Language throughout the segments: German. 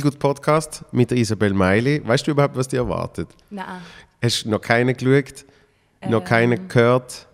Gut Podcast mit der Isabel Meili. Weißt du überhaupt, was dir erwartet? Nein. Hast du noch keinen geschaut? Noch Ähm. keinen gehört?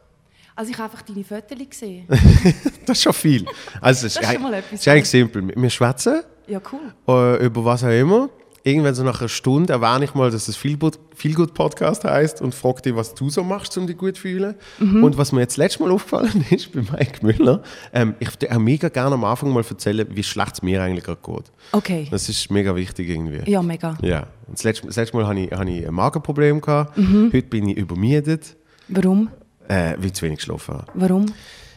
Also ich habe einfach deine Fotos gesehen. Das ist schon viel. Also, es Das ist schon mal etwas. ist eigentlich simpel. Wir schwätzen Ja, cool. äh, über was auch immer. Irgendwann so nach einer Stunde erwähne ich mal, dass es viel gut Podcast heißt und frage dich, was du so machst, um dich gut zu fühlen. Mhm. Und was mir jetzt letztes Mal aufgefallen ist bei Mike Müller, ähm, ich würde auch mega gerne am Anfang mal erzählen, wie schlecht es mir eigentlich gerade geht. Okay. Das ist mega wichtig irgendwie. Ja, mega. Ja. Und das, letzte, das letzte Mal hatte ich, hatte ich ein Magenproblem. Gehabt. Mhm. Heute bin ich übermiedet, Warum? äh, weil ich zu wenig geschlafen habe. Warum?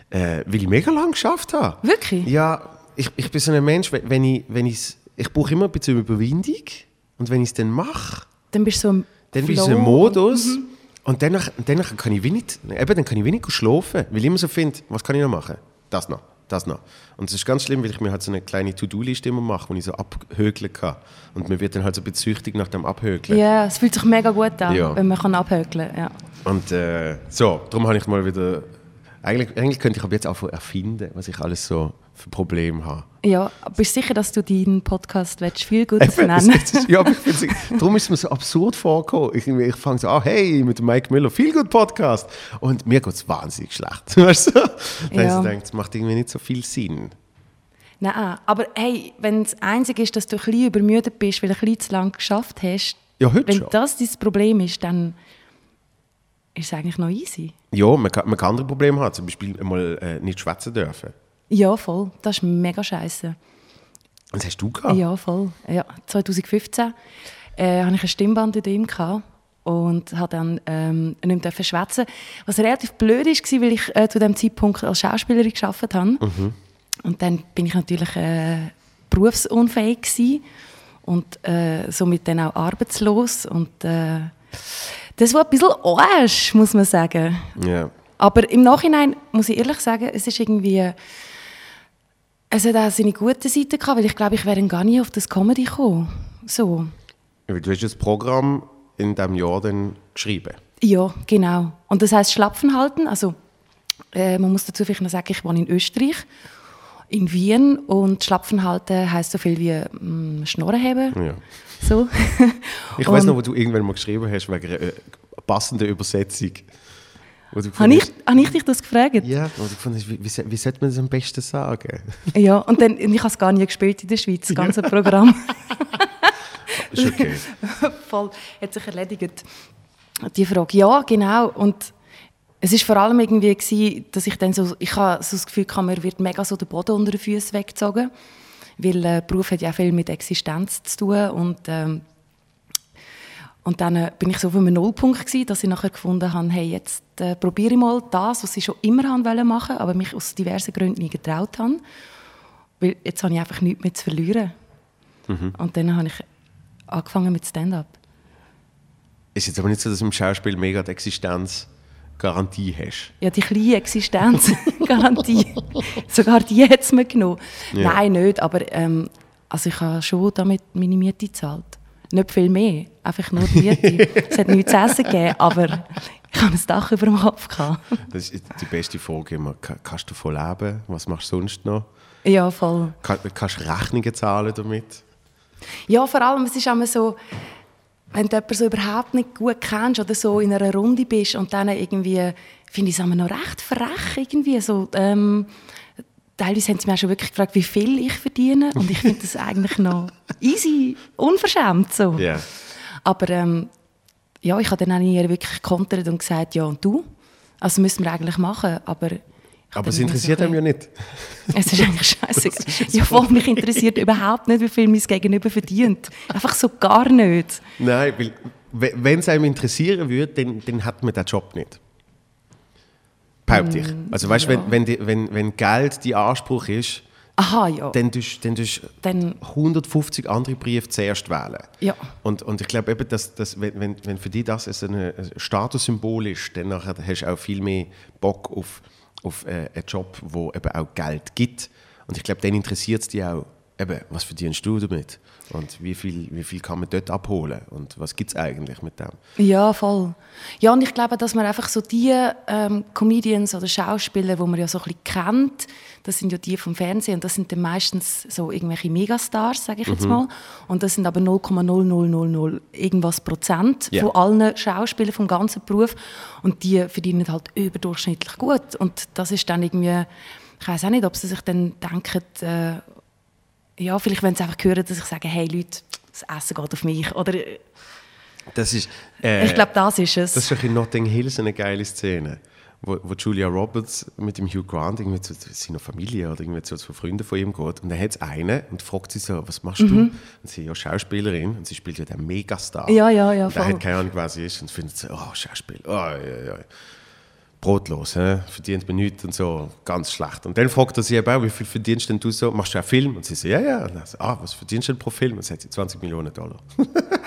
Äh, weil ich mega lange geschafft habe. Wirklich? Ja, ich, ich bin so ein Mensch, wenn ich, wenn ich's, ich brauche immer ein bisschen Überwindung und wenn ich es dann mache, Dann bist du so im dann bin ich so Flow. im Modus und danach, danach kann ich wenig, eben, dann kann ich wenig schlafen, weil ich immer so finde, was kann ich noch machen? Das noch, das noch. Und es ist ganz schlimm, weil ich mir halt so eine kleine To-Do-Liste immer mache, wo ich so abhökeln kann. Und man wird dann halt so ein bisschen süchtig nach dem Abhökeln. Ja, es fühlt sich mega gut an, Ja. wenn man kann abhökeln kann. Ja. Und äh, so, darum habe ich mal wieder, eigentlich, eigentlich könnte ich aber jetzt auch erfinden, was ich alles so für Probleme habe. ja, bist du sicher, dass du deinen Podcast willst, viel gut Eben, es- nennen es ist- ja, darum ist es mir so absurd vorgekommen. Ich, ich fange so an, hey, mit Mike Müller, viel gut Podcast. Und mir geht es wahnsinnig schlecht. Weißt du? Dann Ja. ich denke, das macht irgendwie nicht so viel Sinn. Nein, aber hey, wenn das Einzige ist, dass du ein bisschen übermüdet bist, weil du ein bisschen zu lange geschafft hast, Ja, wenn schon. das dein Problem ist, dann ist es eigentlich noch easy. Ja, man kann, man kann andere Probleme haben, zum Beispiel mal äh, nicht schwätzen dürfen. Ja, voll. Das ist mega scheiße. Was hast du gehabt? Ja, voll. Ja, 2015 äh, hatte ich ein Stimmband in ihm und habe dann ähm, nicht mehr schwätzen. Was relativ blöd war, weil ich äh, zu dem Zeitpunkt als Schauspielerin gearbeitet habe. Und dann bin ich natürlich äh, berufsunfähig gewesen und äh, somit dann auch arbeitslos. Und äh, das war ein bisschen Arsch, muss man sagen. Ja. Aber im Nachhinein muss ich ehrlich sagen, es ist irgendwie. Es hat auch seine guten Seiten gehabt, weil ich glaube, ich wäre gar nie auf das Comedy gekommen. So. Du hast das Programm in diesem Jahr dann geschrieben. Ja, genau. Und das heißt Schlapfen halten. Also, äh, man muss dazu vielleicht noch sagen, ich wohne in Österreich, in Wien. Und Schlapfen halten heißt so viel wie mm, Schnorren haben. Ja. So. Ich weiß noch, wo du irgendwann mal geschrieben hast, wegen einer passenden Übersetzung. Habe ich, habe ich dich das gefragt? Ja, gefunden hast, wie, wie, wie sollte man das am besten sagen? Ja, und, dann, ich habe es gar nie gespielt in der Schweiz, das ganze Programm. Ist okay. Voll, hat sich erledigt. Die Frage, ja, genau. Und es ist vor allem irgendwie gewesen, dass ich dann so, ich habe so das Gefühl, gehabt, mir wird mega so der Boden unter den Füßen weggezogen, weil äh, Beruf hat ja viel mit Existenz zu tun und ähm, und dann äh, bin ich so auf einem Nullpunkt gewesen, dass ich nachher gefunden habe, hey, jetzt äh, probiere ich mal das, was ich schon immer haben wollte machen, aber mich aus diversen Gründen nie getraut habe, weil jetzt habe ich einfach nichts mehr zu verlieren. Und dann habe ich angefangen mit Stand-up. Ist jetzt aber nicht so, dass du im Schauspiel mega die Existenzgarantie hast. Ja, die kleine Existenzgarantie. Sogar die hat es mir genommen. Ja. Nein, nicht, aber ähm, also ich habe schon damit meine Miete gezahlt. Nicht viel mehr, einfach nur die Miete. es hat nichts zu essen gegeben, aber ich habe ein Dach über dem Kopf. Gehabt. Das ist die beste Frage immer. Ka- Kannst du davon leben? Was machst du sonst noch? Ja, voll. Kann, kannst du Rechnungen zahlen damit? Ja, vor allem, es ist immer so, wenn du jemanden so überhaupt nicht gut kennst oder so in einer Runde bist und dann irgendwie, finde ich es immer noch recht frech irgendwie, so, ähm, teilweise haben sie mich auch schon wirklich gefragt, wie viel ich verdiene und ich finde das eigentlich noch easy, unverschämt so. Ja. Aber ähm, ja, ich habe dann auch nie wirklich gekontert und gesagt, ja und du? Also müssen wir eigentlich machen, aber... Aber es interessiert einem ja nicht. es ist eigentlich scheiße. Ja, voll, mich interessiert überhaupt nicht, wie viel mein Gegenüber verdient. Einfach so gar nicht. Nein, weil we- wenn es einem interessieren würde, dann, dann hat man den Job nicht. Behaupte ich. Also weißt du, ja. wenn, wenn, wenn, wenn Geld dein Anspruch ist, Aha, ja. dann tust dann tust Dann- 150 andere Briefe zuerst wählen. Ja. Und, und ich glaube eben, dass, dass wenn, wenn, wenn für dich das ein ein Statussymbol ist, dann nachher hast du auch viel mehr Bock auf, auf äh, einen Job, wo eben auch Geld gibt. Und ich glaube, dann interessiert es dich auch eben, was verdienst du damit? Und wie viel, wie viel kann man dort abholen? Und was gibt es eigentlich mit dem? Ja, voll. Ja, und ich glaube, dass man einfach so die ähm, Comedians oder Schauspieler, die man ja so ein bisschen kennt, das sind ja die vom Fernsehen und das sind dann meistens so irgendwelche Megastars, sage ich jetzt mal. Und das sind aber 0,0000 irgendwas Prozent Ja. von allen Schauspielern vom ganzen Beruf und die verdienen halt überdurchschnittlich gut und das ist dann irgendwie, ich weiß auch nicht, ob sie sich dann denken, äh, ja, vielleicht wollen sie einfach hören, dass ich sage, hey Leute, das Essen geht auf mich oder Das ist, äh, ich glaube, das ist es. das ist in Notting Hill so eine geile Szene, wo, wo Julia Roberts mit dem Hugh Grant irgendwie zu, seiner Familie oder irgendwie zu, zu Freunden von ihm geht. Und dann hat es eine und fragt sie so, was machst du? Und sie ja Schauspielerin und sie spielt ja den Megastar. Mhm. Ja, ja, ja, Und voll. hat keine Ahnung, was sie ist und findet so, oh, Schauspiel, oh, ja, ja. Brotlos, hä? verdient man nichts und so, ganz schlecht. Und dann fragt er sie eben auch, wie viel verdienst denn du so? Machst du einen Film? Und sie so, ja, ja. Und er so, ah, was verdienst du denn pro Film? Und dann sagt sie, 20 Millionen Dollar.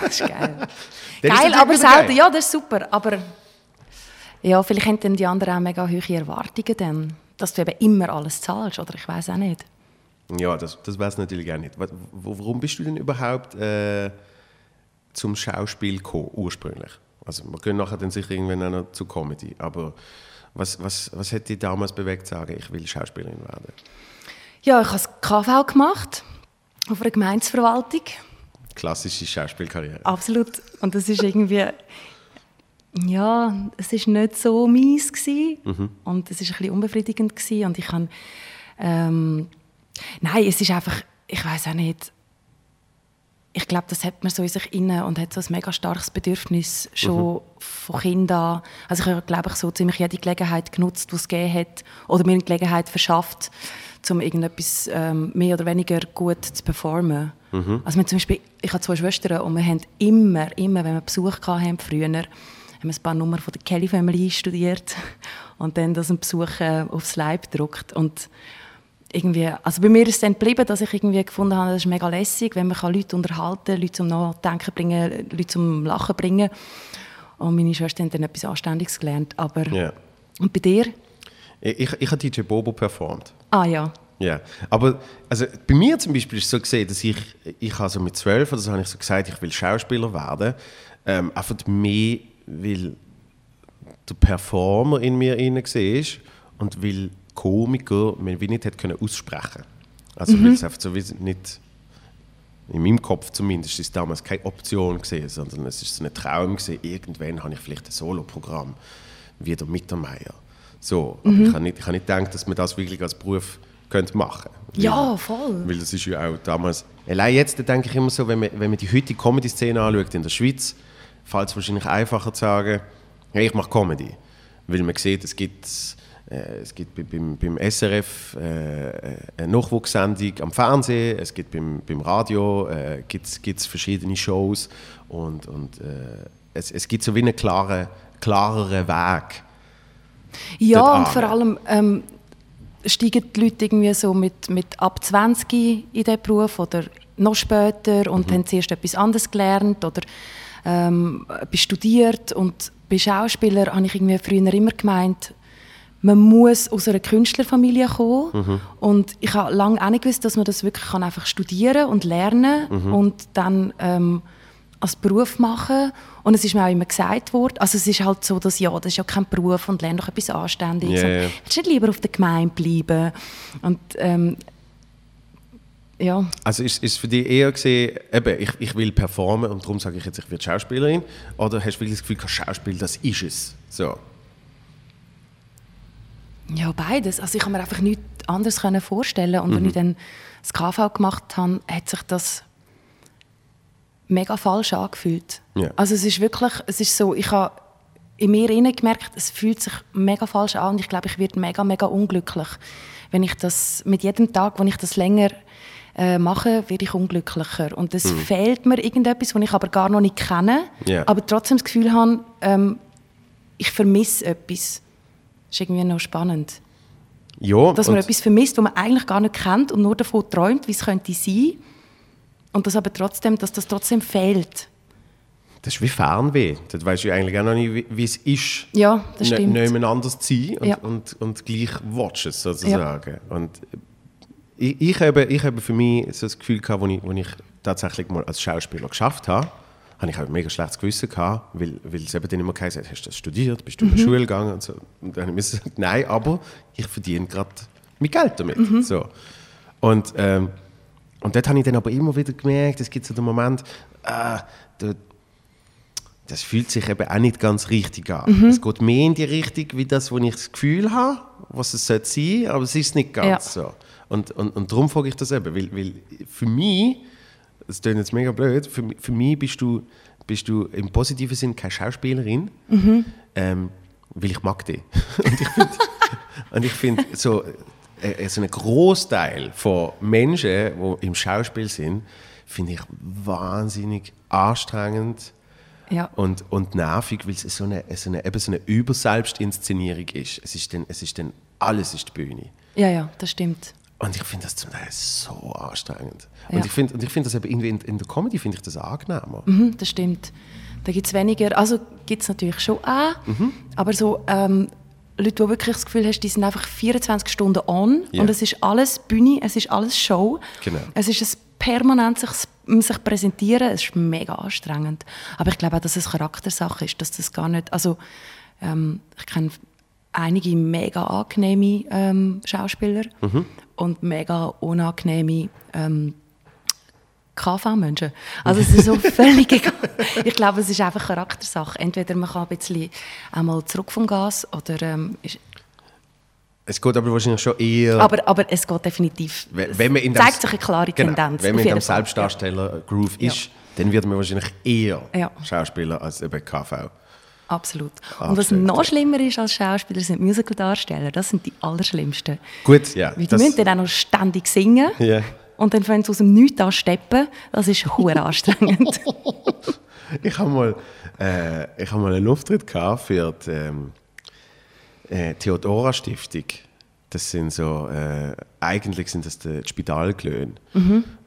Das ist geil. Dann ist geil, das aber selten. Ja, das ist super. Aber ja, vielleicht haben dann die anderen auch mega hohe Erwartungen dann, dass du eben immer alles zahlst, oder ich weiß auch nicht. Ja, das, das weiß natürlich auch nicht. Warum bist du denn überhaupt äh, zum Schauspiel gekommen, ursprünglich? Also wir können nachher dann sicher irgendwann auch noch zu Comedy, aber was, was, was hat dich damals bewegt zu sagen, ich will Schauspielerin werden? Ja, ich habe das KV gemacht, auf einer Gemeinsverwaltung. Klassische Schauspielkarriere. Absolut. Und das ist irgendwie, ja, es ist nicht so mies gewesen. und es ist ein bisschen unbefriedigend gewesen. und ich kann, ähm, nein, es ist einfach, ich weiß auch nicht. Ich glaube, das hat man so in sich inne und hat so ein mega starkes Bedürfnis schon von Kind an. Also ich habe, glaube ich, so ziemlich jede Gelegenheit genutzt, die es gegeben hat oder mir eine Gelegenheit verschafft, um irgendetwas ähm, mehr oder weniger gut zu performen. Also wir zum Beispiel, ich habe zwei Schwestern und wir haben immer, immer, wenn wir Besuch hatten früher, haben wir ein paar Nummern von der Kelly Family studiert und dann das einen Besuch äh, aufs Leib gedruckt und irgendwie, also bei mir ist es dann geblieben, dass ich irgendwie gefunden habe, das ist mega lässig, wenn man kann Leute unterhalten, Leute zum Nachdenken bringen, Leute zum Lachen bringen. Und meine Schwester hat dann etwas Anständiges gelernt. Aber Ja. und bei dir? Ich, ich, ich habe DJ Bobo performt. Ah ja. Ja, aber also bei mir zum Beispiel ist es so gesehen, dass ich, ich habe so mit zwölf oder so habe ich so gesagt, ich will Schauspieler werden, ähm, einfach mehr, weil der Performer in mir innen war und weil Komiker man wie nicht hätte können aussprechen. Also weil es einfach so wie nicht in meinem Kopf zumindest ist es damals keine Option gesehen, sondern es ist so ein Traum gesehen. Irgendwann habe ich vielleicht ein Soloprogramm wie der Mittermeier. So, aber ich habe nicht, ich habe nicht gedacht, dass man das wirklich als Beruf könnte machen. Ja, voll. Weil das ist ja auch damals. Allein jetzt denke ich immer so, wenn man, wenn man die heutige Comedy-Szene anschaut in der Schweiz, fällt es wahrscheinlich einfacher zu sagen, hey, ich mache Comedy. Weil man sieht, es gibt, es gibt bei- beim, beim SRF äh, eine Nachwuchssendung am Fernsehen, es gibt beim, beim Radio äh, gibt's, gibt's verschiedene Shows und, und äh, es, es gibt so wie einen klaren, klareren Weg. Ja, und vor allem ähm, steigen die Leute irgendwie so mit, mit ab 20 in diesen Beruf oder noch später und haben zuerst etwas anderes gelernt oder ähm, studiert. Und bei Schauspielern habe ich irgendwie früher immer gemeint, man muss aus einer Künstlerfamilie kommen. Und ich habe lange auch nicht gewusst, dass man das wirklich kann einfach studieren und lernen und dann ähm, als Beruf machen. Und es ist mir auch immer gesagt worden, also es ist halt so, dass ja, das ist ja kein Beruf und lerne doch etwas Anständiges. Ja, Und. Willst du nicht lieber auf der Gemeinde bleiben? Und ähm, ja, Also ist ist für dich eher gesehen, eben, ich, ich will performen und darum sage ich jetzt, ich werde Schauspielerin? Oder hast du wirklich das Gefühl, Schauspiel, das ist es? So. Ja, beides. Also ich kann mir einfach nichts anderes vorstellen. Und Mhm. wenn ich dann das KV gemacht habe, hat sich das mega falsch angefühlt. Ja. Also es ist wirklich, es ist so, ich habe in mir gemerkt, es fühlt sich mega falsch an und ich glaube, ich werde mega, mega unglücklich. Wenn ich das, mit jedem Tag, wenn ich das länger äh, mache, werde ich unglücklicher. Und es fehlt mir irgendetwas, was ich aber gar noch nicht kenne, Mhm. Ja. aber trotzdem das Gefühl habe, ähm, ich vermisse etwas. Das ist irgendwie noch spannend. Ja, Dass man und- etwas vermisst, was man eigentlich gar nicht kennt und nur davon träumt, wie es könnte sein. Und das aber trotzdem, dass das trotzdem fehlt. das ist wie Fernweh. Das weißt du eigentlich auch noch nicht, wie, es ist, Ja, das stimmt. nebeneinander zu sein und, Ja. und, und gleich watch es sozusagen. Und ich, ich, habe, ich habe für mich so das Gefühl gehabt, wo ich, ich tatsächlich mal als Schauspieler geschafft habe, habe ich auch ein mega schlechtes Gewissen gehabt, weil, weil es eben dann immer gesagt hat, hast du das studiert, bist du in die Schule gegangen und so. Und dann habe ich gesagt, nein, aber ich verdiene gerade mein Geld damit. So. Und, ähm, und dort habe ich dann aber immer wieder gemerkt, es gibt so den Moment, äh, da, das fühlt sich eben auch nicht ganz richtig an. Es geht mehr in die Richtung, wie das, wo ich das Gefühl habe, was es sollte sein, aber es ist nicht ganz Ja. so. Und, und, und darum frage ich das eben, weil, weil für mich, das klingt jetzt mega blöd, für, für mich bist du, bist du im positiven Sinn keine Schauspielerin, ähm, weil ich mag dich. und ich finde, und ich finde so, äh, so einen Großteil von Menschen, die im Schauspiel sind, finde ich wahnsinnig anstrengend Ja. und, und nervig, weil es so eine, so eine, eben so eine Überselbstinszenierung ist. Es ist dann, es ist dann alles ist die Bühne. ja, ja, das stimmt. Und ich finde das zum Teil so anstrengend. Ja. Und ich finde finde das eben irgendwie in, in der Comedy finde ich das angenehmer. Mhm, das stimmt. Da gibt es weniger, also gibt es natürlich schon auch, Mhm. aber so ähm, Leute, die wirklich das Gefühl hast, die sind einfach 24 Stunden on Ja. und es ist alles Bühne, es ist alles Show. Genau. Es ist ein permanent sich, sich präsentieren, es ist mega anstrengend. Aber ich glaube auch, dass es Charaktersache ist, dass das gar nicht, also ähm, ich kenne einige mega angenehme ähm, Schauspieler Mhm. Und mega unangenehme ähm, KV-Menschen. Also es ist so völlig egal. Ich glaube, es ist einfach Charaktersache. Entweder man kann ein bisschen einmal zurück vom Gas oder ähm, Es geht aber wahrscheinlich schon eher... aber, aber es geht definitiv. wenn man in dem- zeigt sich eine klare genau, Tendenz. Wenn man in dem. Selbstdarsteller-Groove Ja. ist, dann wird man wahrscheinlich eher Ja. Schauspieler als eben KV. Absolut. Ah, Und was noch schlimmer ist als Schauspieler, sind Musicaldarsteller. Das sind die allerschlimmsten. Gut, ja. Weil die müssen dann auch noch ständig singen. Ja. Und dann fangen sie aus dem Nichts an steppen. Das ist hure anstrengend. Ich habe mal, äh, ich hab mal einen Auftritt gehabt für die ähm, äh, Theodora Stiftung. Das sind so, äh, eigentlich sind das die Spitalglöhne,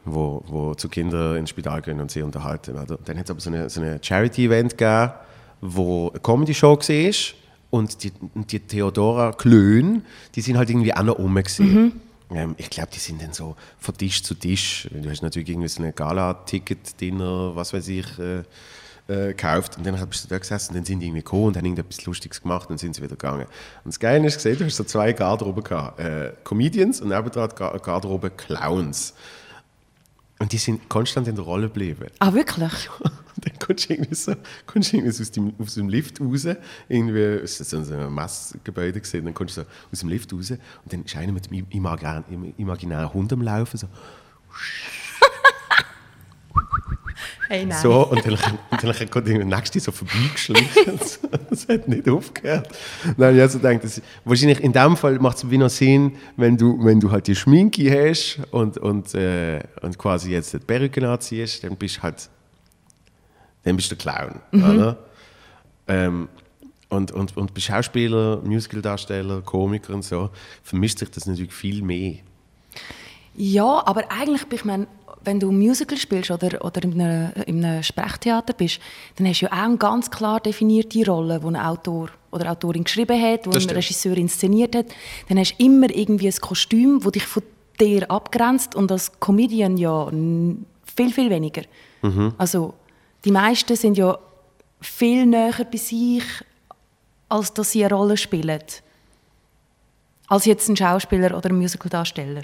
wo, wo zu Kindern ins Spital gehen und sie unterhalten. Oder? Dann hat es aber so eine, so eine Charity-Event gegeben, wo eine Comedy-Show war und die, die Theodora Klön, die sind halt irgendwie auch noch rum gewesen. Ähm, ich glaube, die sind dann so von Tisch zu Tisch. Du hast natürlich irgendwie so eine Gala-Ticket-Dinner, was weiß ich, äh, äh, gekauft. Und dann bist du da gesessen und dann sind die irgendwie gekommen und haben irgendetwas Lustiges gemacht und dann sind sie wieder gegangen. Und das Geile ist, gesehen, du hast so zwei Garderoben gehabt. Äh, Comedians und nebendran Gar- Garderobe Clowns. Und die sind konstant in der Rolle geblieben. ah, wirklich? Dann kommst du irgendwie so, kommst du irgendwie so aus, dem, aus dem Lift raus, irgendwie, es war so ein Messgebäude, gewesen, dann kommst du so aus dem Lift raus und dann ist einer mit imaginären, imaginären Hund am Laufen, so, Hey, nein. so und dann, und dann kommt der Nächste so vorbeigeschlichen. das hat nicht aufgehört. Dann habe ich also gedacht, das, wahrscheinlich in dem Fall macht es wie noch Sinn, wenn du, wenn du halt die Schminke hast und, und, äh, und quasi jetzt die Perücke anziehst, dann bist du halt, dann bist du der Clown, oder? Ähm, und, und, und bei Schauspieler, Musicaldarsteller, Komiker und so, vermischt sich das natürlich viel mehr. Ja, aber eigentlich, ich meine, wenn du ein Musical spielst oder, oder in, einem, in einem Sprechtheater bist, dann hast du ja auch eine ganz klar definierte Rolle, die ein Autor oder Autorin geschrieben hat, die ein. Regisseur inszeniert hat. Dann hast du immer irgendwie ein Kostüm, das dich von dir abgrenzt und als Comedian ja viel, viel weniger. Mhm. Also die meisten sind ja viel näher bei sich, als dass sie eine Rolle spielen. Als jetzt ein Schauspieler oder ein Musicaldarsteller.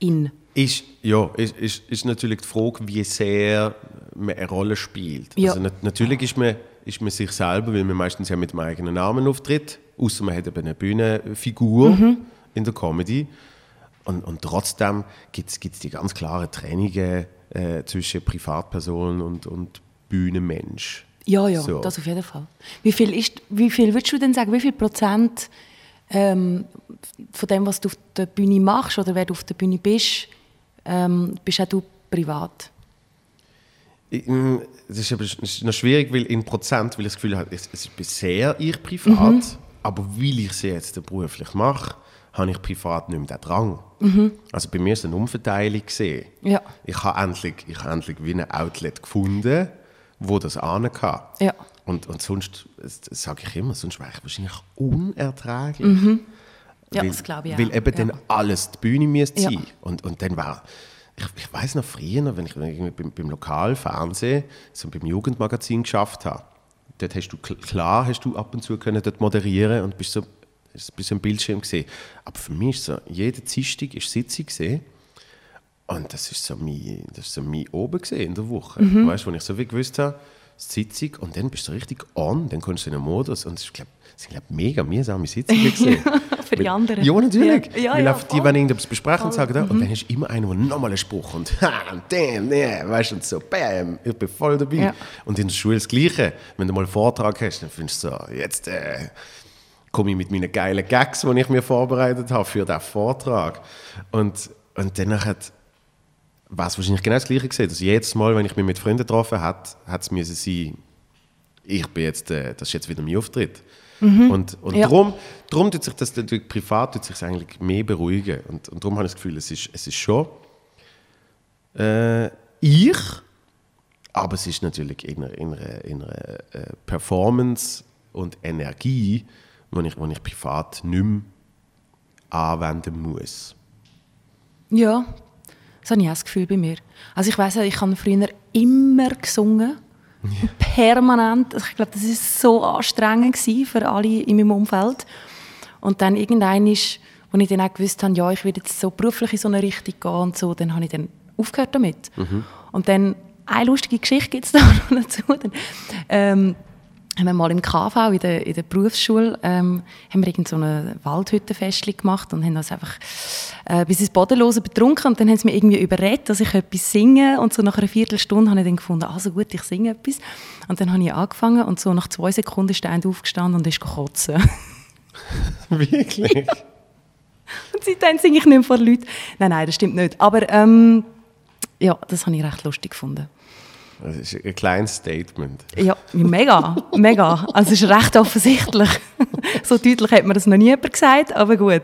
In. Ist, ja, ist, ist, ist natürlich die Frage, wie sehr man eine Rolle spielt. Ja. Also nat natürlich ist man, ist man sich selber, weil man meistens ja mit dem eigenen Namen auftritt, außer man hat eben eine Bühnenfigur Mhm. in der Comedy. Und, und trotzdem gibt es die ganz klaren Trennungen äh, zwischen Privatperson und, und Bühnenmensch. Ja, ja, So. das auf jeden Fall. Wie viel, ist, wie viel würdest du denn sagen, wie viel Prozent ähm, von dem, was du auf der Bühne machst oder wer du auf der Bühne bist, ähm, bist auch du privat? Ich, mm, Es ist, aber, es ist noch schwierig, weil in Prozent, weil ich das Gefühl habe, es, es ist bisher ich privat, Mhm. aber weil ich sie jetzt beruflich mache, habe ich privat nicht mehr den Drang. Also bei mir ist es eine Umverteilung gesehen. Mhm. Ja. Ich habe endlich, ich habe endlich wie ein Outlet gefunden, wo das ane kann. Ja. Und, und sonst, sage ich immer, sonst wäre ich wahrscheinlich unerträglich. Mhm. Ja, weil, das glaube ich. Weil eben Ja. dann alles die Bühne müsste Ja. sein. Und, und dann war, ich, ich weiß noch früher, wenn ich beim, beim Lokalfernsehen, so beim Jugendmagazin geschafft habe, dort hast du, kl- klar hast du ab und zu können dort moderieren und bist so, bist so im Bildschirm gesehen. Aber für mich ist so, jede Dienstag ist Sitzung gesehen. Und das ist so mein, das ist so mein Oben gesehen in der Woche. Mhm. Weißt du, wo ich so wie gewusst habe, Sitzung und dann bist du richtig on, dann kommst du in den Modus und es ist, es sind glaub, mega mühsame Sitzungen gesehen. Für die anderen. Ja, natürlich. Ja, ja, Weil ja, die, wenn irgendetwas besprechen, sagen da, und dann hast du immer einen, der nochmal einen Spruch und damn, yeah, weißt du, und so, bam, ich bin voll dabei. Ja. Und in der Schule das Gleiche. Wenn du mal einen Vortrag hast, dann findest du so, jetzt äh, komme ich mit meinen geilen Gags, die ich mir vorbereitet habe für diesen Vortrag. Und, und dann hat war es wahrscheinlich genau das Gleiche gesehen. Also jedes Mal, wenn ich mich mit Freunden getroffen habe, hat es sein, ich bin jetzt, äh, das ist jetzt wieder mein Auftritt. Und, und Ja. darum, darum tut sich das natürlich privat tut sich eigentlich mehr beruhigen. Und, und darum habe ich das Gefühl, es ist, es ist schon äh, ich, aber es ist natürlich in einer, in einer, in einer äh, Performance und Energie, die ich, die ich privat nicht mehr anwenden muss. Ja, das habe ich auch das Gefühl bei mir. Also ich weiß ich habe früher immer gesungen. Permanent. Also ich glaube, das ist so anstrengend für alle in meinem Umfeld. Und dann irgendein ist, wo ich dann auch gewusst habe, ja, ich will jetzt so beruflich in so eine Richtung gehen und so, dann habe ich dann aufgehört damit. Und dann eine lustige Geschichte gibt es da noch dazu. Dann, ähm, haben wir mal im KV in der, in der Berufsschule ähm, haben wir irgend so eine Waldhüttenfestchen gemacht und haben das einfach äh, bis ins Bodenlose betrunken und dann haben sie mir irgendwie überredet, dass ich etwas singe und so nach einer Viertelstunde habe ich dann gefunden, also gut, ich singe etwas und dann habe ich angefangen und so nach zwei Sekunden ist der aufgestanden und ist kotzen. Wirklich? und seitdem singe ich nicht mehr vor Leuten. Nein, nein, das stimmt nicht. Aber ähm, ja, das habe ich recht lustig gefunden. Das ist ein kleines Statement. Ja, mega, mega. Also es ist recht offensichtlich. so deutlich hat mir das noch nie jemand gesagt, aber gut.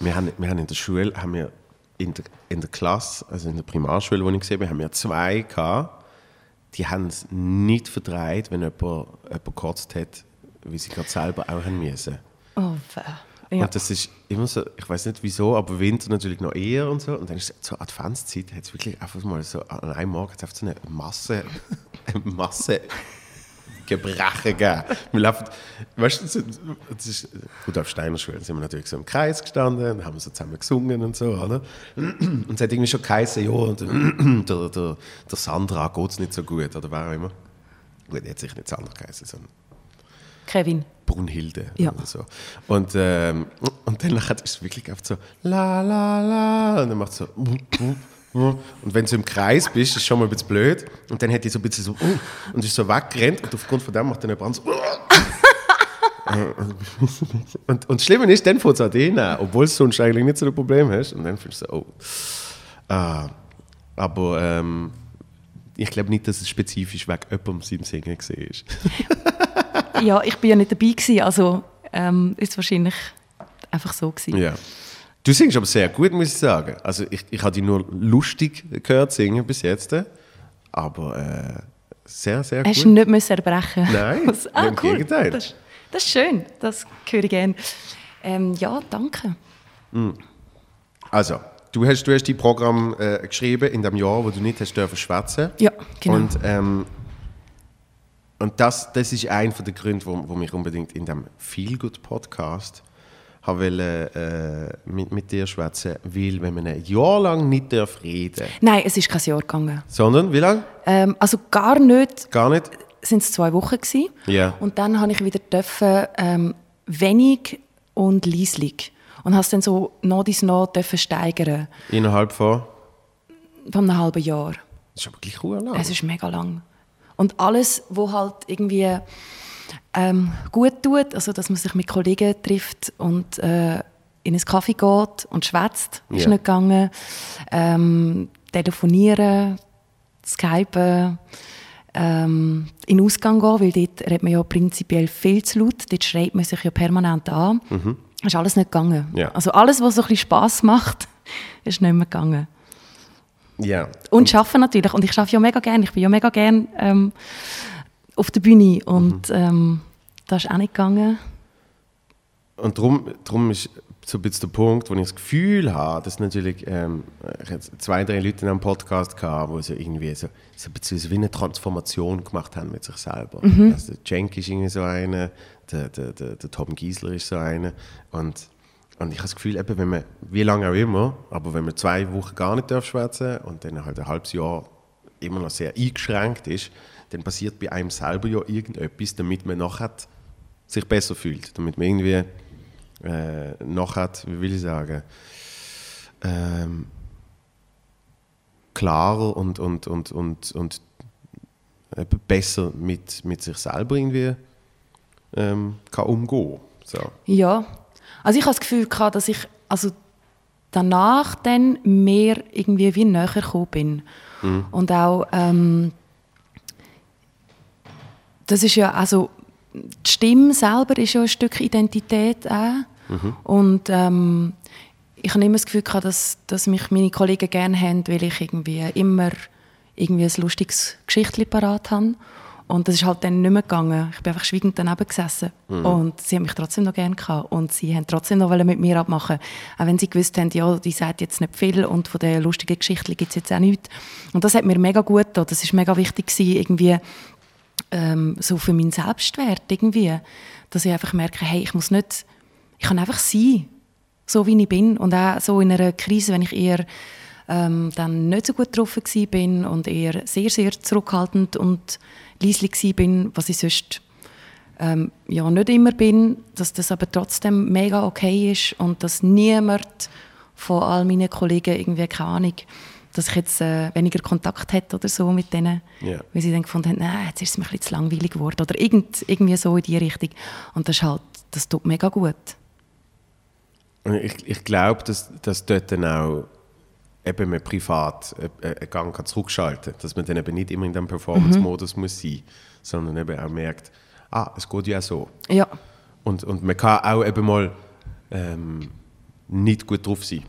Wir haben, wir haben in der Schule, haben wir in der, in der Klasse, also in der Primarschule, wo ich gesehen habe, haben wir zwei gehabt, die haben es nicht verdreht, wenn jemand, jemand gekotzt hat, wie sie gerade selber auch haben müssen. Oh, weh. Ja. Und das ist immer so, ich weiß nicht wieso, aber Winter natürlich noch eher und so. Und dann ist es zur Adventszeit, hat es wirklich einfach mal so an einem Morgen einfach so eine Masse, eine Masse Gebrechen gegeben. Wir laufen, weißt du, so- das ist, gut, auf Steiner Schule sind wir natürlich so im Kreis gestanden und haben so zusammen gesungen und so, oder? Und es hat irgendwie schon geheißen, ja, und, der, der, der Sandra geht es nicht so gut, oder wer auch immer. Gut, er hat sich nicht Sandra geheißen, sondern Kevin. Brunhilde Ja. oder so. Und, ähm, und dann ist es wirklich einfach so la la la und dann macht es so und wenn du im Kreis bist, ist es schon mal ein bisschen blöd und dann hat die so ein bisschen so uh, und ist so weggerannt und aufgrund von dem macht dann jemand so und, und das Schlimme ist, dann fängt es an an, obwohl du sonst eigentlich nicht so ein Problem hast und dann findest du so, oh. Ah, aber ähm, ich glaube nicht, dass es spezifisch wegen jemandem seinem Singen gesehen ist. Ja, ich bin ja nicht dabei gewesen, also ähm, ist es wahrscheinlich einfach so gewesen. Ja. Du singst aber sehr gut, muss ich sagen. Also ich, ich habe dich nur lustig gehört singen bis jetzt, aber äh, sehr, sehr Hast du gut. nicht müssen erbrechen? Nein, Was- ah, im cool. Gegenteil. Das, ist- das ist schön, das höre ich gerne. Ähm, ja, danke. Also, du hast, du hast die Programm äh, geschrieben in dem Jahr, wo du nicht hast dürfen schwätzen. Ja, genau. Und, ähm, und das, das ist einer der Gründe, wo, wo mich unbedingt in dem Feelgood Podcast habe wollte, äh, mit, mit dir schwätzen, weil wenn man ein Jahr lang nicht darf reden, Nein, es ist kein Jahr gegangen. sondern wie lange? Ähm, also gar nicht, Gar nicht? sind es zwei Wochen gewesen. Ja. Und dann habe ich wieder dürfen, ähm, wenig und leislich. Und habe es dann so noch dies noch dürfen steigern. Innerhalb von? Von einem halben Jahr. Das ist aber gleich lang. Es ist mega lang. Und alles, wo halt irgendwie ähm, gut tut, also dass man sich mit Kollegen trifft und äh, in einen Kaffee geht und schwätzt, ist Ja. nicht gegangen. Ähm, telefonieren, skypen, ähm, in den Ausgang gehen, weil dort redet man ja prinzipiell viel zu laut, dort schreit man sich ja permanent an. Das ist alles nicht gegangen. Ja. Also alles, was so ein bisschen Spass macht, ist nicht mehr gegangen. Ja. Und arbeiten natürlich. Und ich arbeite ja mega gerne. Ich bin ja mega gerne ähm, auf der Bühne. Und ähm, das ist auch nicht gegangen. und darum, darum ist so ein bisschen der Punkt, wo ich das Gefühl habe, dass natürlich ähm, zwei, drei Leute in einem Podcast gehabt, die so irgendwie so, so ein bisschen so wie eine Transformation gemacht haben mit sich selber. Also der Cenk ist irgendwie so einer, der, der, der, der Tom Giesler ist so einer und und ich habe das Gefühl, eben, wenn man, wie lange auch immer, aber wenn man zwei Wochen gar nicht darf schwätzen und dann halt ein halbes Jahr immer noch sehr eingeschränkt ist, dann passiert bei einem selber ja irgendetwas, damit man nachher sich besser fühlt, damit man irgendwie äh, nachher, wie will ich sagen, ähm, klarer und, und, und, und, und eben besser mit, mit sich selber irgendwie ähm, kann umgehen so. Ja, also ich habe das Gefühl gehabt, dass ich also danach dann mehr irgendwie wie näher gekommen bin. Und auch, ähm, das ist ja, also die Stimme selber ist ja ein Stück Identität auch. Und ähm, ich habe immer das Gefühl gehabt, dass, dass mich meine Kollegen gerne haben, weil ich irgendwie immer irgendwie ein lustiges Geschichtchen parat habe. Und das ist halt dann nicht mehr gegangen. Ich bin einfach schweigend daneben gesessen. Und sie haben mich trotzdem noch gerne gehabt. Und sie haben trotzdem noch mit mir abmachen. Auch wenn sie gewusst haben, ja, die sagt jetzt nicht viel und von den lustigen Geschichten gibt es jetzt auch nichts. Und das hat mir mega gut getan. Das war mega wichtig, gewesen, irgendwie ähm, so für meinen Selbstwert irgendwie. Dass ich einfach merke, hey, ich muss nicht, ich kann einfach sein, so wie ich bin. Und auch so in einer Krise, wenn ich eher ähm, dann nicht so gut getroffen bin und eher sehr, sehr zurückhaltend und leislich bin, was ich sonst ähm, ja nicht immer bin, dass das aber trotzdem mega okay ist und dass niemand von all meinen Kollegen irgendwie keine Ahnung, dass ich jetzt äh, weniger Kontakt hätte oder so mit denen, Ja. weil sie dann gefunden haben, jetzt ist es mir ein bisschen zu langweilig geworden oder irgend, irgendwie so in die Richtung. Und das ist halt, das tut mega gut. Ich, ich glaube, dass, dass dort dann auch eben man privat äh, einen Gang kann zurückschalten kann. Dass man dann eben nicht immer in dem Performance-Modus muss sein sondern eben auch merkt, ah, es geht ja so. Ja, Und, und man kann auch eben mal ähm, nicht gut drauf sein.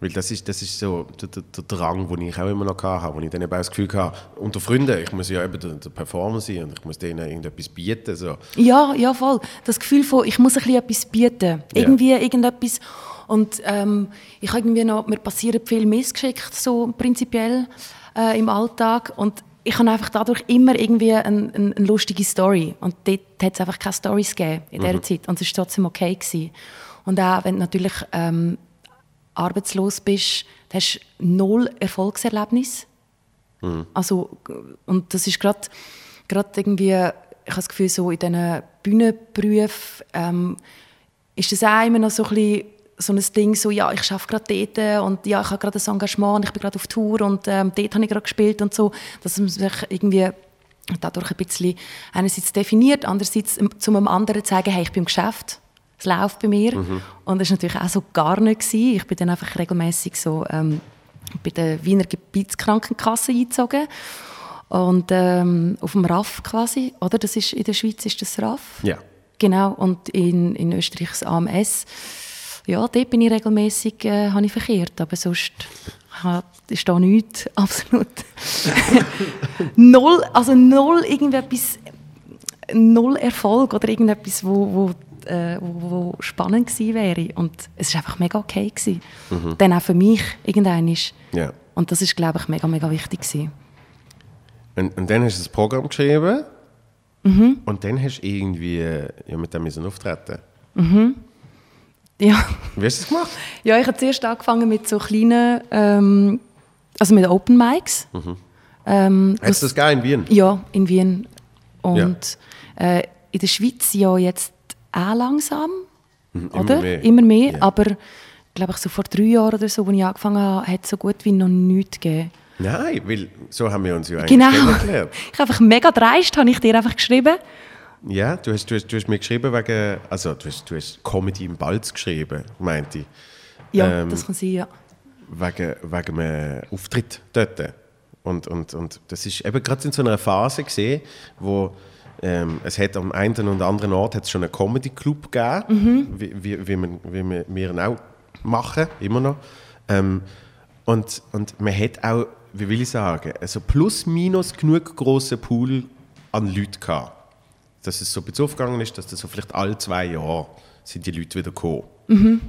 Weil das ist, das ist so der, der, der Drang, den ich auch immer noch hatte, wo ich dann eben auch das Gefühl hatte, unter Freunden, ich muss ja eben der, der Performer sein und ich muss denen irgendetwas bieten. So. Ja, ja, voll. Das Gefühl von, ich muss ein bisschen etwas bieten. Ja. Irgendwie irgendetwas. Und ähm, ich habe irgendwie noch, mir passieren viel Missgeschickt, so prinzipiell äh, im Alltag. Und ich habe einfach dadurch immer irgendwie ein, ein, eine lustige Story. Und dort hat es einfach keine Stories gegeben in dieser Zeit. Und es war trotzdem okay. Gewesen. Und auch wenn du natürlich ähm, arbeitslos bist, hast du null Erfolgserlebnis. Also, und das ist gerade gerade irgendwie, ich habe das Gefühl, so in diesen Bühnenberufen ähm, ist das auch immer noch so ein bisschen so ein Ding, so, ja, ich arbeite gerade dort und ja, ich habe gerade ein Engagement und ich bin gerade auf Tour und ähm, dort habe ich gerade gespielt und so, dass man sich irgendwie dadurch ein bisschen einerseits definiert, andererseits zum einem anderen zeigen, hey, ich bin im Geschäft, es läuft bei mir. Und das war natürlich auch so gar nicht. Gewesen. Ich bin dann einfach regelmäßig so ähm, bei der Wiener Gebietskrankenkasse eingezogen und ähm, auf dem RAF quasi, oder? Das ist, in der Schweiz ist das RAF. Ja. Genau, und in, in Österreich das AMS. Ja, dort bin ich regelmäßig, äh, habe ich verkehrt, aber sonst ist da nichts, absolut. null, also null irgendetwas, null Erfolg oder irgendetwas, wo, wo, äh, wo, wo spannend gewesen wäre. Und es war einfach mega okay. Gewesen. Dann auch für mich irgendein ist. Ja. Und das ist, glaube ich, mega, mega wichtig gewesen. Und, und dann hast du das Programm geschrieben und dann hast du irgendwie äh, ja, mit dem müssen auftreten. Ja. Wie hast du das gemacht? Ja, ich habe zuerst angefangen mit so kleinen, ähm, also mit Open Mics. Ähm, Hast du das gegeben in Wien? ja, in Wien. Und äh, in der Schweiz ja jetzt auch langsam, Mhm, immer oder? mehr. Immer mehr, Ja. aber glaube ich so vor drei Jahren oder so, als ich angefangen habe, hat es so gut wie noch nichts gegeben. Nein, weil so haben wir uns ja eigentlich Genau. kennengelernt. Ich habe einfach mega dreist, habe ich dir einfach geschrieben. Ja, du hast, du, hast, du hast mir geschrieben wegen, also du hast, du hast Comedy im Balz geschrieben, meinte ich. Ja, Ähm, das kann sein, ja. wegen, wegen einem Auftritt dort. Und, und, und das ist eben gerade in so einer Phase gesehen, wo ähm, es hat am einen und anderen Ort hat's schon einen Comedy Club gegeben, wie, wie, wie, man, wie wir, wir ihn auch machen, immer noch. Ähm, und, und man hat auch, wie will ich sagen, also plus minus genug grossen Pool an Leuten gehabt. Dass es so ein bisschen aufgegangen ist, dass das so vielleicht alle zwei Jahre sind die Leute wieder gekommen. Mhm.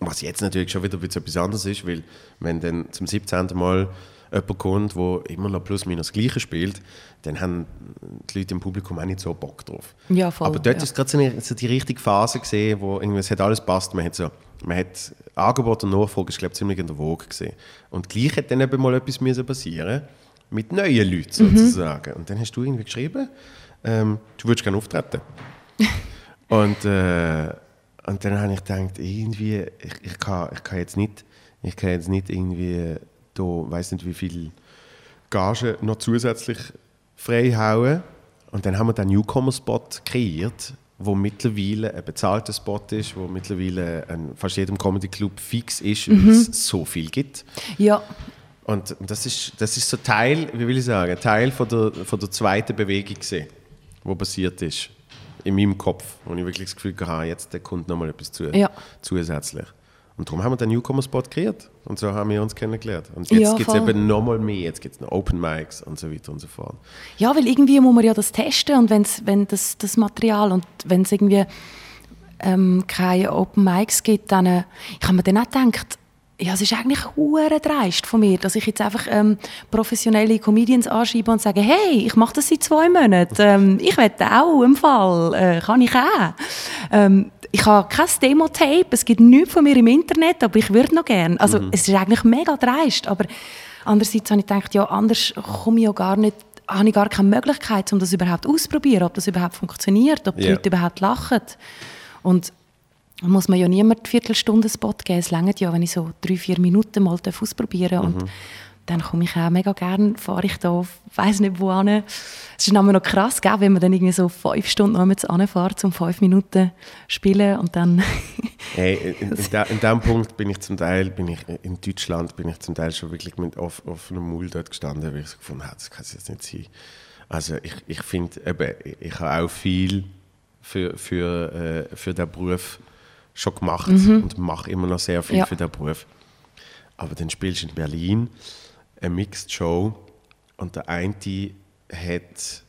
Was jetzt natürlich schon wieder ein bisschen etwas anderes ist, weil wenn dann zum 17. Mal jemand kommt, der immer noch plus minus das Gleiche spielt, dann haben die Leute im Publikum auch nicht so Bock drauf. Ja, voll, Aber dort ja. ist gerade so, eine, so die richtige Phase gesehen, wo irgendwie, es hat alles passt. Man hat so, man hat Angebot und Nachfrage ist glaube ich ziemlich in der Woge gesehen. Und gleich hat dann eben mal etwas passieren mit neuen Leuten Mhm. sozusagen. Und dann hast du irgendwie geschrieben, ähm, du würdest gerne auftreten. und, äh, und dann habe ich gedacht, irgendwie, ich, ich, kann, ich kann jetzt nicht, ich kann jetzt nicht irgendwie da, weiß nicht wie viel Gage noch zusätzlich freihauen. Und dann haben wir den Newcomer-Spot kreiert, wo mittlerweile ein bezahlter Spot ist, wo mittlerweile an fast jedem Comedy-Club fix ist, weil es so viel gibt. Ja, Und das ist, das ist so Teil, wie will ich sagen, Teil von der, von der zweiten Bewegung gesehen, wo passiert ist. In meinem Kopf, wo ich wirklich das Gefühl hatte, jetzt da kommt noch mal etwas zu, Ja. zusätzlich. Und darum haben wir den Newcomer-Spot kreiert. Und so haben wir uns kennengelernt. Und jetzt Ja, gibt es eben noch mal mehr. Jetzt gibt es noch Open Mics und so weiter und so fort. Ja, weil irgendwie muss man ja das testen und wenn's, wenn das, das Material und wenn es irgendwie ähm, keine Open Mics gibt, dann äh, ich habe mir dann auch gedacht, ja, es ist eigentlich hure dreist von mir, dass ich jetzt einfach ähm, professionelle Comedians anschreibe und sage, hey, ich mache das seit zwei Monaten, ähm, ich wette auch im Fall, äh, kann ich auch. Ähm, ich habe kein Demo-Tape, es gibt nichts von mir im Internet, aber ich würde noch gerne. Also es ist eigentlich mega dreist, aber andererseits habe ich gedacht, ja, anders komme ich ja gar nicht, habe ich gar keine Möglichkeit, um das überhaupt auszuprobieren, ob das überhaupt funktioniert, ob die Ja. Leute überhaupt lachen. Und da muss man ja niemand eine Viertelstunde Spot geben. Es reicht ja, wenn ich so drei, vier Minuten mal ausprobieren darf. Und dann komme ich auch mega gerne, fahre ich da weiss nicht wo hin. Es ist nämlich noch krass, gell, wenn man dann irgendwie so fünf Stunden noch einmal anfährt, um fünf Minuten spielen und dann... Hey, in, in, in dem Punkt bin ich zum Teil, bin ich in Deutschland, bin ich zum Teil schon wirklich mit off, offenem Mund dort gestanden, weil ich so gefunden habe, das kann es jetzt nicht sein. Also ich, ich finde, eben, ich habe auch viel für, für, äh, für den Beruf schon gemacht und mache immer noch sehr viel Ja. für den Beruf. Aber dann spielst du in Berlin eine Mixed Show und der eine hat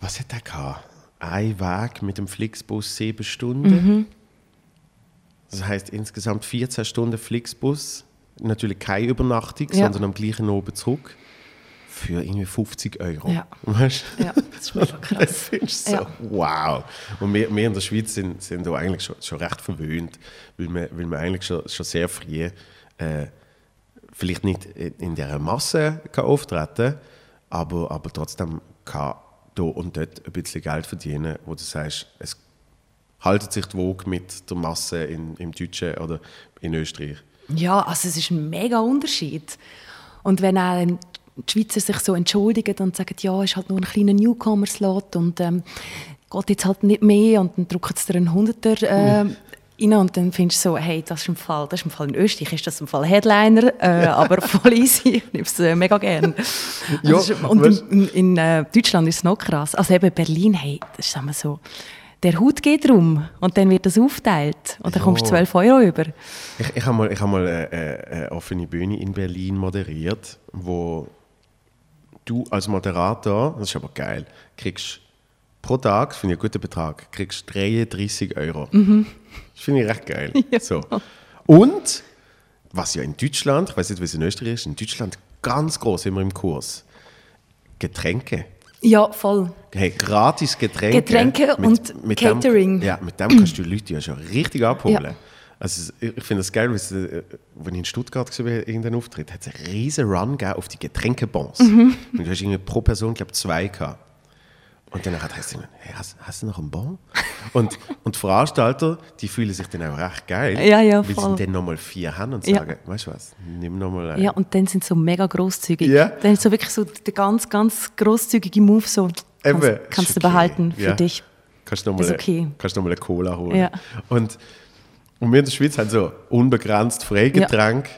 was hat der gehabt? Ein Weg mit dem Flixbus sieben Stunden. Das heißt insgesamt 14 Stunden Flixbus. Natürlich keine Übernachtung, Ja. sondern am gleichen oben zurück. Für irgendwie 50 Euro. Ja. Weißt ja, das ist schon Das krass. du so, Ja. wow. Und wir, wir in der Schweiz sind, sind da eigentlich schon, schon recht verwöhnt, weil wir, weil wir eigentlich schon, schon sehr früh äh, vielleicht nicht in dieser Masse kann auftreten aber, aber trotzdem kann da und dort ein bisschen Geld verdienen, wo du sagst, es haltet sich die Waage mit der Masse in, im Deutschen oder in Österreich. Ja, also es ist ein mega Unterschied. Und wenn auch die Schweizer sich so entschuldigen und sagen, ja, es ist halt nur ein kleiner Newcomer-Slot und ähm, geht jetzt halt nicht mehr und dann drücken sie dir einen Hunderter äh, rein und dann findest du so, hey, das ist im Fall, das ist im Fall in Österreich, ist das im Fall Headliner, äh, aber voll easy, ich nehme es äh, mega gerne. Ja, Also, und weißt- in, in, in äh, Deutschland ist es noch krass. Also eben Berlin, hey, das ist immer so, der Hut geht rum und dann wird das aufteilt und dann Ja. kommst du 12 Euro über. Ich, ich habe mal, ich hab mal eine, eine, eine offene Bühne in Berlin moderiert, wo du als Moderator, das ist aber geil, kriegst pro Tag, das finde ich einen guten Betrag, kriegst 33 Euro. Das finde ich recht geil. So. Und, was ja in Deutschland, ich weiß nicht, wie es in Österreich ist, in Deutschland ganz groß immer im Kurs, Getränke. Ja, voll. Hey, gratis Getränke. Getränke und Catering. Dem, ja, mit dem kannst du Leute ja schon richtig abholen. Ja. Also, ich finde das geil, es, äh, wenn ich in Stuttgart war, irgendeinen Auftritt, hat es einen riesen Run gegeben auf die Getränkebons. Mhm. Und du hast irgendwie pro Person, glaube zwei gehabt. Und dann hat es hey, hast, hast du noch einen Bon? Und, und die Veranstalter, die fühlen sich dann auch recht geil, Ja, ja, weil voll. sie dann nochmal vier haben und Ja. sagen, weißt du was, nimm nochmal einen. Ja, und dann sind sie so mega grosszügig. Ja. Dann ist so wirklich so der ganz, ganz grosszügige Move so, kannst, kannst ist du okay. behalten für Ja. dich. Kannst du nochmal Ist okay. kannst noch mal eine Cola holen. Ja. Und, und wir in der Schweiz haben so unbegrenzt Freigetränk.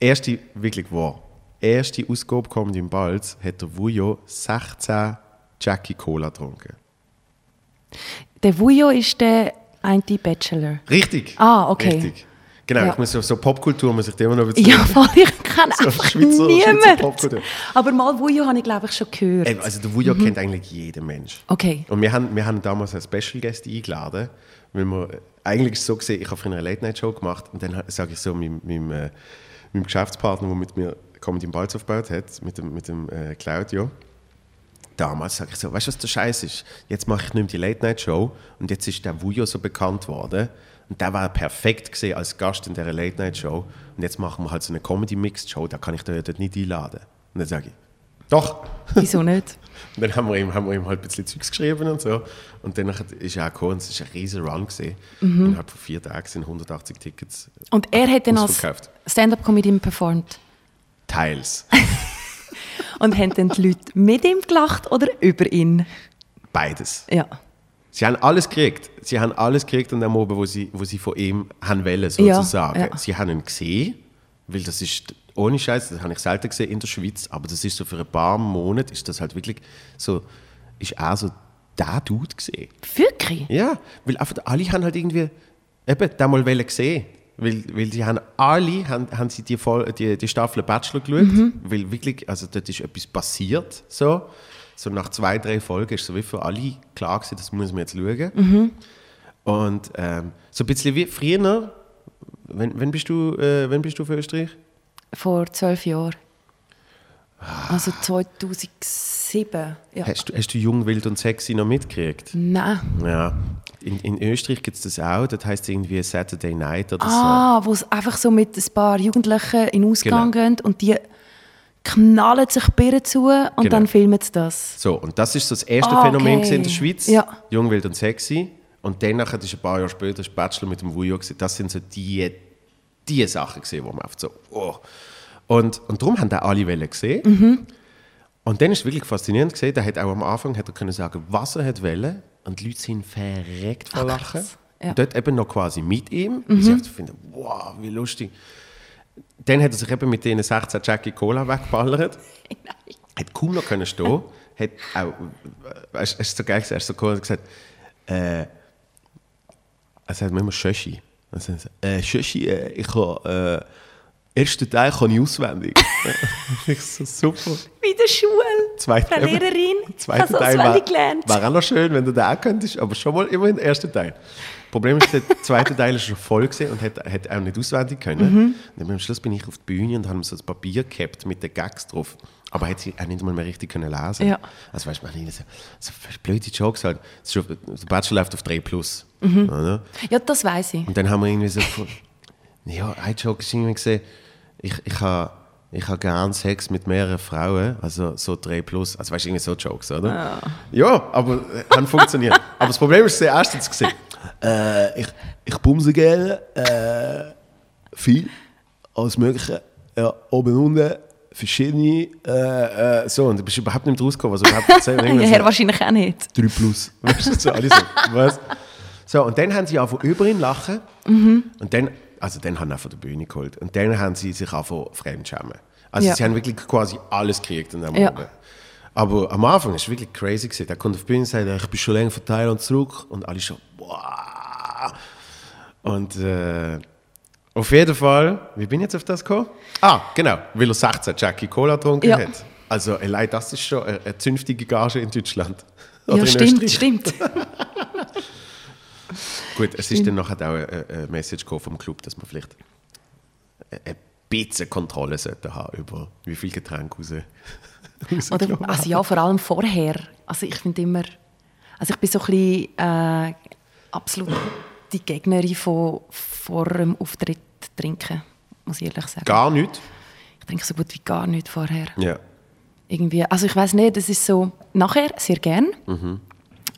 Erste, wirklich wahr, erste Ausgabe kommt im Balz, hat der Vujo 16 Jackie Cola getrunken. Der Vujo ist der eine Bachelor. Richtig. Ah, okay. Richtig. Genau, Ja. ich muss so, so Popkultur muss ich immer noch bisschen... Ja, voll, ich kenne So einfach Schweizer- Schweizer niemand. Popkultur. Aber mal Wujo habe ich, glaube ich, schon gehört. Also der Wujo kennt eigentlich jeden Mensch. Okay. Und wir haben, wir haben damals einen Special Guest eingeladen, weil wir, eigentlich ist es so gesehen, ich habe früher eine Late-Night-Show gemacht und dann sage ich so meinem, meinem, äh, meinem Geschäftspartner, der mit mir Comedy im Balz aufgebaut hat, mit dem, mit dem äh, Claudio, damals sage ich so, weißt du, was der Scheiß ist? Jetzt mache ich nicht mehr die Late-Night-Show und jetzt ist der Wujo so bekannt worden und der war perfekt gesehen als Gast in dieser Late-Night-Show und jetzt machen wir halt so eine Comedy-Mixed-Show, da kann ich den ja dort nicht einladen. Und dann sage ich, doch, Wieso nicht? und dann haben wir ihm, haben wir ihm halt ein bisschen Zeugs geschrieben und so. Und dann ist er auch gekommen und es war ein riesen Run. Gewesen. Innerhalb von vier Tagen sind 180 Tickets Und er hat dann als. Stand-up-Comedian performt. Teils. Und haben dann die Leute mit ihm gelacht oder über ihn? Beides. Ja. Sie haben alles gekriegt. Sie haben alles gekriegt an dem Oben, wo sie, wo sie von ihm haben wollen, Ja, sozusagen. ja. Sie haben ihn gesehen, weil das ist, ohne Scheiß, das habe ich selten gesehen in der Schweiz, aber das ist so für ein paar Monate, ist das halt wirklich so, ist er so der Dude gesehen. Wirklich? Ja, weil einfach alle haben halt irgendwie eben den mal wollen sehen. Weil, weil die haben alle haben, haben sie die, Vol- die, die Staffel Bachelor geschaut, weil wirklich, also dort ist etwas passiert, so. So nach zwei, drei Folgen ist so wie für alle klar gewesen, das muss man jetzt schauen. Und ähm, so ein bisschen wie früher, wenn, wenn, bist du, äh, wenn bist du für Österreich? Vor zwölf Jahren. Also 2007. Ja. Hast du, hast du Jung, Wild und Sexy noch mitgekriegt? Nein. Ja. In, in Österreich gibt es das auch, das heißt irgendwie Saturday Night oder so. Ah, wo es einfach so mit ein paar Jugendlichen in Ausgang Genau. gehen und die knallen sich Birnen zu und Genau. dann filmen sie das. So, und das ist so das erste Ah, Phänomen okay. in der Schweiz. Ja. Jung, wild und sexy. Und dann nachher, das ist ein paar Jahre später, das Bachelor mit dem gewesen. Das sind so die, die Sachen gesehen, wo man einfach so, oh. Und, und darum haben da alle Wellen gesehen. Mhm. Und dann ist es wirklich faszinierend gesehen, der hat auch am Anfang hat er können sagen, was er hat wollen. Und die Leute sind verreckt vor Ach, Lachen. Ja. Mhm. Und dort eben noch quasi mit ihm. Und sie einfach finden, wow, wie lustig. Dann hat er sich eben mit denen 16 Jackie Cola weggeballert hat kaum noch können stehen, hat auch, äh, es ist so geil, er ist so cool, hat gesagt, äh, er sagt mir immer Schöschi. Sagt, äh, Schöschi, äh, ich habe, äh, ersten Teil kann ich auswendig. ich so, super. Wie in der Schule. Zweiter, Frau Lehrerin. zweiter Teil war, gelernt. war auch noch schön, wenn du da auch könntest, aber schon mal immerhin der erste Teil. Problem ist, der zweite Teil ist schon voll und hat, hat auch nicht auswendig können. Mhm. Und am Schluss bin ich auf die Bühne und habe so ein Papier gehabt mit den Gags drauf. Aber hat sie auch nicht mal mehr richtig können lesen. Ja. Also weißt du, man so, so blöde Jokes halt. Der Bachelor läuft auf 3 plus. Mhm. Oder? Ja, das weiß ich. Und dann haben wir irgendwie so ja, ein Joke ist irgendwie gesehen, ich, ich habe ich ha gern Sex mit mehreren Frauen, also so 3 plus, also weißt du, irgendwie so Jokes, oder? Ja, aber äh, haben funktioniert. aber das Problem ist, sehr erstens gesehen, äh, ich, ich bumse gerne, äh, viel, alles Mögliche, ja, oben und unten, verschiedene, äh, äh, so, und du bist überhaupt nicht rausgekommen, also überhaupt erzählen, Ja, Herr wahrscheinlich auch nicht. 3 plus. Weißt du, so, alle so, was? So, und dann haben sie angefangen über ihn lachen. Und dann, also dann haben sie von der Bühne geholt. Und dann haben sie sich angefangen fremdschämen. Also Ja. sie haben wirklich quasi alles gekriegt an dem Ja. Aber am Anfang war es wirklich crazy. Gewesen. Der kommt auf die Bühne und sagt, ich bin schon länger von Thailand zurück. Und alle schon, wow. Und äh, auf jeden Fall, wie bin ich jetzt auf das gekommen? Ah, genau, weil er 16 Jackie Cola getrunken Ja. hat. Also allein das ist schon eine, eine zünftige Gage in Deutschland. Ja, in stimmt, Österreich. stimmt. Gut, es ist dann nachher auch eine, eine Message vom Club, dass man vielleicht ein bisschen Kontrolle sollte haben über wie viel Getränke raus. Oder, rausgenommen also ja, vor allem vorher. Also ich finde immer, also ich bin so ein bisschen äh, absolut die Gegnerin von vor dem Auftritt trinken, muss ich ehrlich sagen. Gar nicht. Ich trinke so gut wie gar nicht vorher. Ja. Irgendwie, also ich weiß nicht, das ist so nachher sehr gern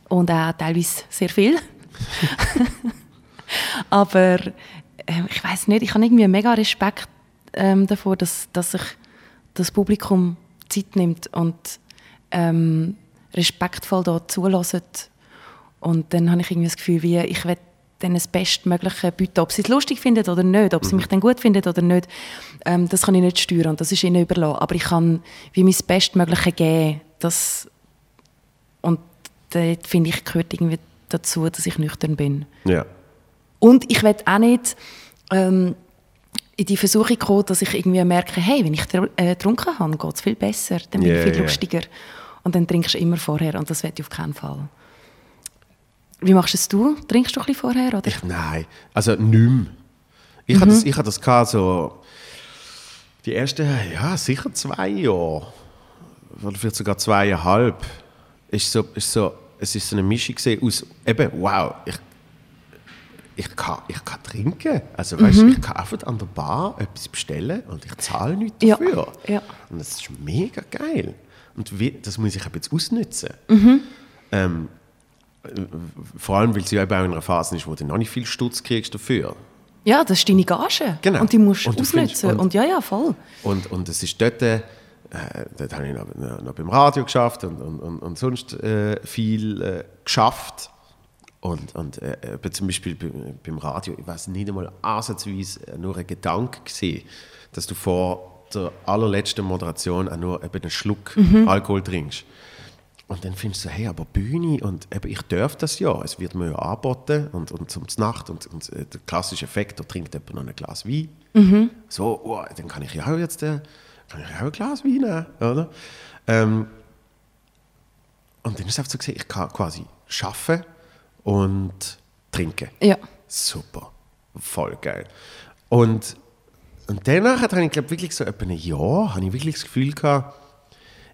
und auch teilweise sehr viel. Aber ähm, ich weiß nicht, ich habe irgendwie mega Respekt ähm, davor, dass, dass sich das Publikum Zeit nimmt und ähm, respektvoll da zulässt. Und dann habe ich irgendwie das Gefühl, wie ich will denen das Bestmögliche bieten. Ob sie es lustig finden oder nicht, ob sie mich dann gut finden oder nicht, ähm, das kann ich nicht steuern, das ist ihnen überlassen. Aber ich kann wie mein Bestmögliche geben. Das, und dort, finde ich, gehört irgendwie dazu, dass ich nüchtern bin. Ja. Und ich will auch nicht ähm, in die Versuchung gekommen, dass ich irgendwie merke, hey, wenn ich äh, getrunken habe, geht es viel besser, dann bin Ja, ich viel lustiger. Und dann trinkst du immer vorher und das will ich auf keinen Fall. Wie machst es du? Trinkst du ein bisschen vorher? Oder? Ich, nein, also nicht mehr. Ich Mhm. hatte das, ich hatte das gehabt, so die ersten, ja, sicher zwei Jahre. Oder vielleicht sogar zweieinhalb. Ist so, ist so, es ist so eine Mischung aus, eben, wow, ich, ich, kann, ich kann trinken. Also, weißt, Mhm. ich kann einfach an der Bar etwas bestellen und ich zahle nichts Ja, dafür. ja. Und das ist mega geil. Und wie, das muss ich bisschen ausnutzen. Mhm. Ähm, äh, vor allem, weil sie ja eben auch in einer Phase ist, wo du noch nicht viel Stutz kriegst dafür. Ja, das ist deine Gage. Genau. Und die musst du ausnutzen. und, und- ja, ja, voll. Und, und es ist dort, äh, dort habe ich noch, noch, noch beim Radio geschafft und, und, und, und sonst äh, viel äh, geschafft. Und, und äh, eben zum Beispiel bei, beim Radio, ich weiß nicht einmal ansatzweise äh, nur ein Gedanke gesehen, dass du vor der allerletzten Moderation auch nur eben einen Schluck Alkohol trinkst. Und dann findest du, hey, aber Bühne und eben, ich darf das ja, es wird mir ja angeboten und, und zum Nacht und, und äh, der klassische Effekt, da trinkt jemand noch ein Glas Wein. So, oh, dann kann ich ja auch jetzt äh, ich auch ein Glas Wein nehmen, oder? Ähm, und dann ist es einfach so gesehen, ich kann quasi arbeiten und trinken. Ja. Super. Voll geil. Und, und danach habe ich, glaube wirklich so etwa ein Jahr, habe ich wirklich das Gefühl gehabt,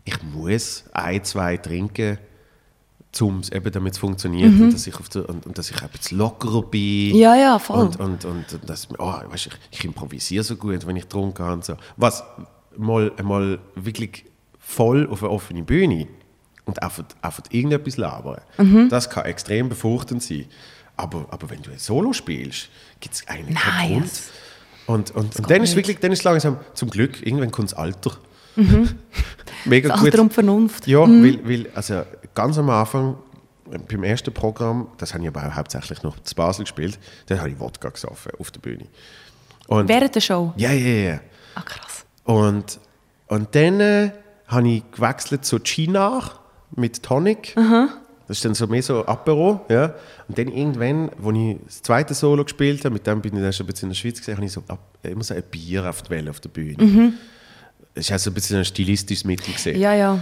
ich muss ein, zwei trinken, zum, eben damit es funktioniert und, dass ich auf der, und, und dass ich ein bisschen lockerer bin. Mhm. Ja, ja, voll. Und, und, und, und dass, oh, weißt, ich, ich improvisiere so gut, wenn ich getrunken habe. Und so. Was mal, mal wirklich voll auf eine offene Bühne und einfach, einfach irgendetwas labern, Mhm. das kann extrem befruchtend sein. Aber, aber wenn du ein Solo spielst, gibt es eigentlich Nein, keinen Grund. Und, und, und dann ist wirklich, dann ist langsam, zum Glück, irgendwann kommt das Alter. Mega Das gut. Alter und Vernunft. Ja, weil, weil also ganz am Anfang, äh, beim ersten Programm, das habe ich aber auch hauptsächlich noch zu Basel gespielt, da habe ich Wodka gesoffen auf der Bühne. Und, Während der Show. ja, ja, ja. Und, und dann äh, habe ich gewechselt zu China mit Tonic. Das ist dann so mehr so Apero. Ja. Und dann irgendwann, als ich das zweite Solo gespielt habe, mit dem bin ich dann schon ein bisschen in der Schweiz gesehen, habe ich so immer so ein Bier auf die Welle auf der Bühne. Das ist also ein bisschen ein stilistisches Mittel gesehen. Ja, ja.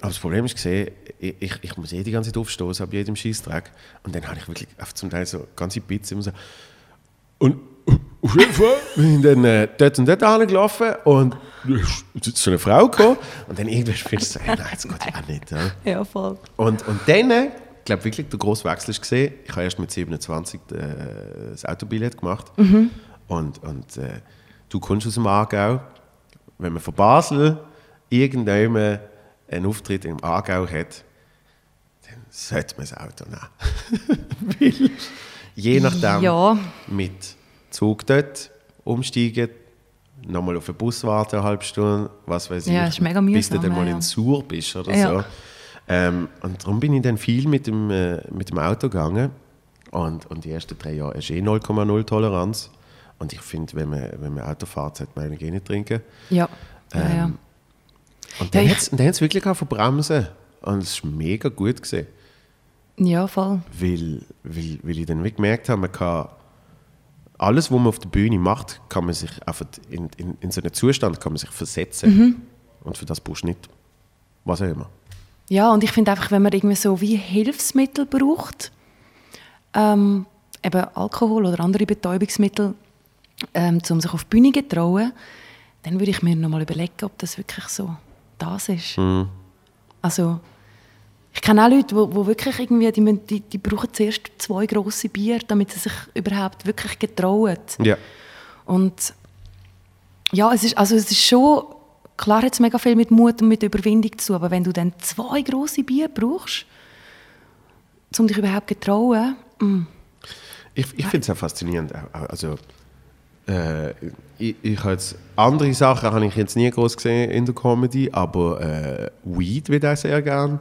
Aber das Problem ist gesehen, ich, ich, ich muss eh die ganze Zeit aufstoßen ab jedem Schießtrag. Und dann habe ich wirklich auf zum Teil so ganze Bits immer so. Und auf jeden Fall bin ich dann äh, dort und dort angelaufen und ist so eine Frau gekommen. Und dann irgendwann findest du so, hey, nein, das geht ja auch nicht. Ja. Ja, voll. Und, und dann, äh, ich glaube wirklich, der grosse Wechsel ist gesehen, ich habe erst mit 27 äh, das Autobillett gemacht. Und, und äh, du kommst aus dem Aargau. Wenn man von Basel irgendjemand einen Auftritt im Aargau hat, dann sollte man das Auto nehmen. Weil, je nachdem, Ja. mit Zug dort umsteigen, nochmal auf den Bus warten, eine halbe Stunde, was weiß ich, Ja, ist mega bis du mühsam, dann mal ja, ja. in Sur bist oder Ja. so. Ähm, und darum bin ich dann viel mit dem, äh, mit dem Auto gegangen. Und, und die ersten drei Jahre ist eh 0,0 Toleranz. Und ich finde, wenn man, wenn man Auto fährt, sollte man eigentlich eh nicht trinken. Ja. Ja, ja. Ähm, Und dann Ja, ich- hat es wirklich auch verbremsen. Und es war mega gut. Gewesen, ja, voll. weil, weil, weil ich dann gemerkt habe, man kann alles, was man auf der Bühne macht, kann man sich einfach in, in, in so einen Zustand kann man sich versetzen. Mhm. Und für das brauchst du nicht was auch immer. Ja, und ich finde einfach, wenn man irgendwie so wie Hilfsmittel braucht, ähm, eben Alkohol oder andere Betäubungsmittel, ähm, um sich auf die Bühne zu trauen, dann würde ich mir nochmal überlegen, ob das wirklich so das ist. Also, ich kenne auch Leute, die, wirklich irgendwie, die, müssen- die, die brauchen zuerst zwei grosse Bier, damit sie sich überhaupt wirklich getrauen. Ja. Und ja, es ist, also es ist schon, klar hat es mega viel mit Mut und mit Überwindung zu, aber wenn du dann zwei grosse Bier brauchst, um dich überhaupt zu trauen, mm, Ich, ich finde es auch faszinierend. Also, äh, ich, ich habe jetzt andere Sachen habe ich jetzt nie groß gesehen in der Comedy, aber äh, Weed wird auch sehr gern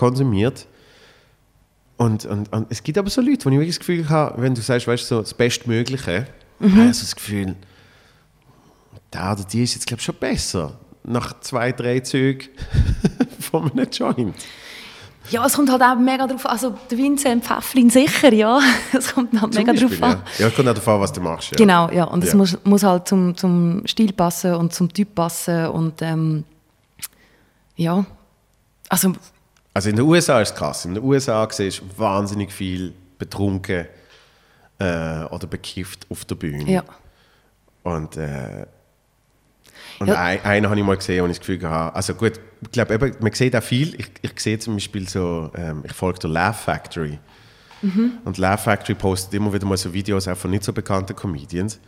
konsumiert. Und, und, und es gibt aber so Leute, wo ich wirklich das Gefühl habe, wenn du sagst, weißt du, so das Bestmögliche, habe ich so das Gefühl, der oder die ist jetzt, glaube ich, schon besser. Nach zwei, drei Zügen von einem Joint. Ja, es kommt halt auch mega drauf an. Also der Vincent Pfefflin sicher, ja. Es kommt halt Zum mega drauf an. Ja, ja es kommt auch darauf an, was du machst. Ja. Genau, ja. Und es Ja. muss, muss halt zum, zum Stil passen und zum Typ passen. Und ähm, ja, also Also in den USA ist es krass. In den USA siehst du wahnsinnig viel betrunken äh, oder bekifft auf der Bühne. ja. Und, äh, und Ja. ein, einen habe ich mal gesehen, und ich das Gefühl hatte, also gut, ich glaube, eben, man sieht auch viel. Ich, ich sehe zum Beispiel so, ähm, ich folge der Laugh Factory. Mhm. Und Laugh Factory postet immer wieder mal so Videos auch von nicht so bekannten Comedians.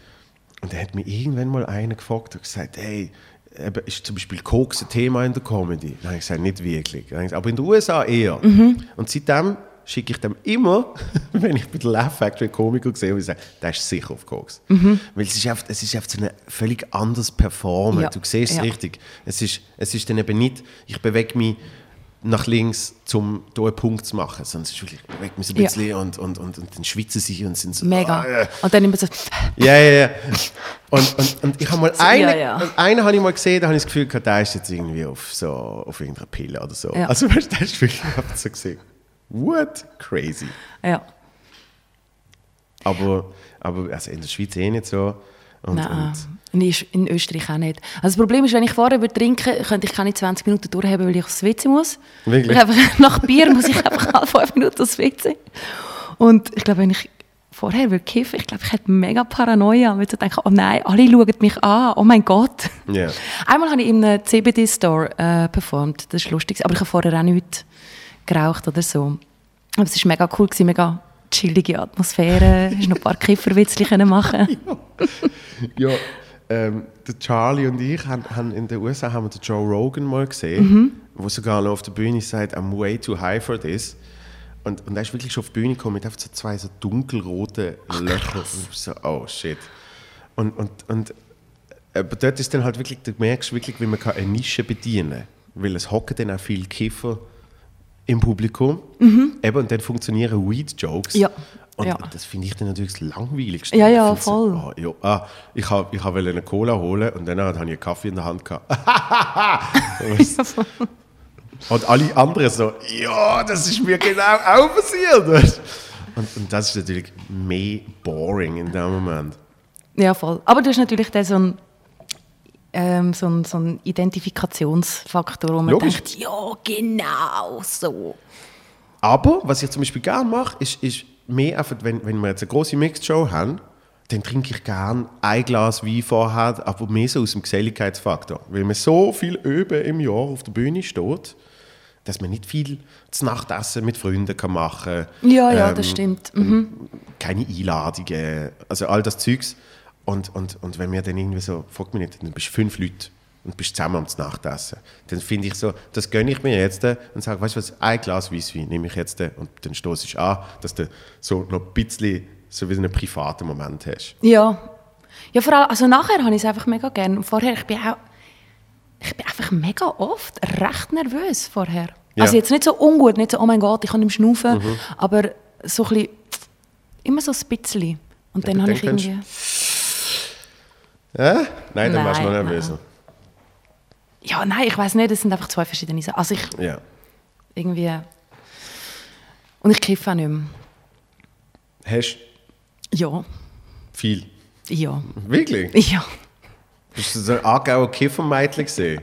Und da hat mir irgendwann mal einer gefragt und gesagt, hey, eben, ist zum Beispiel Koks ein Thema in der Comedy? Dann habe ich gesagt, nicht wirklich. Gesagt, aber in den USA eher. Mhm. Und seitdem schicke ich dem immer, wenn ich bei der Laugh Factory Komiker sehe, und ich sage, der ist sicher auf Koks. Mhm. Weil es ist, einfach, es ist einfach so ein völlig anderes Performen. Ja. Du siehst es Ja. richtig. Es ist, es ist dann eben nicht, ich bewege mich nach links, um hier einen Punkt zu machen, sondern es ist wirklich, ich bewege mich so ein Ja. bisschen und, und, und, und dann schwitzen sie und sind so, mega. ah, ja. Und dann immer so, Ja, ja, ja. Und, und, und ich habe mal einen, ja, ja. einen habe ich mal gesehen, da habe ich das Gefühl gehabt, der ist jetzt irgendwie auf, so, auf irgendeiner Pille oder so. Ja. Also weißt du, der ist wirklich einfach so gesehen. What? Crazy. ja. Aber, aber also in der Schweiz eh nicht so. Und, Nein, und in, Öst- in Österreich auch nicht. Also das Problem ist, wenn ich vorher würde trinken könnte ich keine 20 Minuten durchhaben, weil ich aufs WC muss. Wirklich? Ich einfach, nach Bier muss ich einfach alle 5 Minuten aufs WC. Und ich glaube, wenn ich vorher würde kiffen, ich glaube, ich hätte mega Paranoia. Ich denke, oh nein, alle schauen mich an, oh mein Gott. Ja. Einmal habe ich in einem CBD-Store äh, performt, das ist lustig, aber ich habe vorher auch nicht geraucht oder so. Aber es war mega cool, gewesen, mega chillige Atmosphäre, hast noch ein paar Kifferwitzchen können machen ja, ähm, der Charlie und ich haben, haben in den USA haben wir den Joe Rogan mal gesehen, Mhm. wo sogar noch auf der Bühne sagt, I'm way too high for this. Und, und er ist wirklich schon auf die Bühne gekommen mit einfach so zwei so dunkelroten Löchern. Und so, oh shit. Und, und, und aber dort ist dann halt wirklich, du merkst wirklich, wie man kann eine Nische bedienen kann. Weil es hocken dann auch viele Kiffer im Publikum. Eben, und dann funktionieren Weed-Jokes. Mhm. Ja. Und Ja. das finde ich dann natürlich das Langweiligste. Ja, ja, finde so, voll. ah, ja, ah, ich habe ich hab eine Cola holen und dann hatte ich einen Kaffee in der Hand. Gehabt. und alle anderen so, ja, das ist mir genau auch passiert. Und, und das ist natürlich mehr boring in dem Moment. Ja, voll. Aber du hast natürlich dann so einen, ähm, so einen, so einen Identifikationsfaktor, wo man Logisch. denkt, ja, genau so. Aber was ich zum Beispiel gerne mache, ist, ist mehr einfach, wenn, wenn wir jetzt eine große Mixed-Show haben, dann trinke ich gerne ein Glas Wein vorher, aber mehr so aus dem Geselligkeitsfaktor. Weil man so viel üben im Jahr auf der Bühne steht, dass man nicht viel zu Nachtessen mit Freunden kann machen Ja, ja, Ähm, das stimmt. Mhm. Keine Einladungen, also all das Zeugs. Und, und, und wenn mir dann irgendwie so, frag mich nicht, dann bist du fünf Leute und bist zusammen am Nachtessen, dann finde ich so, das gönne ich mir jetzt äh, und sage, weißt du was, ein Glas Weisswein nehme ich jetzt äh, und dann stoße ich an, dass du so noch ein bisschen so wie einen privaten Moment hast. Ja. Ja, vor allem, also nachher habe ich es einfach mega gern. Und vorher, ich bin auch, ich bin einfach mega oft recht nervös vorher. Ja. Also jetzt nicht so ungut, nicht so, oh mein Gott, ich kann nicht mehr schnaufen, Mhm. aber so ein bisschen, immer so ein bisschen. Und dann aber habe dann ich kannst- Äh? Nein, dann warst du noch Nein, nervöser. Ja, nein, ich weiß nicht, das sind einfach zwei verschiedene Sachen. Also ich Ja. irgendwie... Und ich kiffe auch nicht mehr. Hast Ja, viel. ja, Wirklich? ja. Bist du so ein Aargauer Kiffermeitchen gesehen?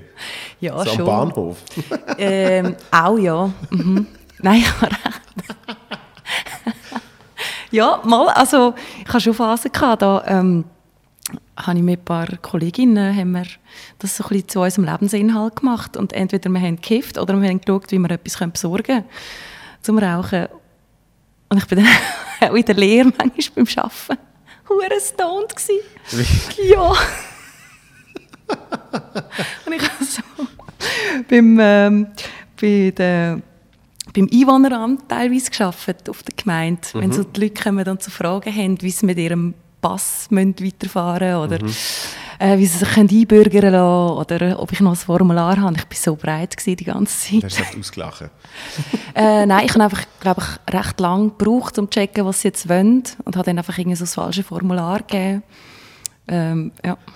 Ja, so am schon. Bahnhof? Ähm, auch ja. Mhm. Nein, ich habe recht. ja, mal, also ich hatte schon Phasen, gehabt, da ähm, habe ich mit ein paar Kolleginnen haben wir das so ein bisschen zu unserem Lebensinhalt gemacht und entweder wir haben gekifft oder wir haben geschaut, wie wir etwas besorgen können zum Rauchen. Und ich bin dann auch in der Lehre manchmal beim Arbeiten hure stoned gsi. Ja. Und ich habe so beim, ähm, bei der, beim Einwohneramt teilweise gearbeitet auf der Gemeinde. Wenn so die Leute kommen und so Fragen haben, wie sie mit ihrem Pass müssen weiterfahren oder äh, wie sie sich können einbürgern lassen oder ob ich noch ein Formular habe. Ich war so breit gewesen die ganze Zeit. Hast du echt ausgelachen? Äh, nein, ich habe einfach, glaube ich, recht lange gebraucht, um zu checken, was sie jetzt wollen. Und habe dann einfach irgendwie so das falsche Formular gegeben. Ähm, ja.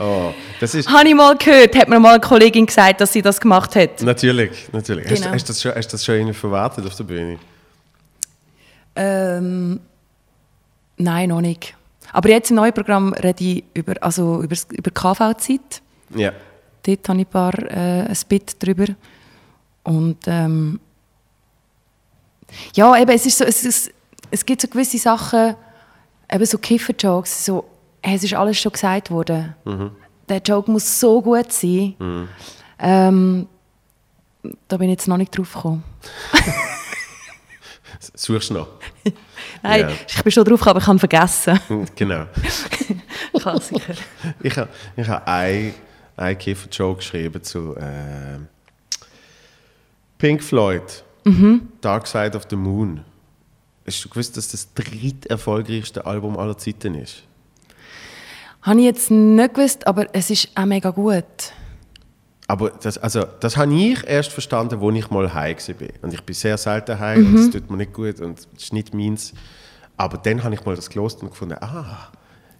Oh. Das ist Habe ich mal gehört, hat mir mal eine Kollegin gesagt, dass sie das gemacht hat. natürlich, natürlich. Hast, Genau. hast, du das schon, hast du das schon irgendwie verwartet auf der Bühne? Ähm, nein, noch nicht. Aber jetzt im neuen Programm rede ich über, also über, über KV-Zeit. Ja. Dort habe ich ein paar äh, ein Bit drüber. Und ähm, ja, eben, es, ist so, es, ist, es gibt so gewisse Sachen, eben so Kiffer-Jokes, so, es ist alles schon gesagt worden. Der Joke muss so gut sein. Ähm, da bin ich jetzt noch nicht drauf gekommen. Suchst du noch? Nein, Ja. ich bin schon drauf aber ich habe vergessen. genau. Klassiker. Ich habe ich ha einen ein Kiffer-Joke geschrieben zu äh, Pink Floyd, Mhm. Dark Side of the Moon. Hast du gewusst, dass das dritt erfolgreichste Album aller Zeiten ist? Habe ich jetzt nicht gewusst, aber es ist auch mega gut. Aber das, also, das habe ich erst verstanden, als ich mal heim war. Und ich bin sehr selten heim und Mhm. das tut mir nicht gut und das ist nicht meins. Aber dann habe ich mal das gelost und gefunden, ah,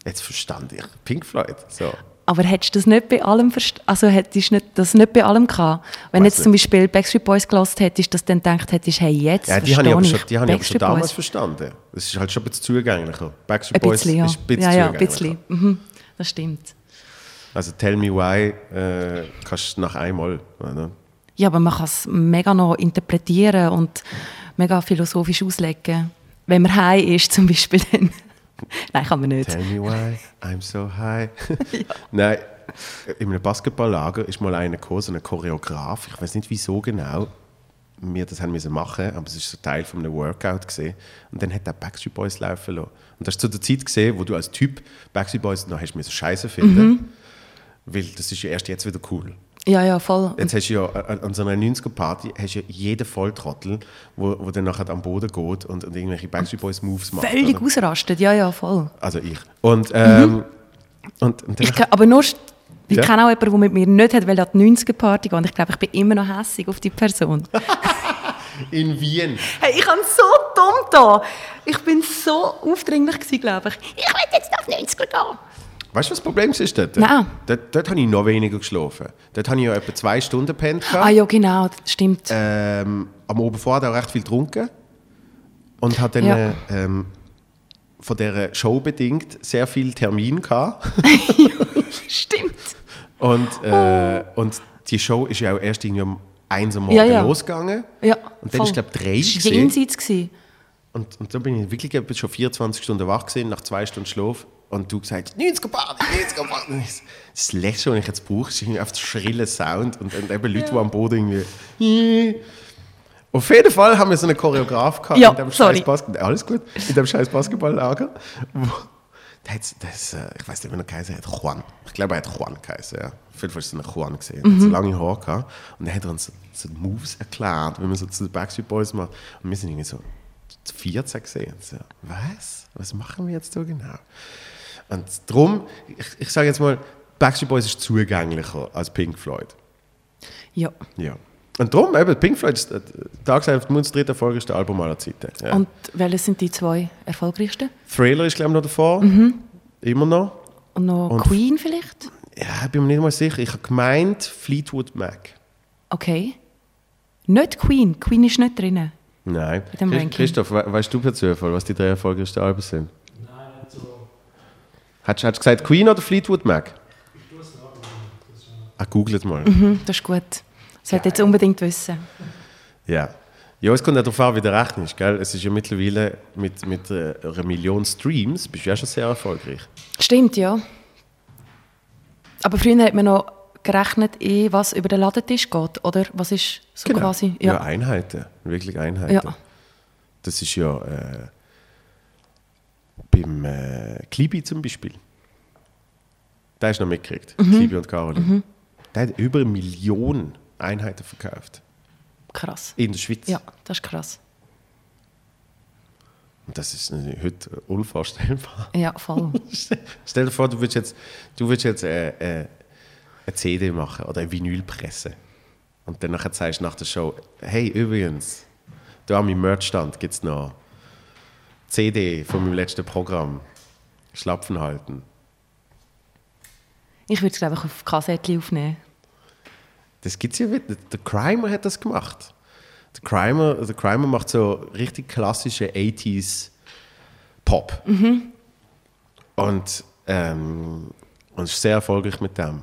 jetzt verstand ich Pink Floyd. So. Aber hättest du das nicht bei allem also hättest du nicht, das nicht bei allem gehabt? Wenn Weiss jetzt zum Beispiel Backstreet Boys gelost hättest, dass du dann gedacht hättest, hey, jetzt Ja, die habe ich verstehe schon, die habe ich aber schon damals Boys. verstanden. Das ist halt schon ein bisschen zugänglicher. Backstreet Ein Boys bisschen, ja. ist ein bisschen ja, ja, ein zugänglicher. bisschen. Mhm, das stimmt. Also Tell Me Why äh, kannst du nach einmal. Oder? Ja, aber man kann es mega noch interpretieren und mega philosophisch auslegen. Wenn man high ist, zum Beispiel, dann... Nein, kann man nicht. Tell me why I'm so high. Nein, in einem Basketballlager ist mal einer gekommen, so ein Choreograf. Ich weiß nicht wieso genau wir das haben müssen machen, aber es ist so Teil von einem Workout gesehen. Und dann hat er Backstreet Boys laufen lassen. Und das ist zu der Zeit gesehen, wo du als Typ Backstreet Boys noch hast müssen Scheiße finden, Mhm. Weil das ist ja erst jetzt wieder cool. Ja, ja, voll. Jetzt hast du ja äh, an so einer 90er-Party hast du ja jeden Volltrottel, wo, wo dann nachher am Boden geht und, und irgendwelche Backstreet Boys Moves macht. Völlig oder? ausrastet, ja, ja, voll. Also ich. Und, ähm, und, und dann Ich, ke- aber nur, ich Ja. kenne auch jemanden, der mit mir nicht hat, weil er die 90er-Party geht. Und ich glaube, ich bin immer noch hässig auf die Person. in Wien. hey, ich habe so dumm da. Ich bin so aufdringlich glaube ich. Ich will jetzt auf 90er gehen. Weißt du, was das Problem ist dort? Nein. Dort, dort habe ich noch weniger geschlafen. Dort habe ich ja etwa zwei Stunden gehabt. Ah ja, genau, das stimmt. ähm, am Oben vorher auch recht viel getrunken. Und hatte dann Ja. äh, ähm, von dieser Show bedingt sehr viel Termin gehabt. Stimmt. Und, äh, und die Show ist ja auch erst irgendwie um eins Uhr Oh. Ja, ja. losgegangen. Ja, Und dann voll. ist, glaube ich, drei Das war gewesen. jenseits. gewesen. Und, und da bin ich wirklich schon 24 Stunden wach gewesen, nach zwei Stunden Schlaf. Und du gesagt, 90er Party, 90er Party. So, Das Letzte, was ich jetzt brauche, ist irgendwie auf den schrillen Sound und, und eben Leute, die am Boden irgendwie... Auf jeden Fall haben wir so einen Choreograf gehabt Ja, in dem scheiß Basketball, alles gut, in dem scheiß Basketballlager. hat, das, äh, ich weiß nicht, wie er geheißen hat, Juan. Ich glaube, er hat Juan geheißen, ja. Auf jeden Fall ist es ein Juan gesehen. Er hat Mhm. so lange Haare gehabt. Und dann hat er uns so, so Moves erklärt, wie man so zu den Backstreet Boys macht. Und wir sind irgendwie so 14 gesehen. So, was? Was machen wir jetzt da genau? Und darum, ich, ich sage jetzt mal, Backstreet Boys ist zugänglicher als Pink Floyd. Ja. Ja. Und darum, eben, Pink Floyd ist äh, Dark Side of the Moon das dritte erfolgreichste Album aller Zeiten. Ja. Und welche sind die zwei erfolgreichsten? Thriller ist, glaube ich, noch davor. Immer noch. Und noch Und- Queen vielleicht? Ja, ich bin mir nicht mal sicher. Ich habe gemeint Fleetwood Mac. Okay. Nicht Queen. Queen ist nicht drin. Nein. Christoph, we weißt du per Zufall, was die drei erfolgreichsten Alben sind? Hast, du gesagt Queen oder Fleetwood Mac? Ah, googelt mal. Mhm, das ist gut. Das sollte jetzt unbedingt wissen. Ja. Ja, es kommt ja darauf an, wie der rechnest, gell? Es ist ja mittlerweile mit, mit äh, einer Million Streams, bist du ja schon sehr erfolgreich. Stimmt, ja. Aber früher hat man noch gerechnet, eh, was über den Ladentisch geht, oder? Was ist so quasi? Ja. Ja. Einheiten. Wirklich Einheiten. Ja. Das ist ja äh, beim äh, Klibi zum Beispiel. Der ist noch mitgekriegt. Mhm. Klibi und Caroline. Der hat über eine Million Einheiten verkauft. Krass. In der Schweiz. Ja, das ist krass. Und das ist heute unvorstellbar. Ja, voll. Stell dir vor, du würdest jetzt, du würdest jetzt äh, äh, eine CD machen oder eine Vinylpresse. Und dann sagst du nach der Show, hey, übrigens, da meinem Merchstand gibt es noch CD von meinem letzten Programm. Schlapfen halten. Ich würde es, glaube ich, auf Kassette aufnehmen. Das gibt's ja wieder. Der Crimer hat das gemacht. Der Crimer, der Crimer macht so richtig klassische 80s Pop. Und, ähm, und ist sehr erfolgreich mit dem.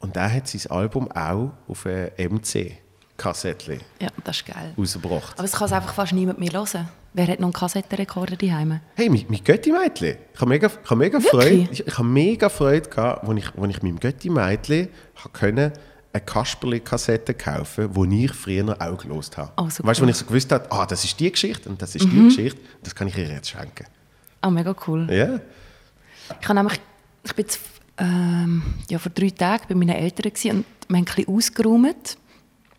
Und er hat sein Album auch auf eine MC-Kassette Ja, das ist geil. rausgebracht. Aber es kann es einfach fast niemand mehr hören. Wer hat noch einen Kassettenrekorder daheim? Hey, mein, mein Götti-Mädchen. Ich habe mega, ich habe mega? Freude, ich, ich habe mega Freude gehabt, als ich, als ich meinem Götti-Mädchen können eine Kasperli-Kassette kaufen die ich früher auch gelost habe. Oh, weißt du, wenn ich so gewusst habe, ah, das ist die Geschichte und das ist Mhm. die Geschichte, das kann ich ihr jetzt schenken. Ah, mega cool. Ja? Ich, habe nämlich, ich bin jetzt, ähm, ja, vor drei Tagen bei meinen Eltern und wir haben ein bisschen ausgeräumt,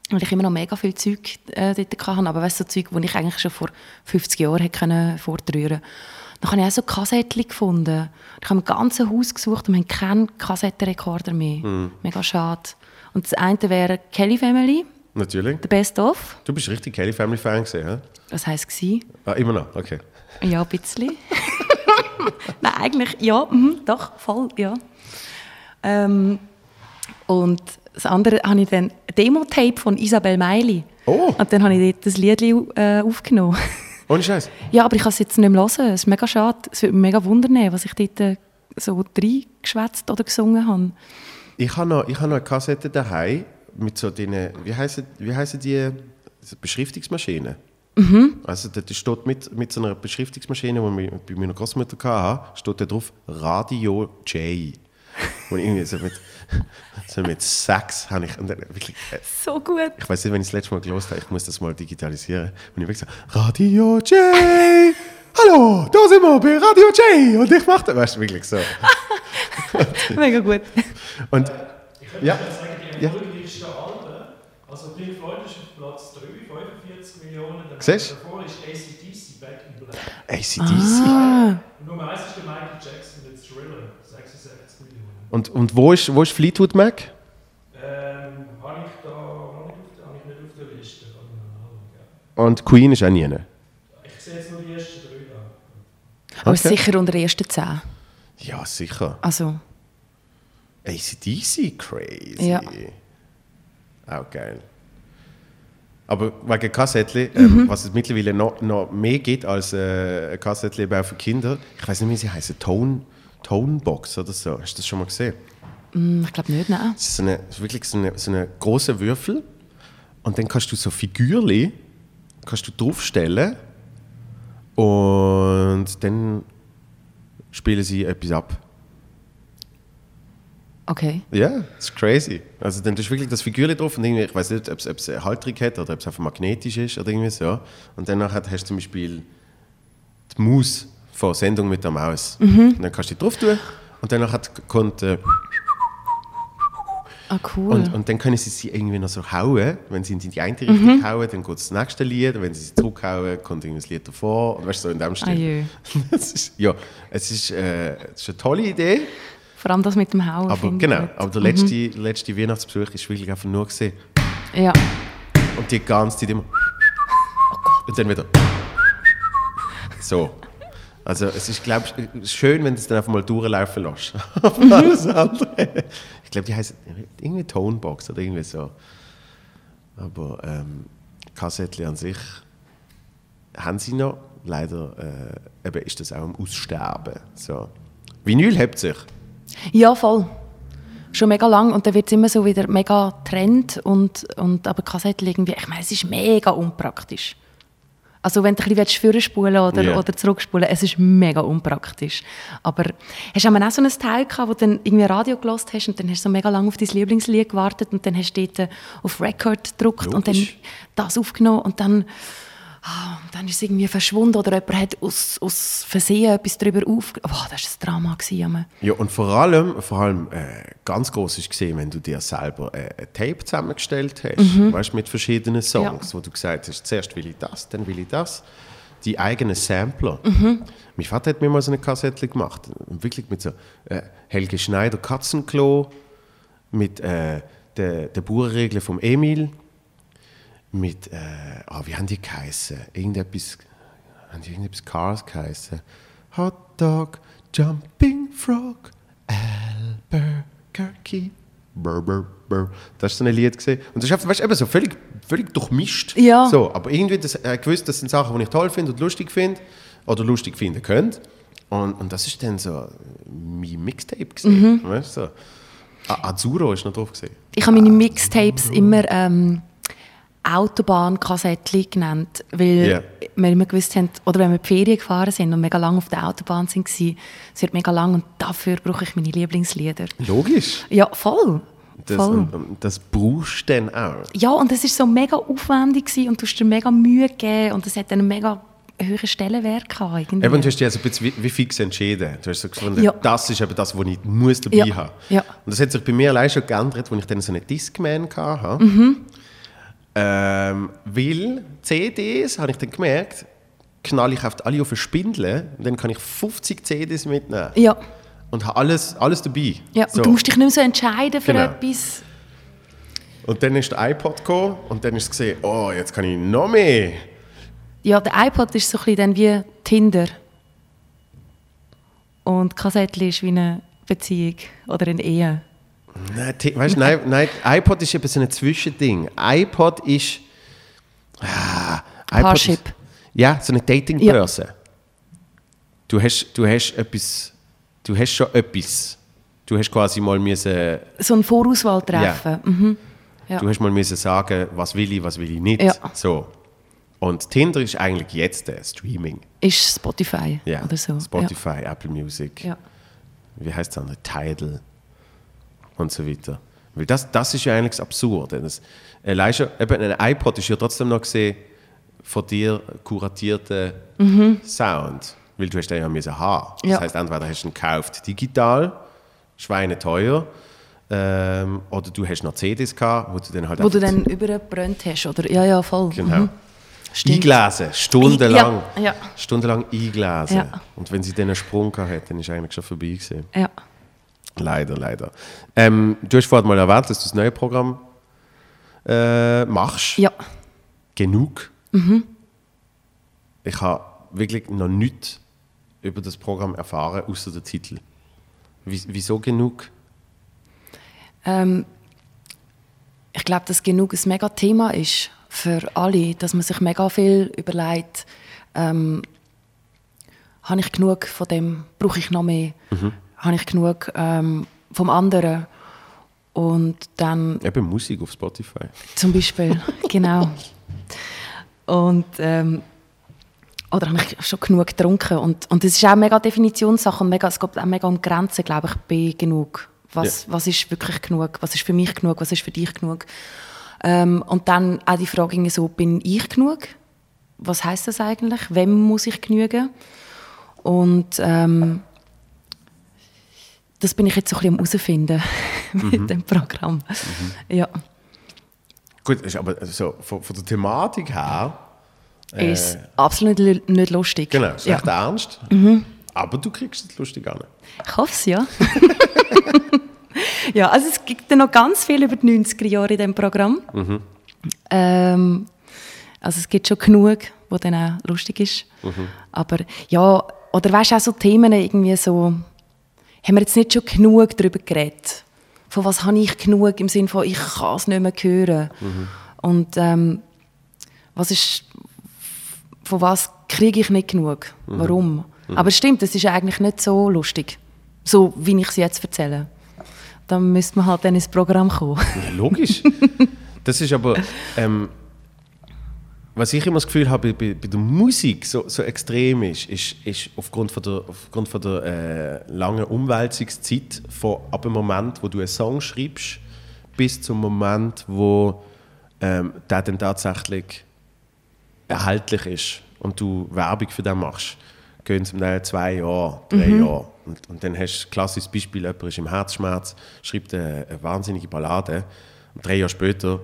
weil ich immer noch mega viel Zeug äh, dort hatte. Aber weißt du, so Zeug, die ich eigentlich schon vor 50 Jahren hätte können fortrühren Dann habe ich auch so Kassettchen gefunden. Ich habe im ganzen Haus gesucht und wir haben keinen Kassettenrekorder mehr. Mega schade. Und das eine wäre Kelly Family, Natürlich. The Best Of. Du bist richtig Kelly Family Fan gesehen, hä? Was heisst es? Ah, immer noch, okay. Ja, ein bisschen. Nein, eigentlich, ja, mhm, doch, voll, ja. Ähm, und das andere habe ich dann Demo-Tape von Isabel Meili. Oh. Und dann habe ich dort das Lied äh, aufgenommen. Ohne Scheiß. ja, aber ich kann es jetzt nicht mehr hören. Es ist mega schade. Es würde mich mega wundern, was ich dort äh, so reingeschwätzt oder gesungen habe. Ich habe noch, ich habe noch eine Kassette daheim mit so den, wie heißen, wie heißen die Beschriftungsmaschinen? Also da steht mit, mit so einer Beschriftungsmaschine, die wir bei meiner Großmutter hatten, steht da drauf Radio J. Und irgendwie so mit, so mit sechs habe ich, und dann wirklich, äh, So gut. ich weiß nicht, wenn ich das letzte Mal gelost habe, ich muss das mal digitalisieren. Und ich wirklich so, Radio J! Hallo, da sind wir bei Radio J! Und ich mache das, weißt du, wirklich so. Mega gut. Und, ja, sagen, die Ja. Alben. Also Pink Floyd ist auf Platz 3, 45 Millionen. Siehst? Davor ist ACDC, Back in Black. ACDC. Ah, Und Nummer 1 ist der Michael Jackson mit Thriller, 66 Millionen. Und, und wo, ist, wo ist Fleetwood Mac? Ähm, habe ich da habe ich nicht auf der Liste. Und Queen ist auch nie. Ich sehe jetzt nur die ersten drei da. aber Okay. sicher unter den ersten zehn. Ja, sicher. Also, ACDC, crazy. Ja. Auch geil. Aber wegen Kassettchen, ähm, was es mittlerweile noch, noch mehr gibt als äh, auch für Kinder, ich weiß nicht, wie sie heißen, Tone, Tonebox oder so. Hast du das schon mal gesehen? mm, ich glaube nicht, nein. Das ist so eine, wirklich so eine, so eine große Würfel und dann kannst du so Figürli kannst du draufstellen und dann spielen sie etwas ab. Okay. Ja, das ist crazy. Also dann tust du wirklich das Figürchen drauf und irgendwie, ich weiß nicht, ob es, es eine Halterung hat oder ob es einfach magnetisch ist oder irgendwie so. Und dann nachher hast du zum Beispiel die Maus von Sendung mit der Maus. Und dann kannst du die drauf tun und dann nachher kommt äh, Ah, cool. und, und dann können sie sie irgendwie noch so hauen. Wenn sie in die eine Richtung hauen, dann kommt das nächste Lied. Und wenn sie sie zurückhauen, kommt irgendwie das Lied davor. Und weißt du, so in dem Stil. Ah, ist, ja, es ist, äh, es ist eine tolle Idee. Vor allem das mit dem Hauen. Aber genau, gut. aber der letzte, letzte Weihnachtsbesuch ist wirklich einfach nur gesehen. Ja. Und die ganze Zeit immer. Und dann wieder. So. Also es ist, glaube ich, schön, wenn du es dann einfach mal durchlaufen lässt. Aber alles andere. Ich glaube, die heißt irgendwie Tonebox oder irgendwie so. Aber ähm, Kassettchen an sich haben sie noch. Leider äh, eben ist das auch am Aussterben. So. Vinyl hebt sich. Ja, voll. Schon mega lang und dann wird es immer so wieder mega Trend und, und aber Kassette irgendwie, ich meine, es ist mega unpraktisch. Also wenn du ein bisschen vorspulen oder, Ja. oder zurückspulen es ist mega unpraktisch. Aber hast du auch so ein Teil gehabt, wo du dann irgendwie Radio gelost hast und dann hast du so mega lange auf dein Lieblingslied gewartet und dann hast du dort auf Record gedruckt und dann Logisch. das aufgenommen und dann, ah, dann ist es irgendwie verschwunden oder jemand hat aus, aus Versehen etwas darüber aufgenommen. Oh, das war ein Drama. Gewesen. Ja, und vor allem, vor allem äh, ganz groß ist gesehen, wenn du dir selber äh, ein Tape zusammengestellt hast, weißt, mit verschiedenen Songs, wo du gesagt hast, zuerst will ich das, dann will ich das. Die eigenen Sampler. Mein Vater hat mir mal so eine Kassette gemacht, wirklich mit so äh, Helge Schneider Katzenklo, mit äh, der, der Bauernregel vom Emil, mit, äh, ah, wie haben die geheißen? Irgendetwas, haben die irgendetwas Cars geheißen? Hot Dog, Jumping Frog, Lucky. Brr, brr, brr. Das ist so ein Lied gesehen. Und das ist weißt, eben so völlig, völlig durchmischt. Ja. So, aber irgendwie das, äh, gewusst, das sind Sachen, die ich toll finde und lustig finde oder lustig finden könnte. Und, und das ist dann so mein Mixtape gesehen. Mhm. Weißt du? So. Azuro ist noch drauf gesehen. Ich habe meine Mixtapes immer ähm, Autobahnkassettchen genannt, weil Ja. wir immer gewusst haben, oder wenn wir die Ferien gefahren sind und mega lange auf der Autobahn sind, es wird mega lang und dafür brauche ich meine Lieblingslieder. Logisch. Ja, voll. Das, voll. und das brauchst du dann auch. Ja, und es war so mega aufwendig gewesen und du hast dir mega Mühe gegeben und es hat einen mega hohen Stellenwert gehabt. Irgendwie. Eben, du hast dich also ein bisschen wie, wie fix entschieden. Du hast so gefunden, Ja. das ist eben das, was ich muss dabei Ja. haben Ja. Und das hat sich bei mir allein schon geändert, als ich dann so einen Discman hatte. Mhm. Ähm, weil CDs, habe ich dann gemerkt, knall ich oft alle auf eine Spindel und dann kann ich 50 CDs mitnehmen. ja, Und habe alles, alles dabei. ja. So. Und du musst dich nicht mehr so entscheiden für Genau. etwas. Und dann ist der iPod gekommen und dann ist es gesehen, oh, jetzt kann ich noch mehr. Ja, der iPod ist so ein bisschen wie Tinder. Und Kassettchen ist wie eine Beziehung oder eine Ehe. Nein, weißt, nein, nein, iPod ist eben so ein Zwischending. iPod ist. Ah, iPod Parship. Ist, ja, so eine Datingbörse. Du, hast, du hast etwas. Du hast schon etwas. Du hast quasi mal müssen, So ein Vorauswahltreffen. Mhm. Ja. du hast mal müssen sagen, was will ich, was will ich nicht. Ja. So. Und Tinder ist eigentlich jetzt der Streaming. Ist Spotify Ja. oder so. Spotify, Apple Music. Ja. wie heißt das andere, Tidal und so weiter. Weil das, das ist ja eigentlich das Absurde. Das, allein schon, eben ein iPod ist ja trotzdem noch gesehen von dir kuratierter Sound. Weil du hast den ja müssen haben. Das Ja. heißt, entweder hast du ihn gekauft digital, schweineteuer, ähm, oder du hast noch CDs gehabt, wo du dann halt Wo du dann überbrannt hast, oder? Ja, ja, voll. Genau. Mhm. Stimmt. Eingelesen, stundenlang. Ja, ja. Stundenlang eingelesen. Ja. Und wenn sie dann einen Sprung gehabt hat, dann ist eigentlich schon vorbei gewesen. Ja. Leider, leider. Ähm, du hast vorhin mal erwähnt, dass du das neue Programm äh, machst. ja. Genug. Ich habe wirklich noch nichts über das Programm erfahren, außer der Titel. Wie, wieso genug? Ähm, ich glaube, dass genug ein mega Thema ist für alle, dass man sich mega viel überlegt, ähm, habe ich genug von dem, brauche ich noch mehr, habe ich genug ähm, vom anderen und dann Eben Musik auf Spotify. zum Beispiel, genau. Und, ähm, oder habe ich schon genug getrunken? Und, und das ist auch eine mega Definitionssache und mega, es geht auch mega um Grenzen, glaube ich, bei genug. Was, Ja. was ist wirklich genug? Was ist für mich genug? Was ist für dich genug? Ähm, und dann auch die Frage so, bin ich genug? Was heißt das eigentlich? Wem muss ich genügen? Und ähm, das bin ich jetzt so ein bisschen am herausfinden mit dem Programm. Ja. Gut, aber so, von, von der Thematik her. Äh, ist absolut lu- nicht lustig. Genau, ist ja. recht ernst. Aber du kriegst es lustig an. Ich hoffe es, ja. ja, also es gibt noch ganz viel über die 90er Jahre in diesem Programm. Ähm, also es gibt schon genug, wo dann auch lustig ist. Aber ja, oder weißt du auch so Themen irgendwie so, haben wir jetzt nicht schon genug darüber geredet? Von was habe ich genug im Sinne von, ich kann es nicht mehr hören? Und ähm, was ist, von was kriege ich nicht genug? Warum? Aber es stimmt, es ist eigentlich nicht so lustig, so wie ich es jetzt erzähle. Dann müsste man halt dann ins Programm kommen. Ja, logisch. das ist aber, ähm, was ich immer das Gefühl habe, bei, bei der Musik so, so extrem ist, ist, ist aufgrund von der, aufgrund von der äh, langen Umwälzungszeit von ab dem Moment, wo du einen Song schreibst, bis zum Moment, wo ähm, der dann tatsächlich erhältlich ist und du Werbung für den machst, gehen zum Teil zwei Jahre, drei Jahre. Und, und dann hast du ein klassisches Beispiel, jemand ist im Herzschmerz, schreibt eine, eine wahnsinnige Ballade. Und drei Jahre später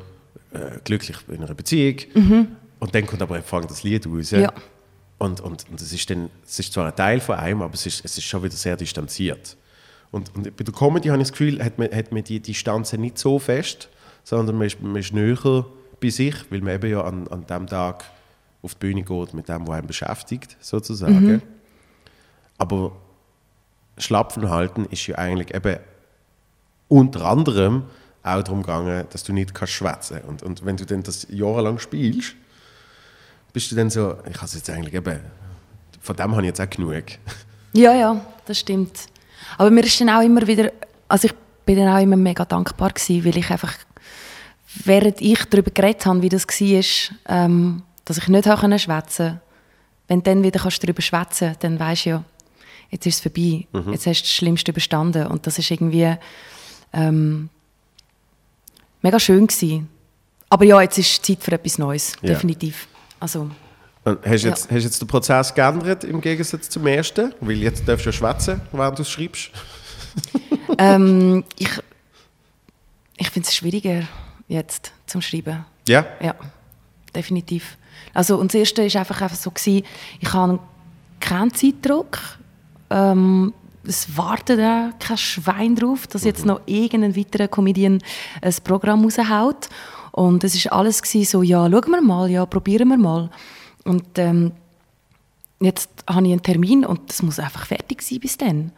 äh, glücklich in einer Beziehung und dann kommt aber das Lied raus. Ja. Und, und, und es, ist dann, es ist zwar ein Teil von einem, aber es ist, es ist schon wieder sehr distanziert. Und, und bei der Comedy habe ich das Gefühl, hat man, hat man die Distanzen nicht so fest, sondern man ist, man ist näher bei sich, weil man eben ja an, an dem Tag auf die Bühne geht mit dem, was einen beschäftigt, sozusagen. Aber Schlapfen halten ist ja eigentlich eben unter anderem auch darum gegangen, dass du nicht kannst schwätzen und, und wenn du dann das jahrelang spielst, bist du dann so, ich habe es jetzt eigentlich eben, von dem habe ich jetzt auch genug. Ja, ja, das stimmt. Aber mir ist dann auch immer wieder, also ich bin dann auch immer mega dankbar gewesen, weil ich einfach, während ich darüber geredet habe, wie das war, ähm, dass ich nicht schwätzen konnte, wenn du dann wieder kannst darüber schwätzen dann weisst du ja, jetzt ist es vorbei, mhm. jetzt hast du das Schlimmste überstanden und das ist irgendwie ähm, mega schön gewesen. Aber ja, jetzt ist Zeit für etwas Neues, ja. definitiv. Also, hast du jetzt, ja. jetzt den Prozess geändert im Gegensatz zum ersten? Weil jetzt darfst du ja schwätzen, während du es schreibst. ähm, ich ich finde es schwieriger jetzt zum Schreiben. Ja? Ja, definitiv. Also, und das Erste war einfach, einfach so, gewesen, ich habe keinen Zeitdruck. Ähm, es wartet auch kein Schwein drauf, dass jetzt noch irgendein weiterer Comedian ein Programm raushaut. Und es war alles gewesen, so, ja, schauen wir mal, ja, probieren wir mal. Und ähm, jetzt habe ich einen Termin und das muss einfach fertig sein bis dann.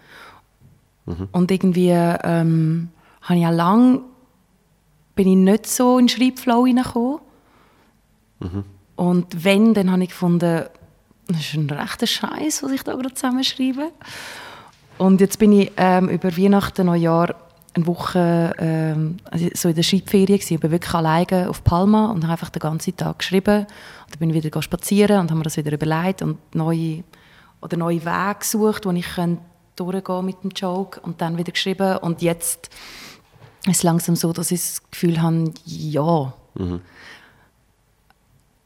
Mhm. Und irgendwie ähm, habe ich auch lange bin ich nicht so in den Schreibflow hineingekommen. Mhm. Und wenn, dann habe ich gefunden, das ist ein rechter Scheiß, was ich da gerade zusammenschreibe. Und jetzt bin ich ähm, über Weihnachten, Neujahr eine Woche ähm, also so in der Schreibferie gewesen. Ich bin wirklich alleine auf Palma und habe einfach den ganzen Tag geschrieben. Und dann bin ich wieder spazieren und habe mir das wieder überlegt und neue oder neue Wege gesucht, wo ich durchgehen mit dem Joke und dann wieder geschrieben. Und jetzt ist es langsam so, dass ich das Gefühl habe, ja, mhm.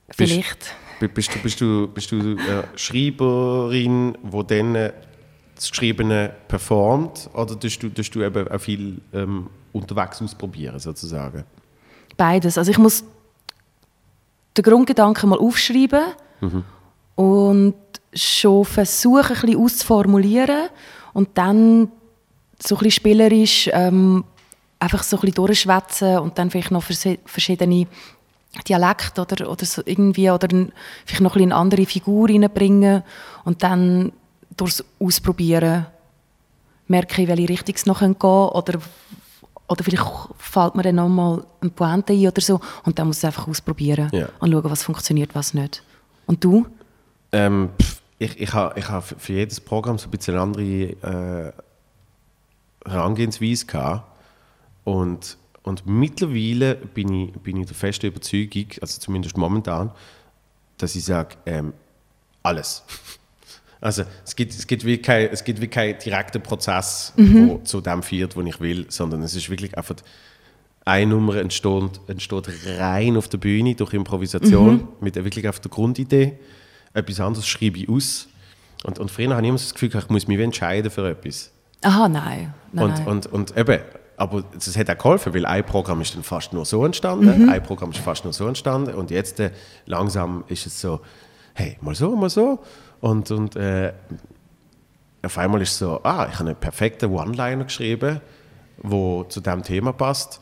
vielleicht. Bist, bist, du, bist du, bist du eine Schreiberin, die dann das Geschriebene performt oder tust du, tust du eben auch viel ähm, unterwegs ausprobieren, sozusagen? Beides. Also ich muss den Grundgedanken mal aufschreiben mhm. und schon versuchen, ein bisschen auszuformulieren und dann so ein bisschen spielerisch ähm, einfach so ein bisschen durchschwätzen und dann vielleicht noch verschiedene Dialekte oder, oder so irgendwie oder vielleicht noch ein bisschen eine andere Figur reinbringen und dann durchs Ausprobieren merke ich, welche Richtung es noch gehen könnte oder, oder vielleicht fällt mir dann nochmal ein Pointe ein oder so und dann muss ich es einfach ausprobieren ja. und schauen, was funktioniert, was nicht. Und du? Ähm, ich ich habe ich ha für jedes Programm so ein bisschen eine andere äh, Herangehensweise gehabt und, und mittlerweile bin ich, bin ich der festen Überzeugung, also zumindest momentan, dass ich sage, ähm, alles. Also es gibt, es gibt, wie, kein, es gibt wie keinen direkten Prozess, mhm. zu dem führt, wo ich will, sondern es ist wirklich einfach eine Nummer entsteht, entsteht rein auf der Bühne durch Improvisation mhm. mit wirklich auf der Grundidee. Etwas anderes schreibe ich aus. Und, und früher habe ich immer das Gefühl, ich muss mich entscheiden für etwas. Aha, nein. nein und, nein. Und, und eben, aber das hat auch geholfen, weil ein Programm ist dann fast nur so entstanden, mhm. ein Programm ist fast nur so entstanden und jetzt äh, langsam ist es so, hey, mal so, mal so. Und, und äh, auf einmal ist es so, ah, ich habe einen perfekten One-Liner geschrieben, der zu diesem Thema passt.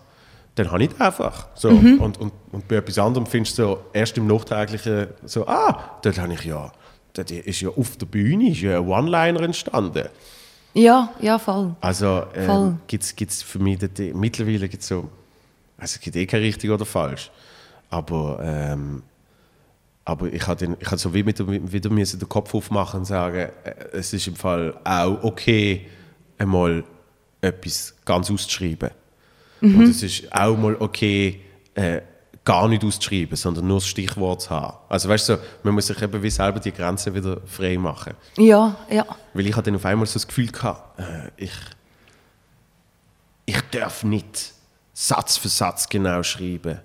Dann habe ich das einfach. So. Mhm. Und, und, und bei etwas anderem findest du so, erst im Nachträglichen so, ah, dort habe ich ja, dort ist ja auf der Bühne ist ja ein One-Liner entstanden. Ja, ja, voll. Also äh, gibt es für mich, dort, mittlerweile gibt es so, also es gibt eh kein richtig oder falsch, aber ähm, aber ich habe ich so wie mit wieder müssen den Kopf aufmachen und sagen, äh, es ist im Fall auch okay, einmal etwas ganz auszuschreiben. Mhm. Und es ist auch mal okay, äh, gar nicht auszuschreiben, sondern nur das Stichwort zu haben. Also weißt du, man muss sich eben wie selber die Grenzen wieder frei machen. Ja, ja. Weil ich hatte dann auf einmal so das Gefühl gehabt, äh, ich, ich darf nicht Satz für Satz genau schreiben.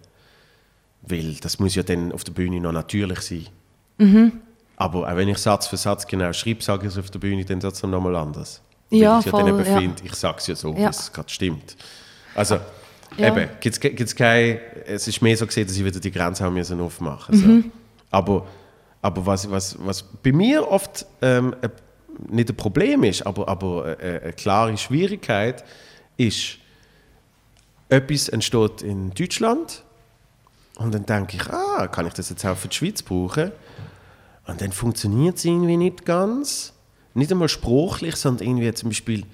Weil das muss ja dann auf der Bühne noch natürlich sein. Mhm. Aber auch wenn ich Satz für Satz genau schreibe, sage ich es auf der Bühne dann trotzdem nochmal anders. Ja, weil ich voll, ja dann eben ja. finde, ich sage es ja so, ja. wie es gerade stimmt. Also, ja. eben, gibt's, gibt's kein, es ist mehr so gesehen, dass ich wieder die Grenze haben müssen aufmachen. So. Mhm. Aber, aber was, was, was bei mir oft ähm, nicht ein Problem ist, aber, aber eine, eine klare Schwierigkeit ist, etwas entsteht in Deutschland und dann denke ich, ah, kann ich das jetzt auch für die Schweiz brauchen? Und dann funktioniert es irgendwie nicht ganz. Nicht einmal sprachlich, sondern irgendwie zum Beispiel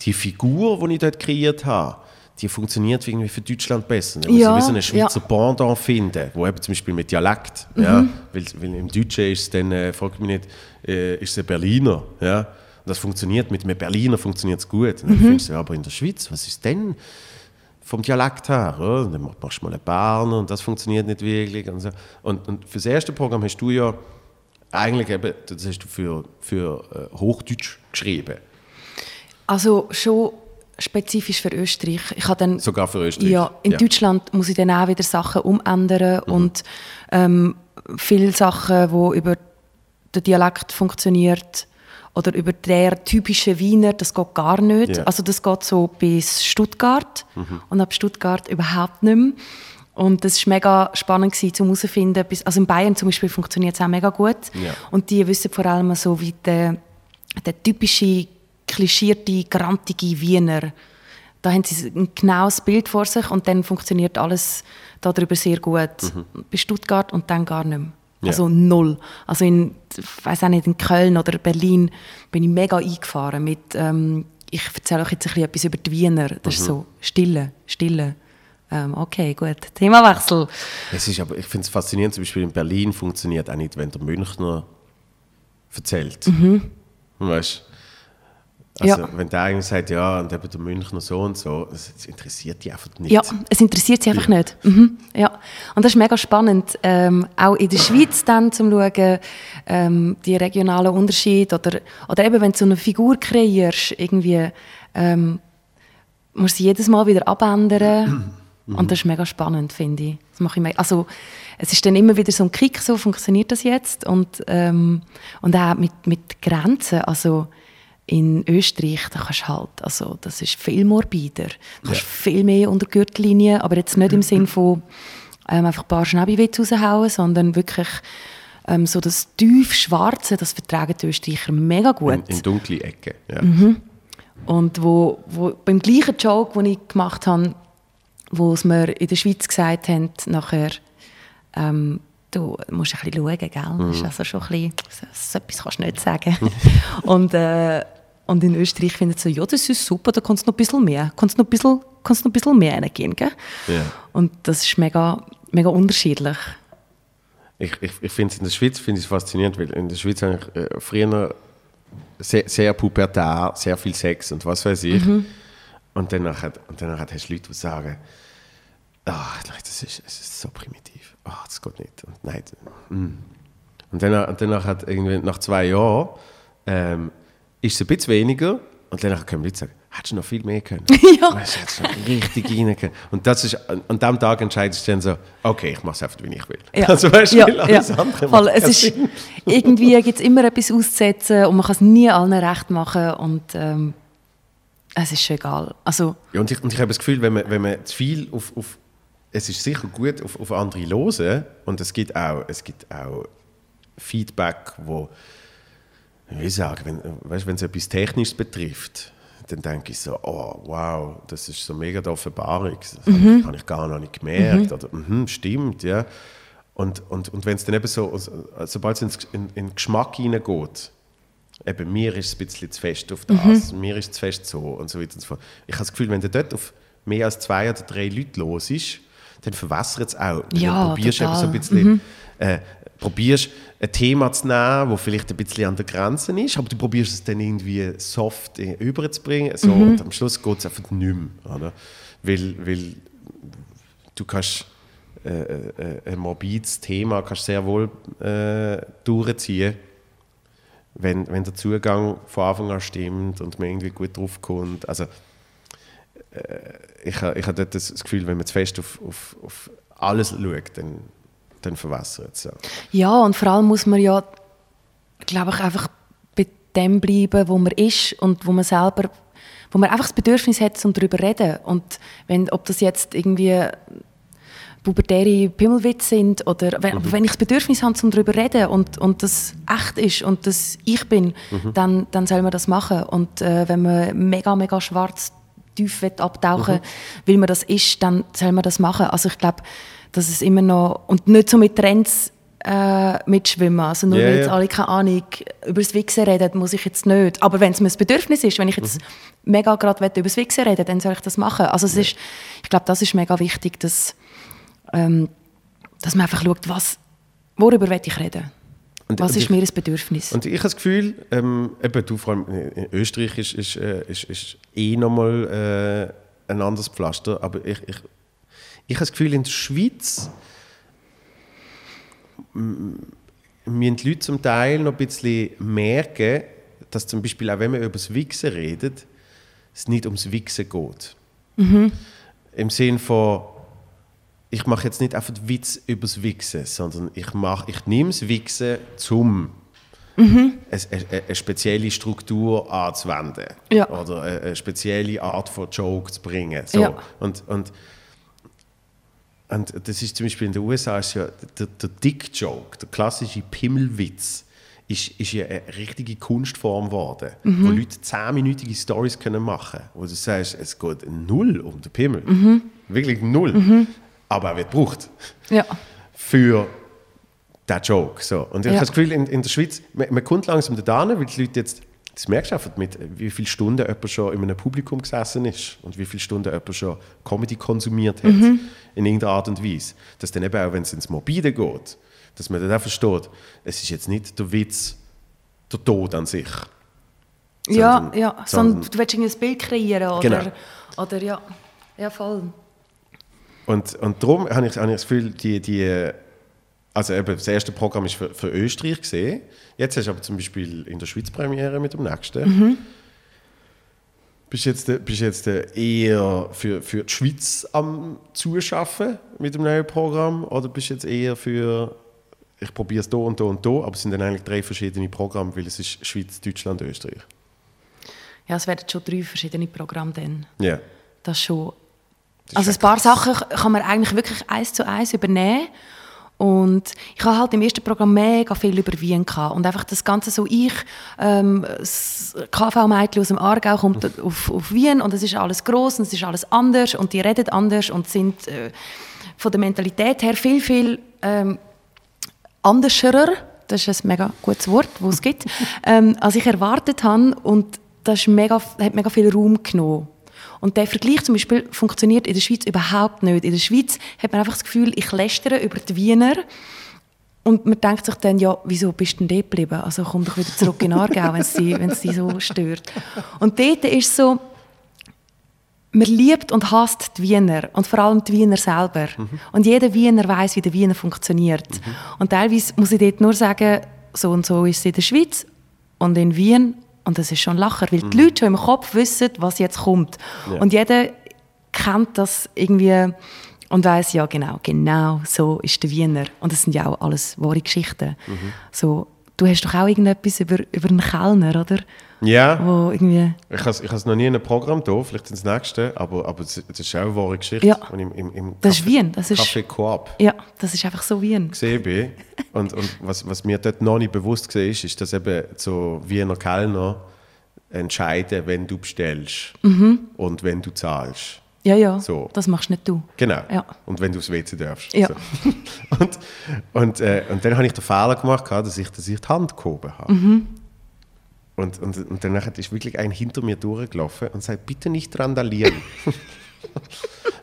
die Figur, die ich dort kreiert habe, die funktioniert irgendwie für Deutschland besser. Da muss Ja, ich so einen Schweizer ja. Pendant finden, wo eben zum Beispiel mit Dialekt, ja, weil, weil im Deutschen ist es dann, äh, frag mich nicht, äh, ist es ein Berliner, ja, und das funktioniert, mit einem Berliner funktioniert es gut. Und dann findest du, ja, aber in der Schweiz, was ist denn vom Dialekt her? Oder? Dann machst du mal einen Berner und das funktioniert nicht wirklich. Und, so. und, und für das erste Programm hast du ja eigentlich eben, das hast du für, für äh, Hochdeutsch geschrieben, Also schon spezifisch für Österreich. Ich habe dann sogar für Österreich. Ja, in Deutschland muss ich dann auch wieder Sachen umändern und ähm, viele Sachen, die über den Dialekt funktioniert oder über der typische Wiener, das geht gar nicht. Ja. Also das geht so bis Stuttgart und ab Stuttgart überhaupt nicht mehr. Und das war mega spannend, gewesen, um herauszufinden. bis- Also in Bayern zum Beispiel funktioniert es auch mega gut. Ja. Und die wissen vor allem so, wie der, der typische, klischierte, grantige Wiener, da haben sie ein genaues Bild vor sich und dann funktioniert alles darüber sehr gut. Bei Stuttgart und dann gar nicht mehr. Also null. Also in, ich weiß auch nicht, in Köln oder Berlin bin ich mega eingefahren mit, ähm, ich erzähle euch jetzt ein bisschen etwas über die Wiener. Das ist so Stille, Stille. Ähm, okay, gut. Themawechsel. Es ist aber, ich finde es faszinierend, zum Beispiel in Berlin funktioniert auch nicht, wenn der Münchner erzählt. Weißt Also, Ja. wenn der eigentlich sagt, ja, und eben der Münchner so und so, das, interessiert die einfach nicht. Ja, es interessiert sie einfach nicht. Mhm, ja. Und das ist mega spannend, ähm, auch in der Schweiz dann zu schauen, ähm, die regionalen Unterschiede oder, oder eben, wenn du so eine Figur kreierst, irgendwie ähm, musst du sie jedes Mal wieder abändern und das ist mega spannend, finde ich. Das mache ich also es ist dann immer wieder so ein Kick, so funktioniert das jetzt und, ähm, und auch mit, mit Grenzen, also in Österreich, da kannst halt, also das ist viel morbider. Du kannst viel mehr unter Gürtellinie, aber jetzt nicht im Sinn von ähm, einfach ein paar Schnäbiwitze raushauen, sondern wirklich ähm, so das tief Schwarze, das vertragen die Österreicher mega gut. In, in dunkle Ecken. Ja. Mhm. Und wo, wo beim gleichen Joke, den ich gemacht habe, wo es mir in der Schweiz gesagt haben, nachher, ähm, du musst ein bisschen schauen, gell? Das ist also schon ein bisschen, so, so etwas kannst du nicht sagen. und, äh, und in Österreich finden sie so, ja, das ist super, da kannst du noch ein bisschen mehr, kannst noch ein bisschen, kannst noch ein bisschen mehr reingehen, gell? Ja. Und das ist mega, mega unterschiedlich. Ich, ich, ich finde es in der Schweiz finde ich es faszinierend, weil in der Schweiz habe ich äh, früher sehr, sehr pubertär, sehr viel Sex und was weiß ich. Und danach, hat, und danach hat- hast du Leute, die sagen, ah, das, ist, das ist so primitiv, ah, das geht nicht. Und, nein, mm. und danach, und danach hat irgendwie nach zwei Jahren ähm, ist es ein bisschen weniger und danach können Leute sagen, hättest du noch viel mehr können. Ja. Weißt hättest du noch richtig rein können. Und das ist, an an dem Tag entscheidest du dann so, okay, ich mache es einfach, wie ich will. Ja. Also weißt du, ja, alles ja. andere Voll. Es ist, Sinn. irgendwie gibt es immer etwas auszusetzen und man kann es nie allen recht machen und ähm, es ist schon egal. Also, Ja, und ich, und ich habe das Gefühl, wenn man, wenn man zu viel auf, auf es ist sicher gut, auf, auf andere hören und es gibt auch, es gibt auch Feedback, wo, wie sagen, wenn, weißt, wenn es etwas Technisches betrifft, dann denke ich so, oh wow, das ist so mega die Offenbarung, das habe ich, habe ich gar noch nicht gemerkt, oder mhm, stimmt, ja. Und, und, und wenn es dann eben so, sobald es ins- in, in den Geschmack hineingeht, eben mir ist es ein bisschen zu fest auf das, mir ist es zu fest so und so weiter und so fort. Ich habe das Gefühl, wenn du dort auf mehr als zwei oder drei Leute los ist, dann verwässert es auch. Weil Ja, du probierst eben so ein total. bisschen, äh, probierst ein Thema zu nehmen, das vielleicht ein bisschen an der Grenze ist, aber du probierst es dann irgendwie soft äh, überzubringen, so, und am Schluss geht es einfach nicht mehr. Oder? Weil, weil du kannst äh, äh, ein morbides Thema kannst sehr wohl äh, durchziehen, wenn, wenn der Zugang von Anfang an stimmt und man irgendwie gut drauf kommt. Also, äh, ich, ich habe dort das Gefühl, wenn man zu fest auf, auf, auf alles schaut, dann, dann verwässert es. Ja. ja, und vor allem muss man ja, glaube ich, einfach bei dem bleiben, wo man ist und wo man selber, wo man einfach das Bedürfnis hat, um darüber zu reden. Und wenn, ob das jetzt irgendwie pubertäre Pimmelwitze sind oder wenn, wenn ich das Bedürfnis habe, um darüber zu reden und, und das echt ist und das ich bin, dann, dann soll man das machen. Und äh, wenn man mega, mega schwarz tief will abtauchen weil man das ist, dann soll man das machen. Also ich glaube, dass es immer noch, und nicht so mit Trends äh, mitschwimmen. Also nur Ja, weil jetzt alle keine Ahnung über das Wichsen reden, muss ich jetzt nicht. Aber wenn es mir ein Bedürfnis ist, wenn ich jetzt Mhm. mega gerade über das Wichsen reden dann soll ich das machen. Also es ist, ich glaube, das ist mega wichtig, dass, ähm, dass man einfach schaut, was, worüber will ich reden. Und- was und ist ich- mir ein Bedürfnis? Und ich habe das Gefühl, ähm, eben, du, vor allem in Österreich ist, ist, äh, ist, ist eh nochmal äh, ein anderes Pflaster, aber ich, ich, ich habe das Gefühl, in der Schweiz müssen die Leute zum Teil noch ein bisschen merken, dass zum Beispiel auch wenn man über das Wichsen redet, es nicht ums Wichsen geht. Im Sinn von, ich mache jetzt nicht einfach Witz über das Wichsen, sondern ich, mach, ich nehme das Wichsen zum eine, eine, eine spezielle Struktur anzuwenden. Ja. Oder eine, eine spezielle Art von Joke zu bringen. So. Ja. Und, und, und das ist zum Beispiel in den USA ist ja der, der Dick-Joke, der klassische Pimmelwitz, ist, ist ja eine richtige Kunstform geworden, wo Leute zehnminütige Stories können machen können. Wo du sagst, es geht null um den Pimmel. Wirklich null. Aber er wird gebraucht ja. für den Joke. So. Und ich Ja. habe das Gefühl, in, in der Schweiz, man, man kommt langsam da weil die Leute jetzt, das merkst du einfach mit, wie viele Stunden jemand schon in einem Publikum gesessen ist und wie viele Stunden jemand schon Comedy konsumiert hat, Mhm. in irgendeiner Art und Weise. Dass dann eben auch, wenn es ins Mobile geht, dass man dann auch versteht, es ist jetzt nicht der Witz, der Tod an sich. Ja, Sondern- ja. Sondern, sondern- du willst ein Bild kreieren oder, Genau. oder ja. Ja, voll. Und, und darum habe ich, habe ich das Gefühl, die, die, also eben das erste Programm ist für, für Österreich gesehen. Jetzt hast du aber zum Beispiel in der Schweiz Premiere mit dem nächsten. Bist jetzt, bist jetzt eher für, für die Schweiz am Zuschaffen mit dem neuen Programm oder bist jetzt eher für, ich probiere es da und da und da, aber es sind dann eigentlich drei verschiedene Programme, weil es ist Schweiz, Deutschland, Österreich. Ja, es werden schon drei verschiedene Programme dann. Ja. Das schon. ist Also ein paar. Sachen kann man eigentlich wirklich eins zu eins übernehmen. Und ich habe halt im ersten Programm mega viel über Wien gehabt. Und einfach das Ganze so, ich, ähm, KV-Mädchen aus dem Aargau kommt auf, auf Wien und es ist alles gross und es ist alles anders und die reden anders und sind äh, von der Mentalität her viel, viel ähm, anderscherer, das ist ein mega gutes Wort, das es gibt, ähm, als ich erwartet habe. Und das mega, hat mega viel Raum genommen. Und der Vergleich zum Beispiel funktioniert in der Schweiz überhaupt nicht. In der Schweiz hat man einfach das Gefühl, ich lästere über die Wiener. Und man denkt sich dann, ja, wieso bist du denn dort geblieben? Also komm doch wieder zurück in Aargau, wenn es dich, wenn es dich so stört. Und dort ist so, man liebt und hasst die Wiener und vor allem die Wiener selber. Und jeder Wiener weiß, wie der Wiener funktioniert. Und teilweise muss ich dort nur sagen, so und so ist es in der Schweiz und in Wien und das ist schon ein Lacher, weil die Leute schon im Kopf wissen, was jetzt kommt. Ja. Und jeder kennt das irgendwie und weiß ja genau, genau so ist der Wiener. Und das sind ja auch alles wahre Geschichten. So, du hast doch auch irgendetwas über, über einen Kellner, oder? Ja. Wo irgendwie... Ich habe ich es noch nie in einem Programm da, vielleicht ins nächste, aber, aber das, ist auch eine wahre Geschichte. Ja. Und im, im, im Das ist Wien, das ist- Café Coop Ja, das ist einfach so Wien. gesehen bin. Und, und was, was mir dort noch nicht bewusst war, ist, ist, dass eben so Wiener Kellner entscheiden, wenn du bestellst und wenn du zahlst. Ja, ja, So. das machst nicht du. Genau. Ja. Und wenn du aufs WC darfst. Ja. So. Und, und, äh, und dann habe ich den Fehler gemacht, dass ich, dass ich die Hand gehoben habe. Mhm. Und, und, und danach ist wirklich ein hinter mir durchgelaufen und sagt, bitte nicht randalieren.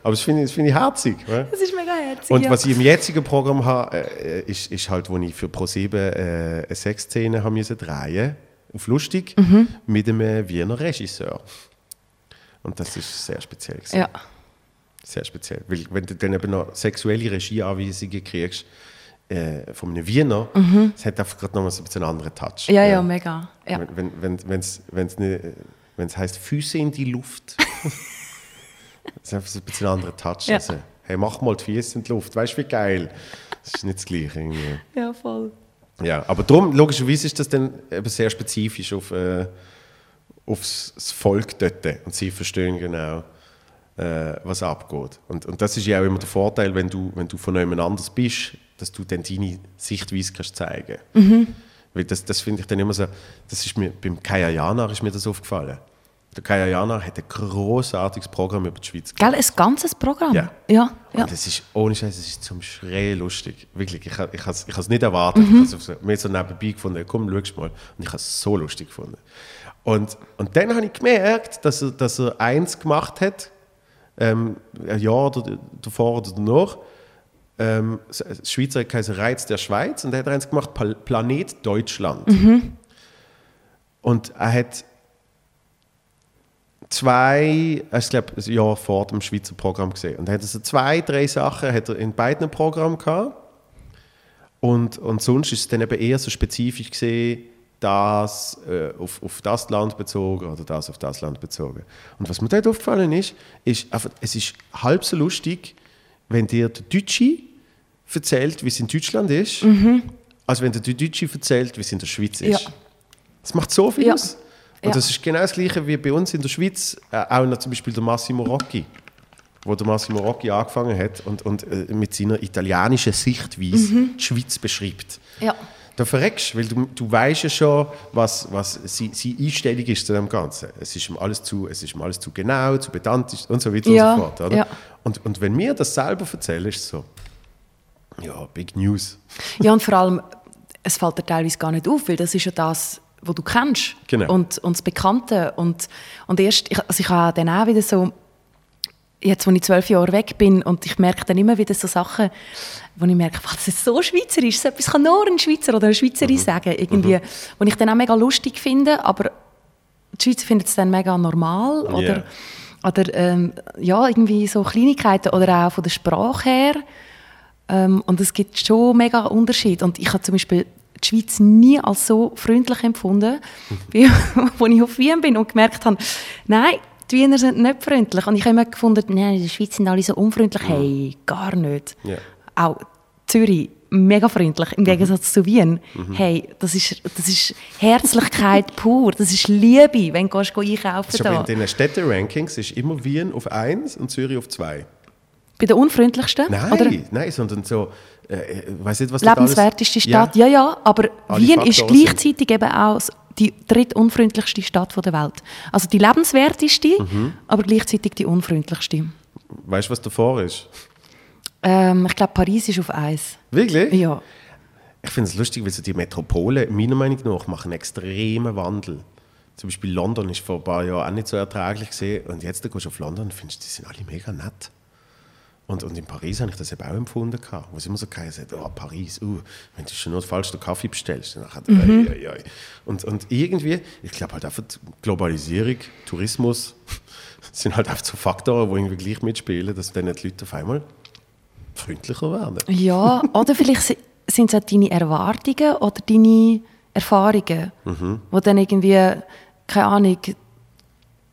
Aber das finde ich, das finde ich herzig. oder? Das ist mega herzig, Und ja. was ich im jetzigen Programm habe, äh, ist, ist halt, wo ich für ProSieben äh, eine Sexszene haben müssen drehen auf lustig Mhm. mit einem Wiener Regisseur. Und das ist sehr speziell. gewesen. Ja. Sehr speziell. Weil wenn du dann eben noch sexuelle Regieanweisungen kriegst äh, von einem Wiener, das hat einfach gerade noch mal so ein bisschen einen anderen Touch. Mhm. ja, ja, mega. Ja. Wenn wenn wenn wenn's, ne, wenn's heißt Füße in die Luft, ist einfach so ein bisschen ein anderer Touch. Ja. Also, hey, mach mal die Füße in die Luft, weißt du, wie geil. Das ist nicht das Gleiche. Irgendwie. ja, voll. Ja, aber darum, logischerweise ist das dann eben sehr spezifisch auf, äh, aufs das Volk dort. Und sie verstehen genau, äh, was abgeht. Und, und das ist ja auch immer der Vorteil, wenn du, wenn du von jemand anders bist, dass du dann deine Sichtweise kannst zeigen Weil das, das finde ich dann immer so, das ist mir, beim Kaya Jana ist mir das aufgefallen. Der Kaya Jana hat ein großartiges Programm über die Schweiz Gell, ein ganzes Programm? Ja. Ja, ja. Und es ist, ohne Scheiß, es ist zum Schreien lustig. Wirklich, ich, ich habe es nicht erwartet. Mhm. Ich habe es mir so nebenbei gefunden, komm, schau mal. Und ich habe es so lustig gefunden. Und, und dann habe ich gemerkt, dass er, dass er eins gemacht hat, ähm, ein Jahr oder davor oder danach, ähm, Schweizer heißt Reiz der Schweiz und da hat er eins gemacht, Pal- Planet Deutschland. Und er hat zwei, ich glaube, ein Jahr vor dem Schweizer Programm gesehen. Und er hat so zwei, drei Sachen hat er in beiden Programmen gehabt. Und, und sonst ist es dann eben eher so spezifisch gesehen, das äh, auf, auf das Land bezogen oder das auf das Land bezogen. Und was mir dort aufgefallen ist, ist es ist halb so lustig, wenn dir der Deutsche erzählt, wie es in Deutschland ist, als wenn der Deutsche erzählt, wie es in der Schweiz ist. Ja. Das macht so viel Ja. aus. Und Ja. das ist genau das Gleiche wie bei uns in der Schweiz, äh, auch noch zum Beispiel der Massimo Rocchi, wo der Massimo Rocchi angefangen hat und, und äh, mit seiner italienischen Sichtweise Mhm. die Schweiz beschreibt. ja. Da verreckst weil du, du weißt ja schon, was, was sie- seine Einstellung ist zu dem Ganzen. Es ist ihm alles zu, es ist ihm alles zu genau, zu pedantisch und so weiter Ja, und so fort. Oder? Und, und wenn mir das selber erzählen, ist es so, ja, Big News. Ja, und vor allem, es fällt dir teilweise gar nicht auf, weil das ist ja das, was du kennst. Genau. Und, und das Bekannte. Und, und erst, ich, also ich habe dann auch wieder so, jetzt, als ich zwölf Jahre weg bin, und ich merke dann immer wieder so Sachen, wo ich merke, wow, das ist so schweizerisch, so etwas kann nur ein Schweizer oder eine Schweizerin sagen, irgendwie, wo ich dann auch mega lustig finde, aber die Schweizer finden es dann mega normal, oder, Ja. oder ähm, ja, irgendwie so Kleinigkeiten, oder auch von der Sprache her, ähm, und es gibt schon mega Unterschied. Und ich habe zum Beispiel die Schweiz nie als so freundlich empfunden, wie als ich auf Wien bin und gemerkt habe, nein, die Wiener sind nicht freundlich. Und ich habe immer gefunden, nein, in der Schweiz sind alle so unfreundlich. Hey, gar nicht. Ja. Auch Zürich, mega freundlich, im Gegensatz zu Wien. Hey, das ist, das ist Herzlichkeit pur, das ist Liebe, wenn du gehst, einkaufen Schon da. in den Städte-Rankings ist immer Wien auf 1 und Zürich auf 2. Bei den unfreundlichsten? Nein, Oder nein, sondern so, äh, ich weiß nicht, was lebenswerteste Stadt, ja, ja, aber Alle Wien ist Faktoren sind- gleichzeitig eben auch die drittunfreundlichste Stadt der Welt. Also die lebenswerteste, Mhm. aber gleichzeitig die unfreundlichste. Weißt du, was davor ist? Ähm, ich glaube, Paris ist auf eins. Wirklich? Ja. Ich finde es lustig, weil so die Metropolen, meiner Meinung nach, machen einen extremen Wandel. Zum Beispiel London ist vor ein paar Jahren auch nicht so erträglich gesehen. Und jetzt da gehst du auf London und findest, die sind alle mega nett. Und, und in Paris habe ich das eben auch empfunden, gehabt, wo es immer so geheißen hat, oh, Paris, uh, wenn du schon nur falsch den Kaffee bestellst, dann nachher, Mhm. ei, ei, ei. Und, und irgendwie, ich glaube halt einfach, Globalisierung, Tourismus, sind halt einfach so Faktoren, die irgendwie gleich mitspielen, dass dann die Leute auf einmal freundlicher werden. Ja, oder vielleicht si- sind es auch deine Erwartungen oder deine Erfahrungen, Mhm. wo dann irgendwie, keine Ahnung,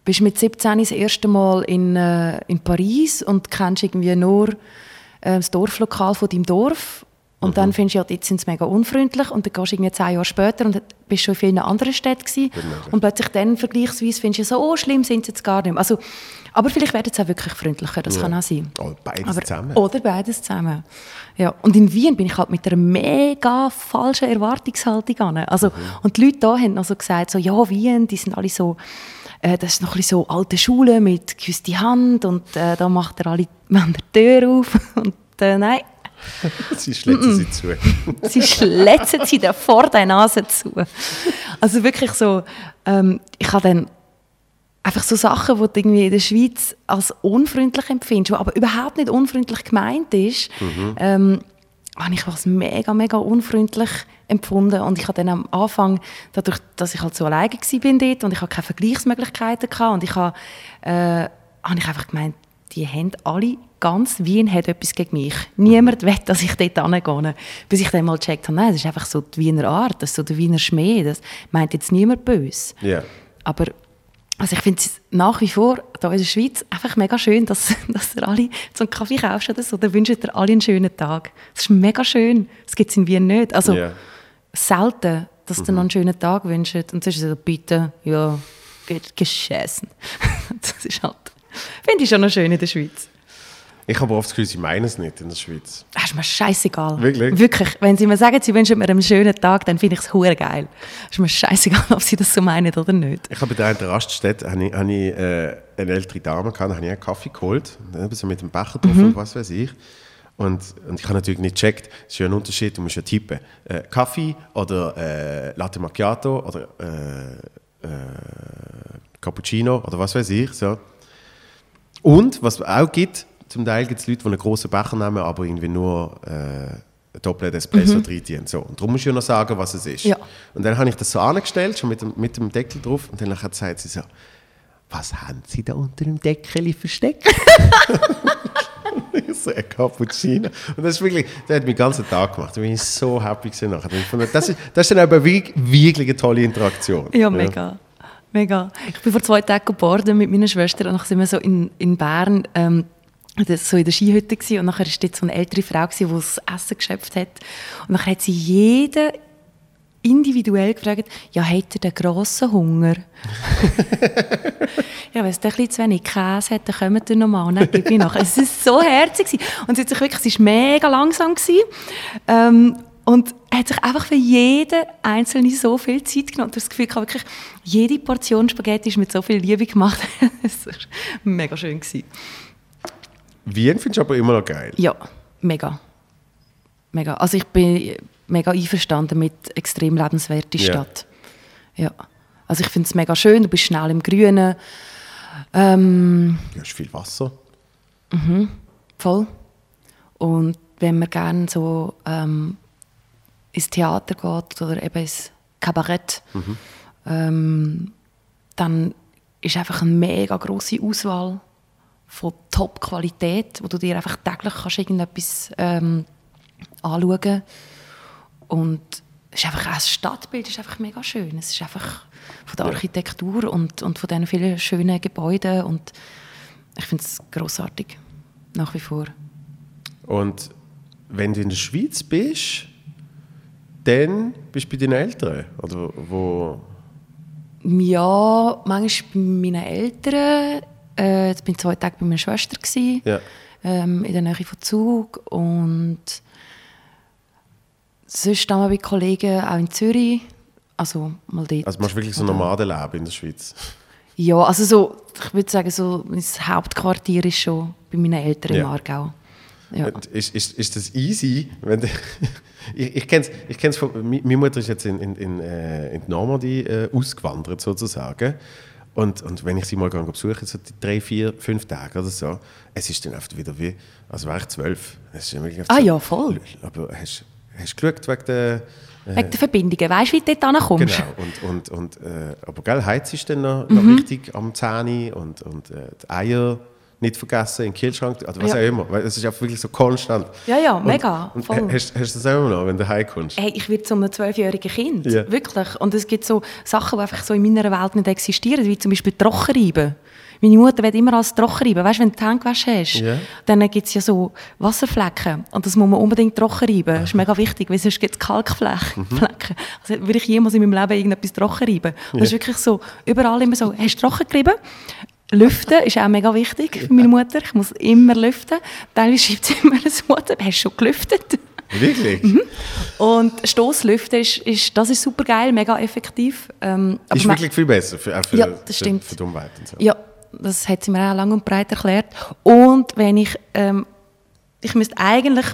bist mit 17 das erste Mal in, äh, in Paris und kennst irgendwie nur äh, das Dorflokal von deinem Dorf und Mhm. dann findest du, ja, jetzt sind sie mega unfreundlich und dann gehst du irgendwie zehn Jahre später und bist schon in vielen anderen Städten gewesen. möglich. und plötzlich dann vergleichsweise findest du so, oh, schlimm sind sie jetzt gar nicht mehr. Also, aber vielleicht werden sie auch wirklich freundlicher, das Ja. kann auch sein. Oh, beides Aber- zusammen. Oder beides zusammen. Ja. Und in Wien bin ich halt mit einer mega falschen Erwartungshaltung an. Also, Mhm. Und die Leute da haben noch so gesagt, so, ja, Wien, die sind alle so, äh, das ist noch ein bisschen so alte Schule mit «Küss die Hand» und äh, da macht er alle wenn die Tür auf. Und äh, nein, Sie schleppen sie zu. sie schletzen sie dir vor der Nase zu. Also wirklich so, ähm, ich habe dann einfach so Sachen, die du irgendwie in der Schweiz als unfreundlich empfindest, die aber überhaupt nicht unfreundlich gemeint ist, ähm, habe ich als mega, mega unfreundlich empfunden. Und ich habe dann am Anfang, dadurch, dass ich halt so alleine war bin dort und ich habe keine Vergleichsmöglichkeiten hatte und ich habe, äh, habe ich einfach gemeint, die haben alle ganz Wien hat etwas gegen mich. Niemand will, dass ich dort hingehe. Bis ich dann mal gecheckt habe, nein, das ist einfach so die Wiener Art, das ist so der Wiener Schmäh, das meint jetzt niemand böse. Ja. Aber also ich finde es nach wie vor hier in der Schweiz einfach mega schön, dass, dass ihr alle so einen Kaffee kaufst oder so, dann wünscht ihr alle einen schönen Tag. Das ist mega schön. Das gibt es in Wien nicht. Also Ja. Selten, dass ihr noch einen schönen Tag wünscht. Und sonst ist es so, bitte, ja, geht geschessen. das ist halt, finde ich schon noch schön in der Schweiz. Ich habe oft das Gefühl, sie meinen es nicht in der Schweiz. Das ist mir scheißegal. Wirklich? Wirklich. Wenn sie mir sagen, sie wünschen mir einen schönen Tag, dann finde ich es hure geil. Es ist mir scheißegal, ob sie das so meinen oder nicht. Ich habe bei der einen Raststätte habe ich, habe ich, äh, eine ältere Dame gehabt, da habe ich einen Kaffee geholt, so mit dem Becher drauf und was weiß ich. Und, und ich habe natürlich nicht gecheckt, es ist ja ein Unterschied, du musst ja tippen. Äh, Kaffee oder äh, Latte Macchiato oder äh, äh, Cappuccino oder was weiß ich. So. Und was es auch gibt, zum Teil gibt es Leute, die einen grossen Becher nehmen, aber irgendwie nur äh, einen doppelten Espresso mhm. reintun. So. Und darum musst du ja noch sagen, was es ist. Ja. Und dann habe ich das so angestellt, schon mit dem, mit dem Deckel drauf. Und dann sagt sie so, was haben Sie da unter dem Deckel versteckt? So ein Cappuccino. Und das ist wirklich, das hat mich den ganzen Tag gemacht. Da bin ich so happy gewesen nachher. Das ist, das ist dann aber wirklich, wirklich eine tolle Interaktion. Ja, mega. Mega. Ich bin vor zwei Tagen geboren mit meiner Schwester und dann sind wir so in, in Bern ähm, so in der Skihütte gewesen. und nachher war dort so eine ältere Frau, gewesen, die das Essen geschöpft hat. Und dann hat sie jeden individuell gefragt, ja, hat er den grossen Hunger? ja, wenn es ein bisschen zu wenig Käse hat, dann kommt er nochmal dann gebe ich nach. Es war so herzig. Und sie hat sich wirklich, war mega langsam. Gewesen, ähm, und hat sich einfach für jeden Einzelnen so viel Zeit genommen. Das Gefühl, ich wirklich, jede Portion Spaghetti ist mit so viel Liebe gemacht. Es war mega schön. Gewesen. Wien findest du aber immer noch geil. Ja, mega. Mega. Also ich bin mega einverstanden mit extrem lebenswerter Ja. Stadt. Ja. Also ich finde es mega schön, du bist schnell im Grünen. Ähm, Du hast viel Wasser. voll. Und wenn man gerne so ähm, ins Theater geht oder eben ins Kabarett, ähm, dann ist einfach eine mega große Auswahl von Top-Qualität, wo du dir einfach täglich kannst irgendetwas ähm, anschauen und es ist einfach auch das Stadtbild ist einfach mega schön. Es ist einfach von der Architektur und, und von diesen vielen schönen Gebäuden und ich finde es großartig nach wie vor. Und wenn du in der Schweiz bist, dann bist du bei deinen Eltern. Oder wo. Ja, manchmal bei meinen Eltern. Äh, jetzt bin ich zwei Tage bei meiner Schwester gewesen, Ja. ähm, in der Nähe von Zug und sonst mal bei Kollegen auch in Zürich. Also mal dort. Also machst du wirklich so Nomadenleben in der Schweiz. Ja, also so, ich würde sagen, so, mein Hauptquartier ist schon bei meinen Eltern im Ja. Aargau. Ja. Ist, ist, ist das easy? Wenn ich ich kenne es ich kenn's von, meine Mutter ist jetzt in, in, in, äh, in die Normandie äh, ausgewandert, sozusagen. Und, und wenn ich sie mal besuche, so die drei, vier, fünf Tage oder so, es ist dann oft wieder wie, also war ich zwölf. Es ist wirklich Ah ja, voll. Aber hast hast du geschaut wegen der... Wegen der Verbindungen. Weißt du, wie du dort ankommst? Genau, und, und, und, äh, aber gell, Heiz ist dann noch, noch richtig am Zähne und, und äh, die Eier nicht vergessen in den Kühlschrank, oder was Ja. auch immer, weil es ist einfach wirklich so konstant. Ja, ja, Und- mega, Und, voll. hast, hast du das auch immer noch, wenn du heimkommst? Hey, ich werde zu einem zwölfjährigen Kind. Ja. Wirklich. Und es gibt so Sachen, die einfach so in meiner Welt nicht existieren, wie zum Beispiel Trockenreiben. Meine Mutter will immer als Trockenreiben. Weißt du, wenn du die Hände gewaschen hast, Ja. dann gibt es ja so Wasserflecken. Und das muss man unbedingt trockenreiben. Das ist mega wichtig, weil sonst gibt es Kalkflecken. Mhm. Also würde ich jemals in meinem Leben irgendetwas trockenreiben. Und das ist wirklich so, überall immer so, hast du trocken gerieben? Lüften ist auch mega wichtig für meine Mutter. Ich muss immer lüften. Teilweise schreibt sie immer ein WhatsApp, hast du schon gelüftet? Wirklich? Mhm. Und Stoßlüften ist, ist, das ist super geil, mega effektiv. Ähm, Ist wirklich viel besser für, für, Ja, das für, stimmt. für die Umwelt und so. Ja, das hat sie mir auch lang und breit erklärt. Und wenn ich, ähm, ich müsste eigentlich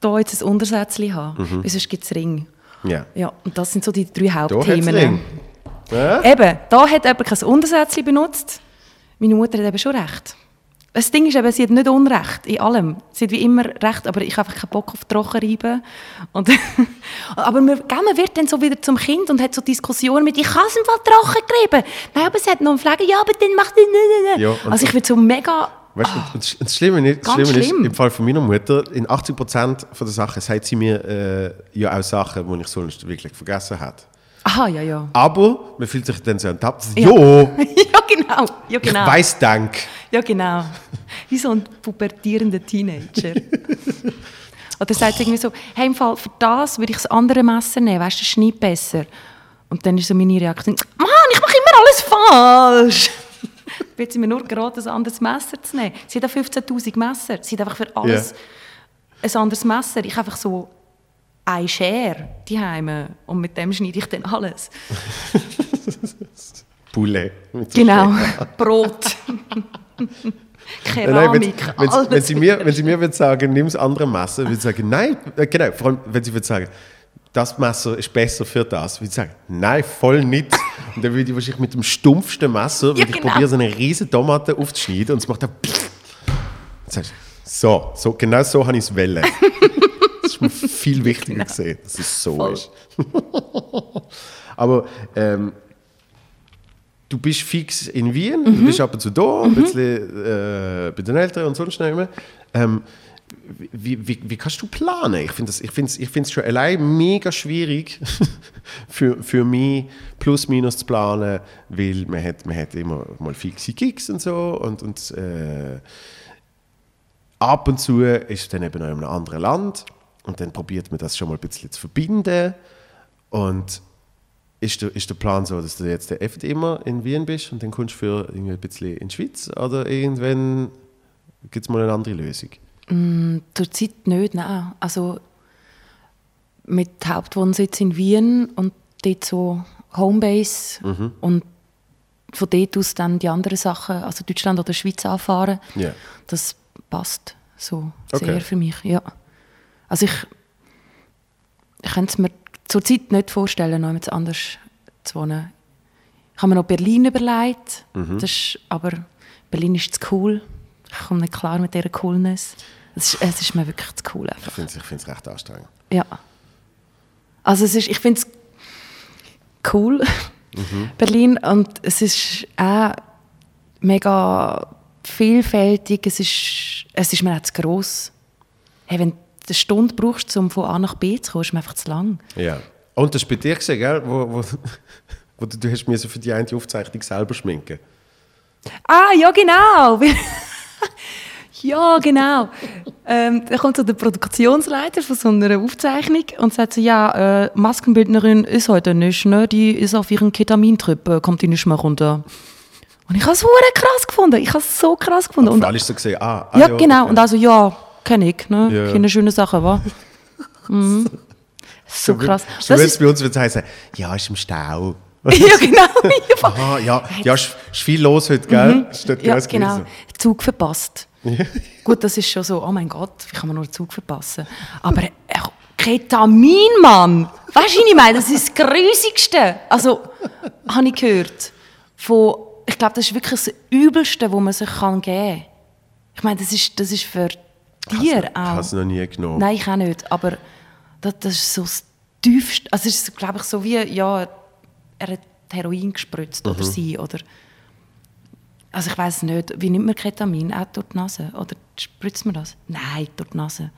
da jetzt ein Untersätzchen haben, Mhm. weil sonst gibt es Ring. Ja. Ja, und das sind so die drei Da Hauptthemen. Ring. Ja? Eben, da hat jemand kein Untersätzchen benutzt. Meine Mutter hat eben schon recht. Das Ding ist eben, sie hat nicht Unrecht in allem. Sie hat wie immer recht, aber ich habe einfach keinen Bock auf Trockenreiben. Und aber man, man wird dann so wieder zum Kind und hat so Diskussionen mit, ich kann es im Fall trocken reiben. Nein, aber sie hat noch einen Pflege, ja, aber dann macht sie... Ja, und- also ich werde so mega... Weißt du, und das- Schlimme, ist, das Schlimme schlimm. ist, im Fall von meiner Mutter, in 80% von der Sachen sagt sie mir äh, ja auch Sachen, die ich sonst wirklich vergessen habe. Aha, ja, ja. Aber man fühlt sich dann so enttappt. Ja. Jo, ja, genau. Ja, ich genau. weiß Dank. Ja, genau. Wie so ein pubertierender Teenager. Oder sagt irgendwie so, hey, im Fall für das würde ich das andere Messer nehmen, weißt du, das nicht besser. Und dann ist so meine Reaktion, Mann, ich mache immer alles falsch. wird sie mir nur geraten, ein anderes Messer zu nehmen. Sie hat auch 15'000 Messer. Sie hat einfach für alles ein anderes Messer. Ich habe einfach so ein Schere die Heime und mit dem schneide ich dann alles. Poulet. Genau. Brot. Äh, Nein, wenn, Keramik, wenn, wenn, sie mir, wenn sie mir würde sagen, nimm das andere Messer, würde ich sagen, nein, äh, genau, vor allem, wenn sie würde sagen, das Messer ist besser für das, würde ich sagen, nein, voll nicht. Und dann würde ich wahrscheinlich mit dem stumpfsten Messer, würde Ja, ich genau. probieren, so eine riesige Tomate aufzuschneiden und es macht dann so, so, genau so habe ich es wollen. Das ist mir viel wichtiger gesehen, dass es so Voll. ist. Aber ähm, du bist fix in Wien, du bist ab und zu da, ein bisschen äh, bei den Eltern und sonst noch immer. Ähm, wie, wie, wie kannst du planen? Ich finde es ich find's, ich find's schon allein mega schwierig für, für mich plus minus zu planen, weil man hat, man hat immer mal fixe Gigs und so und, und äh, ab und zu ist es dann eben noch in einem anderen Land und dann probiert man das schon mal ein bisschen zu verbinden und ist der, ist der Plan so, dass du jetzt echt immer in Wien bist und dann kommst du für irgendwie ein bisschen in die Schweiz oder irgendwann gibt es mal eine andere Lösung? Zurzeit nicht, nein. Also mit Hauptwohnsitz in Wien und dort so Homebase Mhm. und von dort aus dann die anderen Sachen, also Deutschland oder Schweiz anfahren. Ja. Das passt so Okay. sehr für mich, ja. Also ich, ich könnte es mir zurzeit nicht vorstellen, noch jemand anders zu wohnen. Ich habe mir noch Berlin überlegt, Mhm. das ist, aber Berlin ist zu cool. Ich komme nicht klar mit dieser Coolness. Es ist, es ist mir wirklich zu cool Ich einfach. finde es ich recht anstrengend. Ja. Also es ist, ich finde es cool, Berlin, und es ist auch mega vielfältig, es ist, es ist mir auch zu gross. Hey, wenn eine Stunde brauchst, um von A nach B zu kommen, ist mir einfach zu lang. Ja. Und das ist bei dir gesehen, gell? Wo, wo, wo du, du hast mir für die eine Aufzeichnung selber schminken. Ah, ja genau. ja, genau. Ähm, da kommt so der Produktionsleiter von so einer Aufzeichnung und sagt so, ja, äh, Maskenbildnerin ist heute nicht, ne? die ist auf ihren Ketamintrip, äh, kommt die nicht mehr runter. Und ich habe es krass gefunden, ich habe es so krass gefunden. Und Und, alle so gesehen, ah, ah ja, genau, okay. und also, ja, kenne ich, ne? Ja. Keine schöne Sache, wa? Mhm. So krass. So Das ist, es bei uns wird heißen, ja, ist im Stau. ja, genau. Aha, ja, ja, ist, ist viel los heute, gell? Steht Ja, genau. gewesen. Zug verpasst. Gut, das ist schon so, oh mein Gott, wie kann man nur einen Zug verpassen? Aber äh, Ketamin, Mann! Weißt du, was ich meine? Das ist das Grusigste. Also, habe ich gehört. Von, ich glaube, das ist wirklich das Übelste, was man sich kann geben kann. Ich meine, das ist, das ist für Tiere Ich habe auch. es noch nie genommen. Nein, ich auch nicht. Aber das, das ist so das Tiefste. Also, es ist, glaube ich, so wie, ja, er hat Heroin gespritzt oder sie. Oder, also, ich weiß nicht. Wie nimmt man Ketamin? Auch durch die Nase? Oder spritzt man das? Nein, durch die Nase.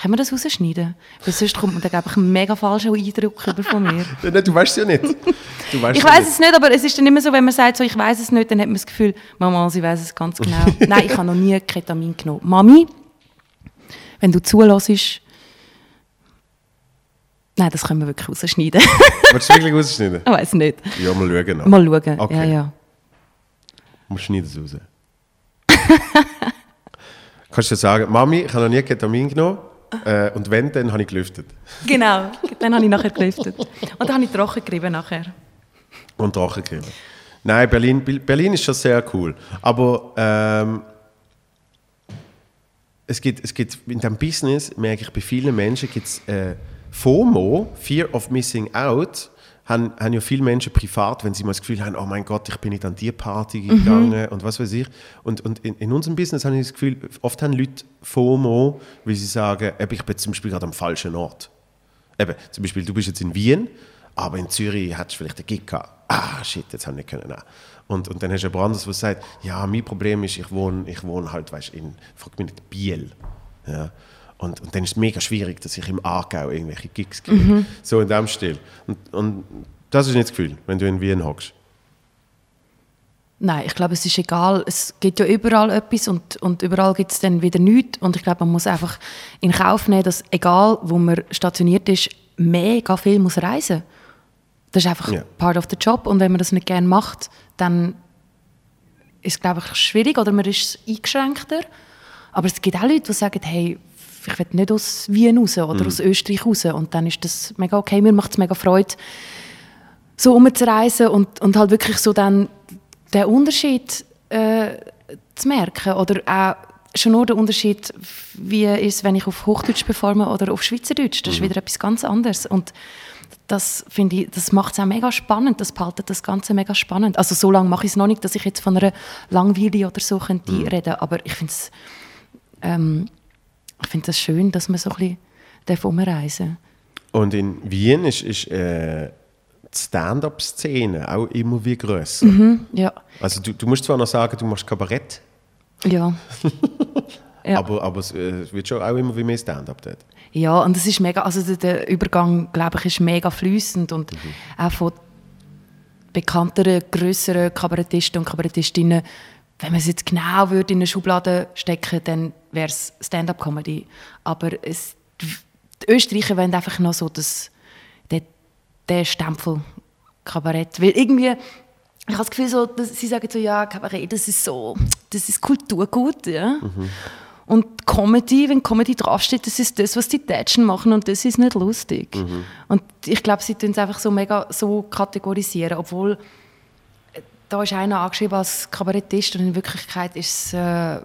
Können wir das rausschneiden? Weil sonst kommt man da, glaube ich, einen mega falschen Eindruck über von mir. Nein, du weißt es ja nicht. Weißt Ich weiß es nicht, aber es ist dann immer so, wenn man sagt, so, ich weiß es nicht, dann hat man das Gefühl, Mama, sie weiß es ganz genau. Nein, ich habe noch nie Ketamin genommen. Mami, wenn du zulässt, nein, das können wir wirklich rausschneiden. Willst du wirklich rausschneiden? ich weiß nicht. Ja, mal schauen. Noch. Mal schauen. Okay. Ja, ja. Mal schneiden es raus. Kannst du dir sagen, Mami, ich habe noch nie Ketamin genommen. Äh, und wenn, dann habe ich gelüftet. Genau, dann habe ich nachher gelüftet. Und dann habe ich trocken gerieben nachher. Und Drachen kriegen. Nein, Berlin, Berlin ist schon sehr cool. Aber ähm, es, gibt, es gibt in diesem Business, merke ich, bei vielen Menschen gibt es äh, FOMO, Fear of Missing Out, haben, haben ja viele Menschen privat, wenn sie mal das Gefühl haben, oh mein Gott, ich bin nicht an die Party gegangen und was weiß ich. Und, und in, in unserem Business habe ich das Gefühl, oft haben Leute FOMO, weil sie sagen, ich bin zum Beispiel gerade am falschen Ort. Eben, zum Beispiel, du bist jetzt in Wien, aber in Zürich hattest du vielleicht einen Gig gehabt. Ah, shit, jetzt habe ich nicht können. Und, und dann hast du jemand anderes, der sagt, ja, mein Problem ist, ich wohne, ich wohne halt, weißt in, frag mich nicht, Biel. Ja. Und, und dann ist es mega schwierig, dass ich im Aargau irgendwelche Gigs gebe. So in dem Stil. Und, und das ist nicht das Gefühl, wenn du in Wien hockst. Nein, ich glaube, es ist egal. Es gibt ja überall etwas und, und überall gibt es dann wieder nichts. Und ich glaube, man muss einfach in Kauf nehmen, dass egal, wo man stationiert ist, mega viel muss reisen. Das ist einfach Ja. part of the job. Und wenn man das nicht gerne macht, dann ist glaube ich schwierig oder man ist eingeschränkter. Aber es gibt auch Leute, die sagen, hey, ich will nicht aus Wien raus oder aus Österreich raus. Und dann ist das mega okay. Mir macht es mega Freude, so umzureisen und, und halt wirklich so dann den Unterschied äh, zu merken. Oder auch schon nur der Unterschied, wie ist wenn ich auf Hochdeutsch performe oder auf Schweizerdeutsch. Das ist wieder etwas ganz anderes. Und das finde ich, das macht es auch mega spannend. Das behaltet das Ganze mega spannend. Also so lange mache ich es noch nicht, dass ich jetzt von einer Langweile oder so könnte Mhm. reden. Aber ich finde es ähm, ich finde das schön, dass man so ein bisschen darf umreisen Und in Wien ist, ist äh, die Stand-up-Szene auch immer wie grösser. Mhm, ja, Also du, du musst zwar noch sagen, du machst Kabarett, ja. Ja. aber, aber es, äh, es wird schon auch immer wie mehr Stand-up dort. Ja, und es ist mega, also der, der Übergang, glaube ich, ist mega fließend und auch von bekannteren, größeren Kabarettisten und Kabarettistinnen, wenn man es jetzt genau würde in eine Schublade stecken, dann wäre es Stand-up-Comedy. Aber es, die Österreicher wollen einfach noch so das, den, den Stempel Kabarett, weil irgendwie ich habe das Gefühl, so, dass sie sagen so, ja, Kabarett, das ist so, das ist Kulturgut, ja. Und Comedy, wenn Comedy draufsteht, das ist das, was die Deutschen machen und das ist nicht lustig. Und ich glaube, sie tun es einfach so mega so kategorisieren, obwohl äh, da ist einer angeschrieben als Kabarettist und in Wirklichkeit ist es äh,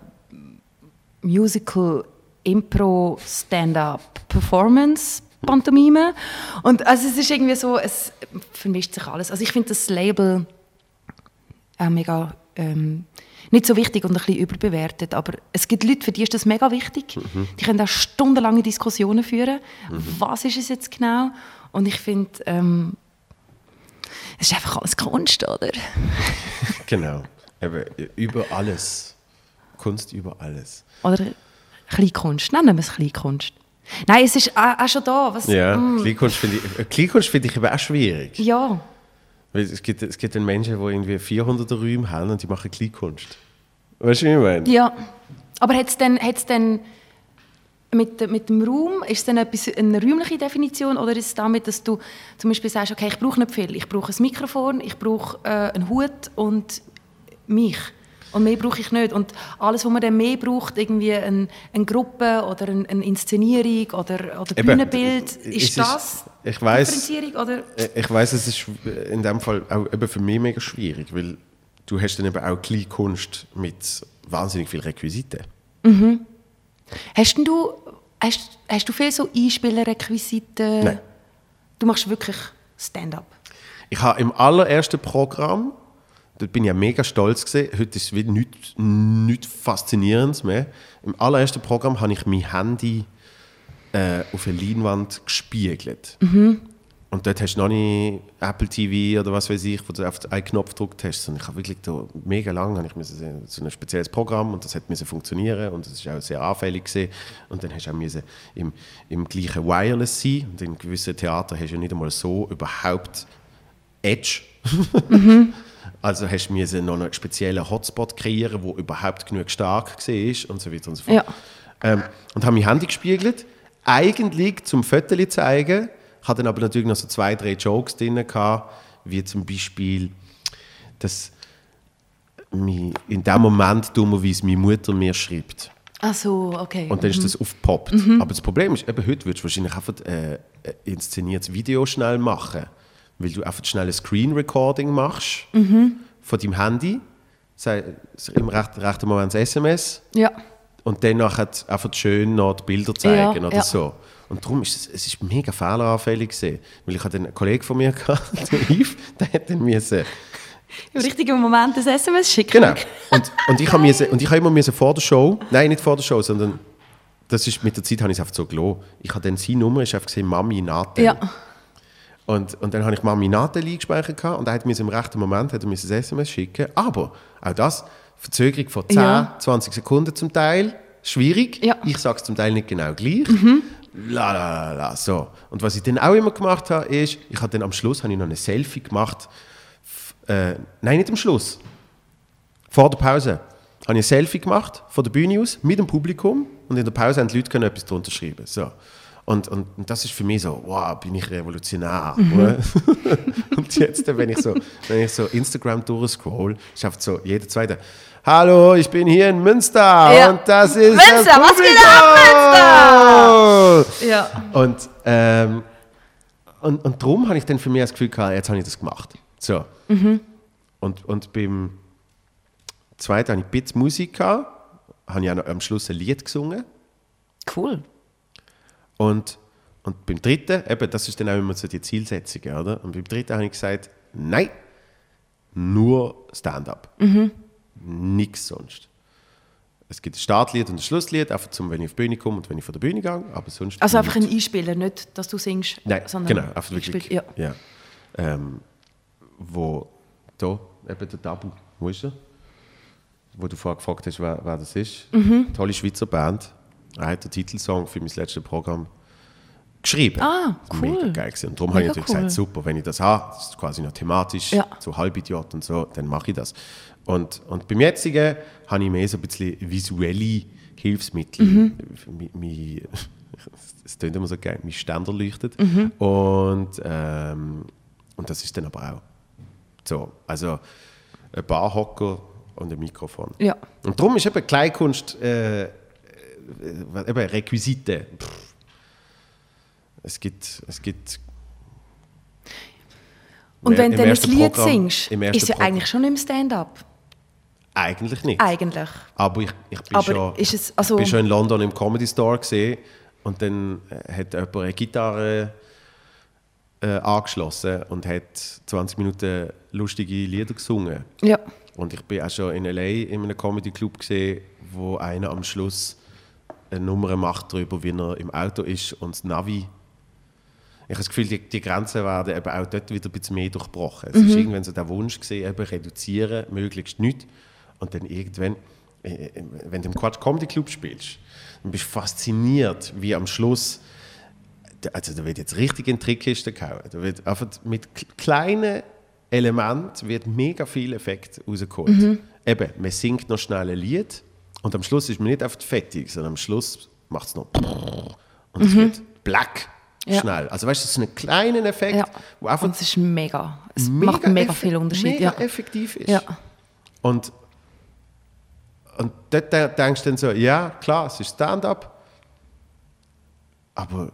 Musical, Impro, Stand-up, Performance, Pantomime. Und also es ist irgendwie so, es vermischt sich alles. Also ich finde das Label auch mega ähm, nicht so wichtig und ein bisschen überbewertet. Aber es gibt Leute, für die ist das mega wichtig. Die können auch stundenlange Diskussionen führen. Was ist es jetzt genau? Und ich finde, ähm, es ist einfach alles Kunst, oder? Genau. Eben, über alles. Kunst über alles. Oder Kleinkunst. Nennen wir es Kleinkunst. Nein, es ist auch, schon da. Was, Ja, mm, Kleinkunst finde ich, äh, Kleinkunst finde ich eben auch schwierig. ja. Weil es gibt, es gibt dann Menschen, die irgendwie 400 Räume haben und die machen Kleinkunst. Weißt du, wie ich meine? Ja, aber hat es denn, hat's denn mit, mit dem Raum, ist es denn etwas, eine räumliche Definition oder ist es damit, dass du zum Beispiel sagst, okay, ich brauche nicht viel, ich brauche ein Mikrofon, ich brauche äh, einen Hut und mich und mehr brauche ich nicht und alles, was man dann mehr braucht, irgendwie ein, eine Gruppe oder ein, eine Inszenierung oder, oder Eben, Bühnenbild, ist ist- das ich weiss- Differenzierung oder? Ich weiß, es ist in dem Fall auch eben für mich mega schwierig, weil du hast dann eben auch Kleinkunst mit wahnsinnig viel Requisiten. Hast denn du, hast, hast du viel so Einspielerrequisiten? Nein. Du machst wirklich Stand-up? Ich habe im allerersten Programm, da bin ich ja mega stolz gewesen, heute ist wieder nichts, nichts Faszinierendes mehr. Im allerersten Programm habe ich mein Handy äh, auf eine Leinwand gespiegelt. Und dort hast du noch nicht Apple TV oder was weiß ich, wo du auf einen Knopf gedrückt hast. Und ich habe wirklich da mega lange habe ich müssen, so ein spezielles Programm und das müssen funktionieren und das ist auch sehr anfällig gewesen. Und dann hast du auch im, im gleichen Wireless sein. Und in gewissen Theatern hast du ja nicht einmal so überhaupt Edge. Also hast du müssen noch einen speziellen Hotspot kreieren, der überhaupt genug stark war und so weiter und so fort. Ja. Ähm, und habe mein Handy gespiegelt, eigentlich zum Fotos zeigen, hatte dann aber natürlich noch so zwei, drei Jokes drin, gehabt, wie zum Beispiel, dass in dem Moment dummerweise meine Mutter mir schreibt. Ach so, okay. Und dann ist das aufgepoppt. Aber das Problem ist, eben heute würdest du wahrscheinlich einfach äh, ein inszeniertes Video schnell machen, weil du einfach schnell ein Screen Recording machst von deinem Handy, sei, im rechten, rechten Moment ein SMS ja. und dann einfach schön noch die Bilder zeigen Ja, oder ja. so. Und darum ist es, es ist mega fehleranfällig gewesen, weil ich hatte einen Kollegen von mir gehabt, der Yves, der hat dann müssen, Im richtigen Moment ein SMS schicken. Genau. Und, und ich habe ich habe immer müssen vor der Show, nein, nicht vor der Show, sondern das ist, mit der Zeit habe ich es einfach so gelassen. Ich habe dann seine Nummer, ist einfach gesehen, Mami Natel. Ja. Und, und dann habe ich Mami Natel eingespeichert gehabt und er hat mir im rechten Moment hat er mir ein SMS schicken. Aber auch das, Verzögerung von 10, Ja. 20 Sekunden zum Teil, schwierig. Ja. Mhm. Ich sage es zum Teil nicht genau gleich. La, la, la, la, so. Und was ich dann auch immer gemacht habe, ist, ich habe dann am Schluss habe ich noch ein Selfie gemacht. Äh, nein, nicht am Schluss. Vor der Pause habe ich ein Selfie gemacht, von der Bühne aus, mit dem Publikum. Und in der Pause haben die Leute können etwas drunter schreiben. So. Und, und, und das ist für mich so, wow, bin ich revolutionär. Mhm. und jetzt, wenn ich so, wenn ich so Instagram durchscroll, schafft so jeder Zweite, Hallo, ich bin hier in Münster Ja. und das ist Münster, das was geht Publikum. Ja. Und, ähm, und, und darum habe ich dann für mich das Gefühl gehabt, jetzt habe ich das gemacht. So. Und, und beim zweiten habe ich Bits Musik gehabt, habe ich am Schluss ein Lied gesungen. Cool. Und, und beim dritten, eben, das ist dann auch immer so die Zielsetzung, oder? Und beim dritten habe ich gesagt, nein, nur Stand-up. Nichts sonst. Es gibt ein Startlied und ein Schlusslied, einfach zum, wenn ich auf die Bühne komme und wenn ich von der Bühne gehe, aber sonst Also einfach ein Einspieler, nicht, dass du singst, Nein, sondern genau, einfach wirklich. Ja. Ja. Ähm, wo da, eben der Tabu, wo ist er? Wo du vorher gefragt hast, wer, wer das ist. Mhm. Tolle Schweizer Band. Er hat den Titelsong für mein letztes Programm geschrieben. Ah, cool. Mega geil. gewesen. Und darum habe ich natürlich cool. gesagt, super, wenn ich das habe, das ist quasi noch thematisch, Ja. so Halbidiot und so, dann mache ich das. Und, und beim jetzigen habe ich mehr so ein bisschen visuelle Hilfsmittel. Mhm. Es klingt immer so geil, mein Ständer leuchtet. Mhm. Und, ähm, und das ist dann aber auch so. Also ein Barhocker und ein Mikrofon. Ja. Und darum ist eben Kleinkunst äh, eben Requisite. Pff. Es gibt, es gibt Und wenn du dann ein Lied Programm- singst, ist ja Programm- eigentlich schon im Stand-up. Eigentlich nicht. Eigentlich. Aber ich, ich bin, Aber schon, es- also- bin schon in London im Comedy Store gesehen und dann äh, hat jemand eine Gitarre äh, angeschlossen und hat 20 Minuten lustige Lieder gesungen. Ja. Und ich bin auch schon in L.A. in einem Comedy Club gesehen, wo einer am Schluss eine Nummer macht darüber, wie er im Auto ist und das Navi. Ich habe das Gefühl, die, die Grenzen werden eben auch dort wieder ein bisschen mehr durchbrochen. Es ist irgendwann so der Wunsch gesehen, eben reduzieren, möglichst nichts. Und dann irgendwann, äh, äh, wenn du im Quatsch Comedy Club spielst, dann bist du fasziniert, wie am Schluss also da wird jetzt richtig in die Trickkiste gehauen. Da wird einfach mit kleinen Elementen wird mega viel Effekt rausgeholt. Eben, man singt noch schnell ein Lied und am Schluss ist man nicht einfach fertig, sondern am Schluss macht es noch und es wird black Ja. schnell. Also weißt du, das ist ein kleiner Effekt, ja. wo einfach Und es ist mega. Es macht mega viel Unterschied. Mega ja. effektiv ist. Ja. Und, und dort de- denkst du dann so, ja, klar, es ist Stand-up, aber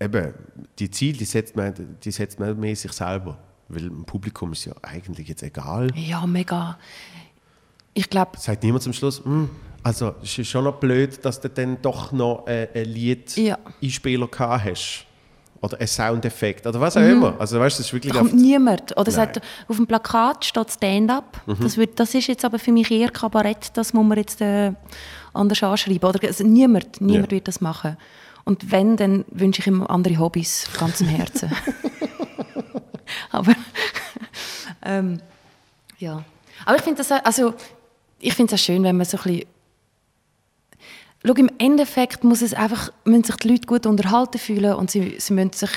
eben, die Ziele, die setzt man, die setzt man mehr sich selber. Weil im Publikum ist ja eigentlich jetzt egal. ja, mega. Ich glaube, Sagt niemand zum Schluss, "Hm, also es ist schon noch blöd, dass du dann doch noch äh, ein Lied-Einspieler gehabt hast. Oder ein Soundeffekt, oder was auch immer. Also weißt das ist wirklich da kommt niemand. Oder sagt, auf dem Plakat steht Stand-up. Das, wird- das ist jetzt aber für mich eher Kabarett, das muss man jetzt äh, anders anschreiben. Oder, also niemand, niemand Ja. wird das machen. Und wenn, dann wünsche ich ihm andere Hobbys von ganzem Herzen. aber ähm, ja. Aber ich finde das auch- also ich finde es auch schön, wenn man so ein bisschen Schau, im Endeffekt muss es einfach, müssen sich die Leute gut unterhalten fühlen und sie, sie müssen sich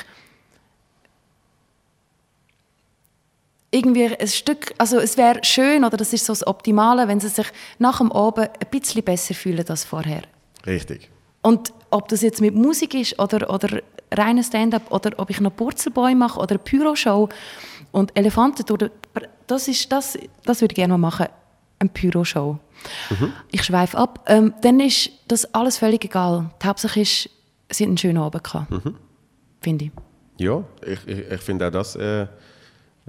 irgendwie ein Stück, also es wäre schön oder das ist so das Optimale, wenn sie sich nach dem Abend ein bisschen besser fühlen als vorher. Richtig. Und ob das jetzt mit Musik ist oder, oder reiner Stand-up oder ob ich noch Purzelbäume mache oder eine Pyroshow und Elefanten durch das ist das, das würde ich gerne mal machen, eine Pyroshow. Ich schweife ab. Ähm, dann ist das alles völlig egal. Die Hauptsache ist, sie hat einen schönen Abend gehabt. Finde ich. Ja, ich, ich, ich finde auch das äh,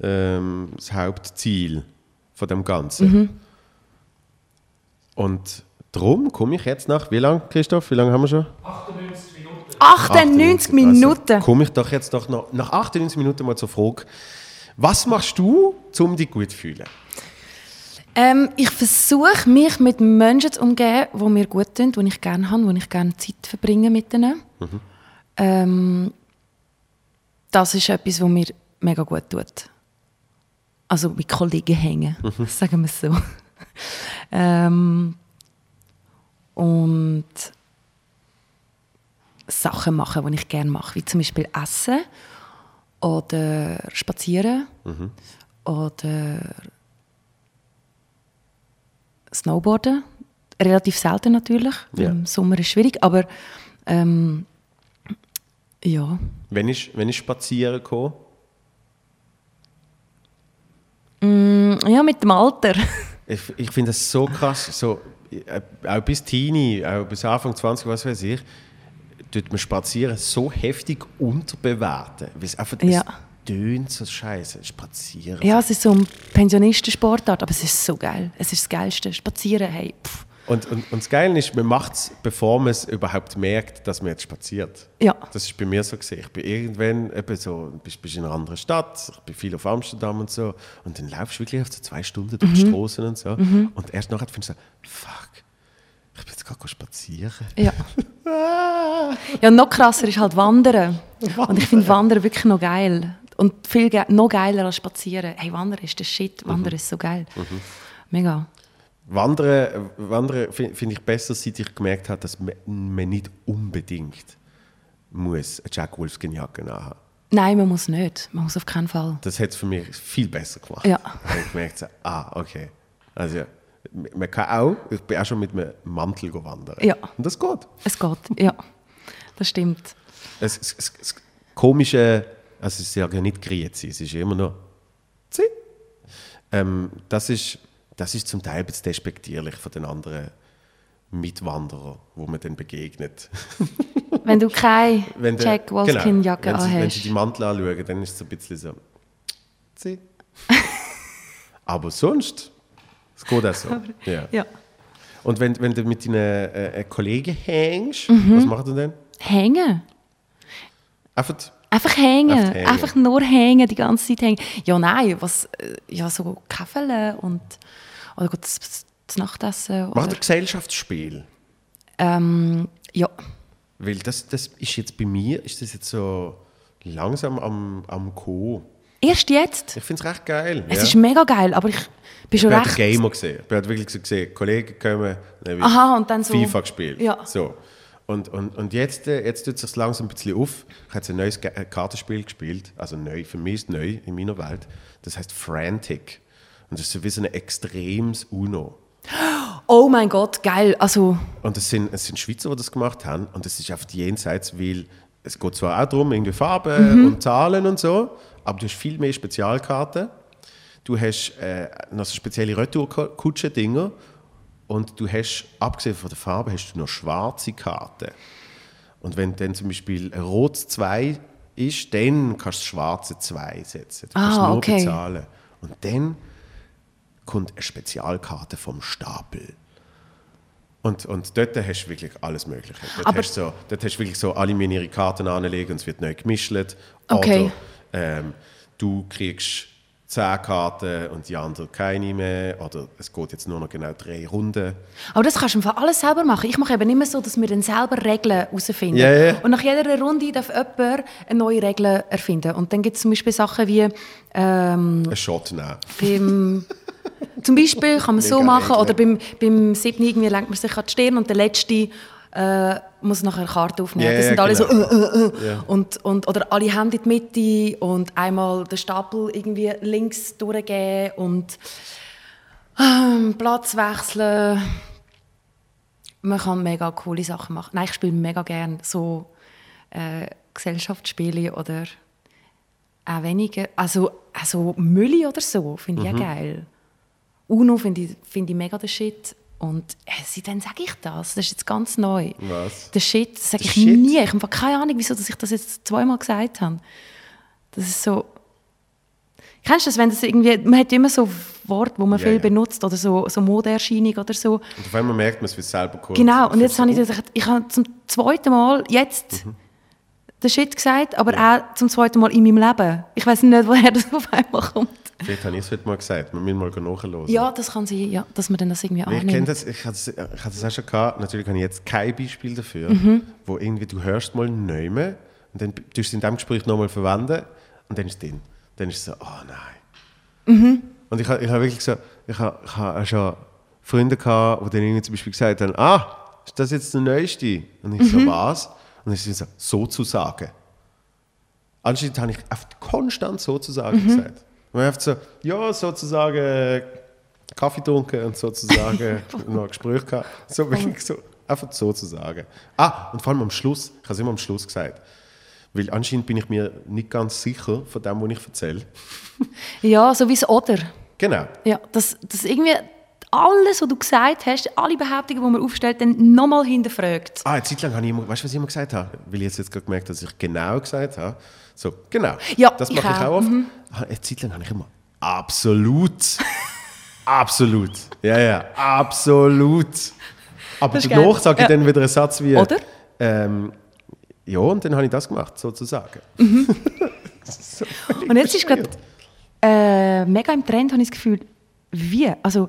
ähm, das Hauptziel von dem Ganzen. Mhm. Und darum komme ich jetzt nach, wie lange, Christoph? Wie lange haben wir schon? 98 Minuten. 98 Minuten! Also komme ich doch jetzt doch noch, nach 98 Minuten mal zur Frage, was machst du, um dich gut zu fühlen? Ähm, ich versuche, mich mit Menschen zu umgeben, die mir gut tun, die ich gerne habe, wo ich gerne Zeit verbringe mit ihnen. Ähm, das ist etwas, was mir mega gut tut. Also mit Kollegen hängen, sagen wir es so. ähm, und Sachen machen, die ich gerne mache, wie zum Beispiel Essen oder Spazieren oder Snowboarden. Relativ selten natürlich. Ja. Im Sommer ist es schwierig, aber ähm, Ja. Wenn ich, wenn ich spazieren gehe, Mm, ja, mit dem Alter. ich, ich finde das so krass, so, äh, auch bis Teenie, auch bis Anfang 20, was weiß ich, tut man Spazieren so heftig unterbewerten, weil es einfach Ja. es tönt so scheiße, Spazieren. Ja, es ist so eine Pensionistensportart, aber es ist so geil. Es ist das Geilste. Spazieren, hey. Pff. Und, und, und das Geile ist, man macht es, bevor man es überhaupt merkt, dass man jetzt spaziert. Ja. Das ist bei mir so gesehen. Ich bin irgendwann eben so, bist, bist in einer anderen Stadt, ich bin viel auf Amsterdam und so, und dann laufst du wirklich auf so zwei Stunden durch die Mhm. Straßen und so. Und erst nachher findest du so, fuck, ich bin jetzt gerade spazieren. Ja. ja, noch krasser ist halt Wandern. Und ich finde Wandern wirklich noch geil. Und viel ge noch geiler als Spazieren. Hey, Wandern ist der Shit. Wandern ist so geil. Mega. Wandern, Wandern fi- finde ich besser, seit ich gemerkt habe, dass man, nicht unbedingt muss eine Jack Wolfskin Jacke haben. Nein, man muss nicht. Man muss auf keinen Fall. Das hat es für mich viel besser gemacht. Ja. Habe ich gemerkt, so, ah, okay. Also, man kann auch, ich bin auch schon mit einem Mantel wandern. Ja. Und das geht. Es geht. Ja, das stimmt. Es, es, es, es komische, also es ist ja nicht Grüezi, es ist immer noch «Zi». ähm, das, ist, das ist zum Teil ein bisschen despektierlich von den anderen Mitwanderern, wo man dann begegnet. Wenn du keine Wenn der- Jack Wolfskin-Jacke genau, wenn, sie, wenn sie die Mantel anschauen, dann ist es so ein bisschen so «Zi». Aber sonst, es geht auch so. Ja. Ja. Und wenn, wenn du mit deinen äh, äh, Kollegen hängst, Mhm. was macht ihr denn? Hängen. Einfach Einfach hängen. Einfach Einfach, hängen. nur hängen, die ganze Zeit hängen. Ja, nein, was, äh, ja, so Kaffee und, oder gut, das, das, Nachtessen. Oder, ihr Gesellschaftsspiel. ähm, ja. Weil das, das ist jetzt bei mir, ist das jetzt so langsam am, am Co. Erst jetzt. Ich finde es recht geil. Es ja. ist mega geil, aber ich bin ich schon bin recht... den Gamer gesehen. Ich halt wirklich so gesehen, Kollegen kommen, dann Aha, und dann so- FIFA gespielt. Ja. So. Und, und, und jetzt, äh, jetzt tut es sich langsam ein bisschen auf. Ich habe jetzt ein neues äh, Kartenspiel gespielt, also neu, für mich ist es neu in meiner Welt. Das heißt Frantic. Und das ist so wie so ein extremes Uno. Oh mein Gott, geil. Also, Und es sind, es sind Schweizer, die das gemacht haben. Und es ist einfach jenseits, weil es geht zwar auch darum, irgendwie Farben und Zahlen und so, aber du hast viel mehr Spezialkarten. Du hast äh, noch so spezielle Retourkutsche-Dinger. Und du hast, abgesehen von der Farbe, hast du noch schwarze Karten. Und wenn dann zum Beispiel ein Rot 2 ist, dann kannst du schwarze 2 setzen. Du Ah, kannst nur okay. bezahlen. Und dann kommt eine Spezialkarte vom Stapel. Und, und dort hast du wirklich alles Mögliche. Dort, Aber- hast, du so, dort hast du wirklich so, alle ihre Karten anlegen und es wird neu gemischt. Okay. Oder ähm, du kriegst 10 Karten und die anderen keine mehr. Oder es geht jetzt nur noch genau drei Runden. aber das kannst du Fall alles selber machen. Ich mache eben immer so, dass wir dann selber Regeln herausfinden. Ja, ja. Und nach jeder Runde darf jemand eine neue Regel erfinden. Und dann gibt es zum Beispiel Sachen wie... Ähm, Einen Shot nehmen. beim, zum Beispiel kann man so Mega machen, Regeln. oder beim, beim siebten irgendwie lenkt man sich an die Stirn und der letzte äh, muss nachher eine Karte aufnehmen. Ja, das ja, sind alle so genau. äh, äh, äh. Ja. Und, und, oder alle Hände in die Mitte und einmal den Stapel irgendwie links durchgeben und ähm, Platz wechseln. Man kann mega coole Sachen machen. Nein, ich spiele mega gerne so äh, Gesellschaftsspiele oder auch weniger. Also, also Mülli oder so finde ich auch geil. Uno finde ich, find ich mega der Shit. Und äh, seitdem sage ich das. Das ist jetzt ganz neu. Was? Der Shit, das sage ich Shit? nie. Ich habe keine Ahnung, wieso dass ich das jetzt zweimal gesagt habe. Das ist so... Kennst du das, wenn das irgendwie... Man hat immer so Worte, die man Ja, viel ja. benutzt oder so, so Modeerscheinung oder so. Und auf einmal merkt man es, wie es selber kommt. Genau, und jetzt habe ich gedacht, ich habe zum zweiten Mal jetzt Mhm. den Shit gesagt, aber auch zum zweiten Mal in meinem Leben. Ich weiß nicht, woher das auf einmal kommt. Vielleicht habe ich es heute mal gesagt. Wir müssen mal nachhören. Ja, das kann sein, ja, dass man dann das irgendwie Ich kenne annimmt. das, ich habe das, ich habe das auch schon gehabt. Natürlich habe ich jetzt kein Beispiel dafür, Mhm. wo irgendwie du hörst mal Neume und dann tust du es in diesem Gespräch nochmal verwenden und dann ist es drin. Dann ist es so, oh nein. Mhm. Und ich habe, ich habe wirklich so, ich habe, ich habe auch schon Freunde gehabt, die dann irgendwie zum Beispiel gesagt haben, ah, ist das jetzt der Neueste? Und ich Mhm. so, was? Und ich so, sozusagen. Anschließend habe ich einfach konstant sozusagen Mhm. gesagt. Und einfach so, ja, sozusagen äh, Kaffee getrunken und sozusagen noch ein Gespräch gehabt. So wirklich so, einfach sozusagen. Ah, und vor allem am Schluss, ich habe es immer am Schluss gesagt. Weil anscheinend bin ich mir nicht ganz sicher von dem, was ich erzähle. Ja, so wie das Oder. Genau. Ja, dass, dass irgendwie alles, was du gesagt hast, alle Behauptungen, die man aufstellt, dann nochmal hinterfragt. Ah, eine Zeit lang habe ich immer, weißt du, was ich immer gesagt habe? Weil ich jetzt, jetzt gerade gemerkt dass ich genau gesagt habe. So, genau. Ja, das ich mache ich auch. auch oft. Ah, Eine Zeit lang habe ich immer absolut. absolut. Ja, ja, absolut. Aber danach sage ich Ja. dann wieder einen Satz wie. Oder? Ähm, ja, und dann habe ich das gemacht, sozusagen. so völlig Und jetzt ist gerade äh, mega im Trend, habe ich das Gefühl, wie? Also,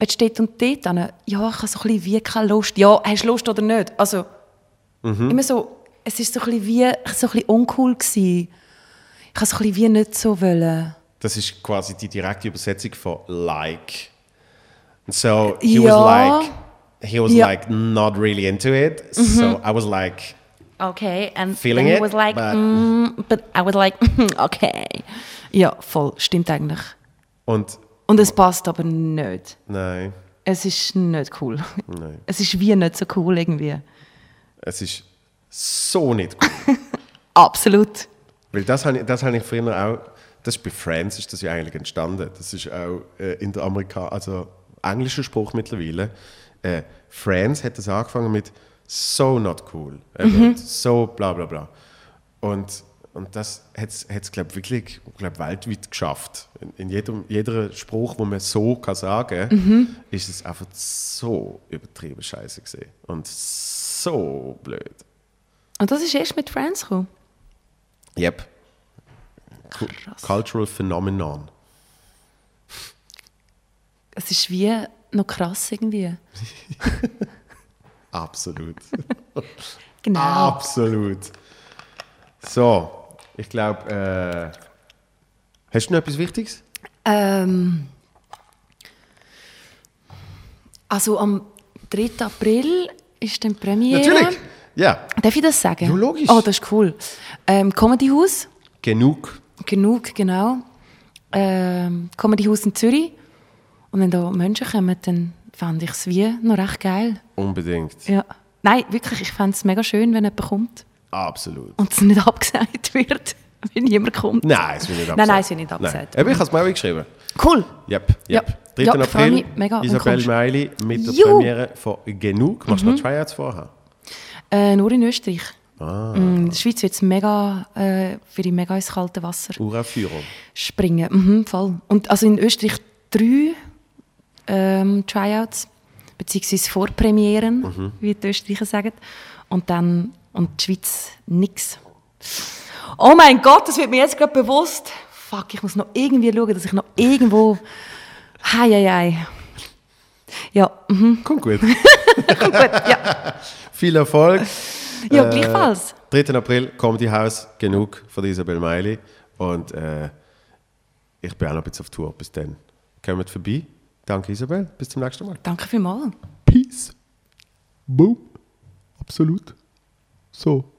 jetzt steht und dort dann, ja, ich habe so ein bisschen wie keine Lust. Ja, hast du Lust oder nicht? Also, Mhm. immer so, es ist so ein bisschen wie, so ein bisschen uncool gewesen. Ich habe so ein bisschen wie nicht so wollen. Das ist quasi die direkte Übersetzung von like. And so he Ja. was like, he was Ja. like not really into it. So I was like, Okay, and Feeling then he it, was like, but- mm, but I was like, okay. Ja, voll, stimmt eigentlich. und Und es passt aber nicht. nein, Es ist nicht cool. nein, Es ist wie nicht so cool irgendwie. es ist so nicht gut. Absolut. Weil das habe ich, das habe ich früher auch, das ist bei Friends ist das ja eigentlich entstanden. Das ist auch äh, in der Amerika, also englischer Spruch mittlerweile. Äh, Friends hat das angefangen mit so not cool, eben, so bla bla bla. Und, und das hat es, glaube ich, wirklich glaub, weltweit geschafft. In, in jedem, jeder Spruch, wo man so kann sagen ist es einfach so übertrieben scheiße gesehen und so blöd. Und das ist erst mit Friends gekommen. Yep. Cu- Cultural Phenomenon. Es ist wie noch krass irgendwie. Absolut. Genau. Absolut. So, ich glaube, äh, hast du noch etwas Wichtiges? Ähm, also am 3. April ist dann die Premiere. Natürlich. Ja, Darf ich das sagen? Ja, logisch. Oh, das ist cool. Ähm, Comedy House, genug. genug, genau. Ähm, Comedy House in Zürich. Und wenn da Menschen kommen, dann fände ich es wie noch recht geil. Unbedingt. Ja. Nein, wirklich, ich fände es mega schön, wenn jemand kommt Absolut. und es nicht abgesagt wird, wenn niemand kommt. Nein, es wird nicht Nein, abgesagt. nein, es wird nicht abgesagt. Nein. Aber ich habe es mir auch geschrieben. Cool. Yep, Ja. yep. 3. Ja, ich freue April, mich mega. Und Isabel kommst- Meili mit der. Mhm. Premiere von Genug. Machst du noch Tryouts vorher? Äh, nur in Österreich. Ah. Mm, in der Schweiz wird es mega, äh, mega ins kalte Wasser Uraufführung. springen. Mhm, voll. Und also in Österreich drei ähm, Tryouts, beziehungsweise Vorpremieren, Mhm. wie die Österreicher sagen. Und dann und die Schweiz nichts. Oh mein Gott, das wird mir jetzt gerade bewusst. Fuck, ich muss noch irgendwie schauen, dass ich noch irgendwo. Hei, hei, hei. Ja, mhm. Kommt gut. gut, ja. Viel Erfolg. ja Äh, gleichfalls. 3. April, Comedy House, genug von Isabel Meili. Und äh, ich bin auch noch ein bisschen auf Tour. Bis dann. Kommt vorbei. Danke, Isabel. Bis zum nächsten Mal. Danke vielmals. Peace. Boom. Absolut. So.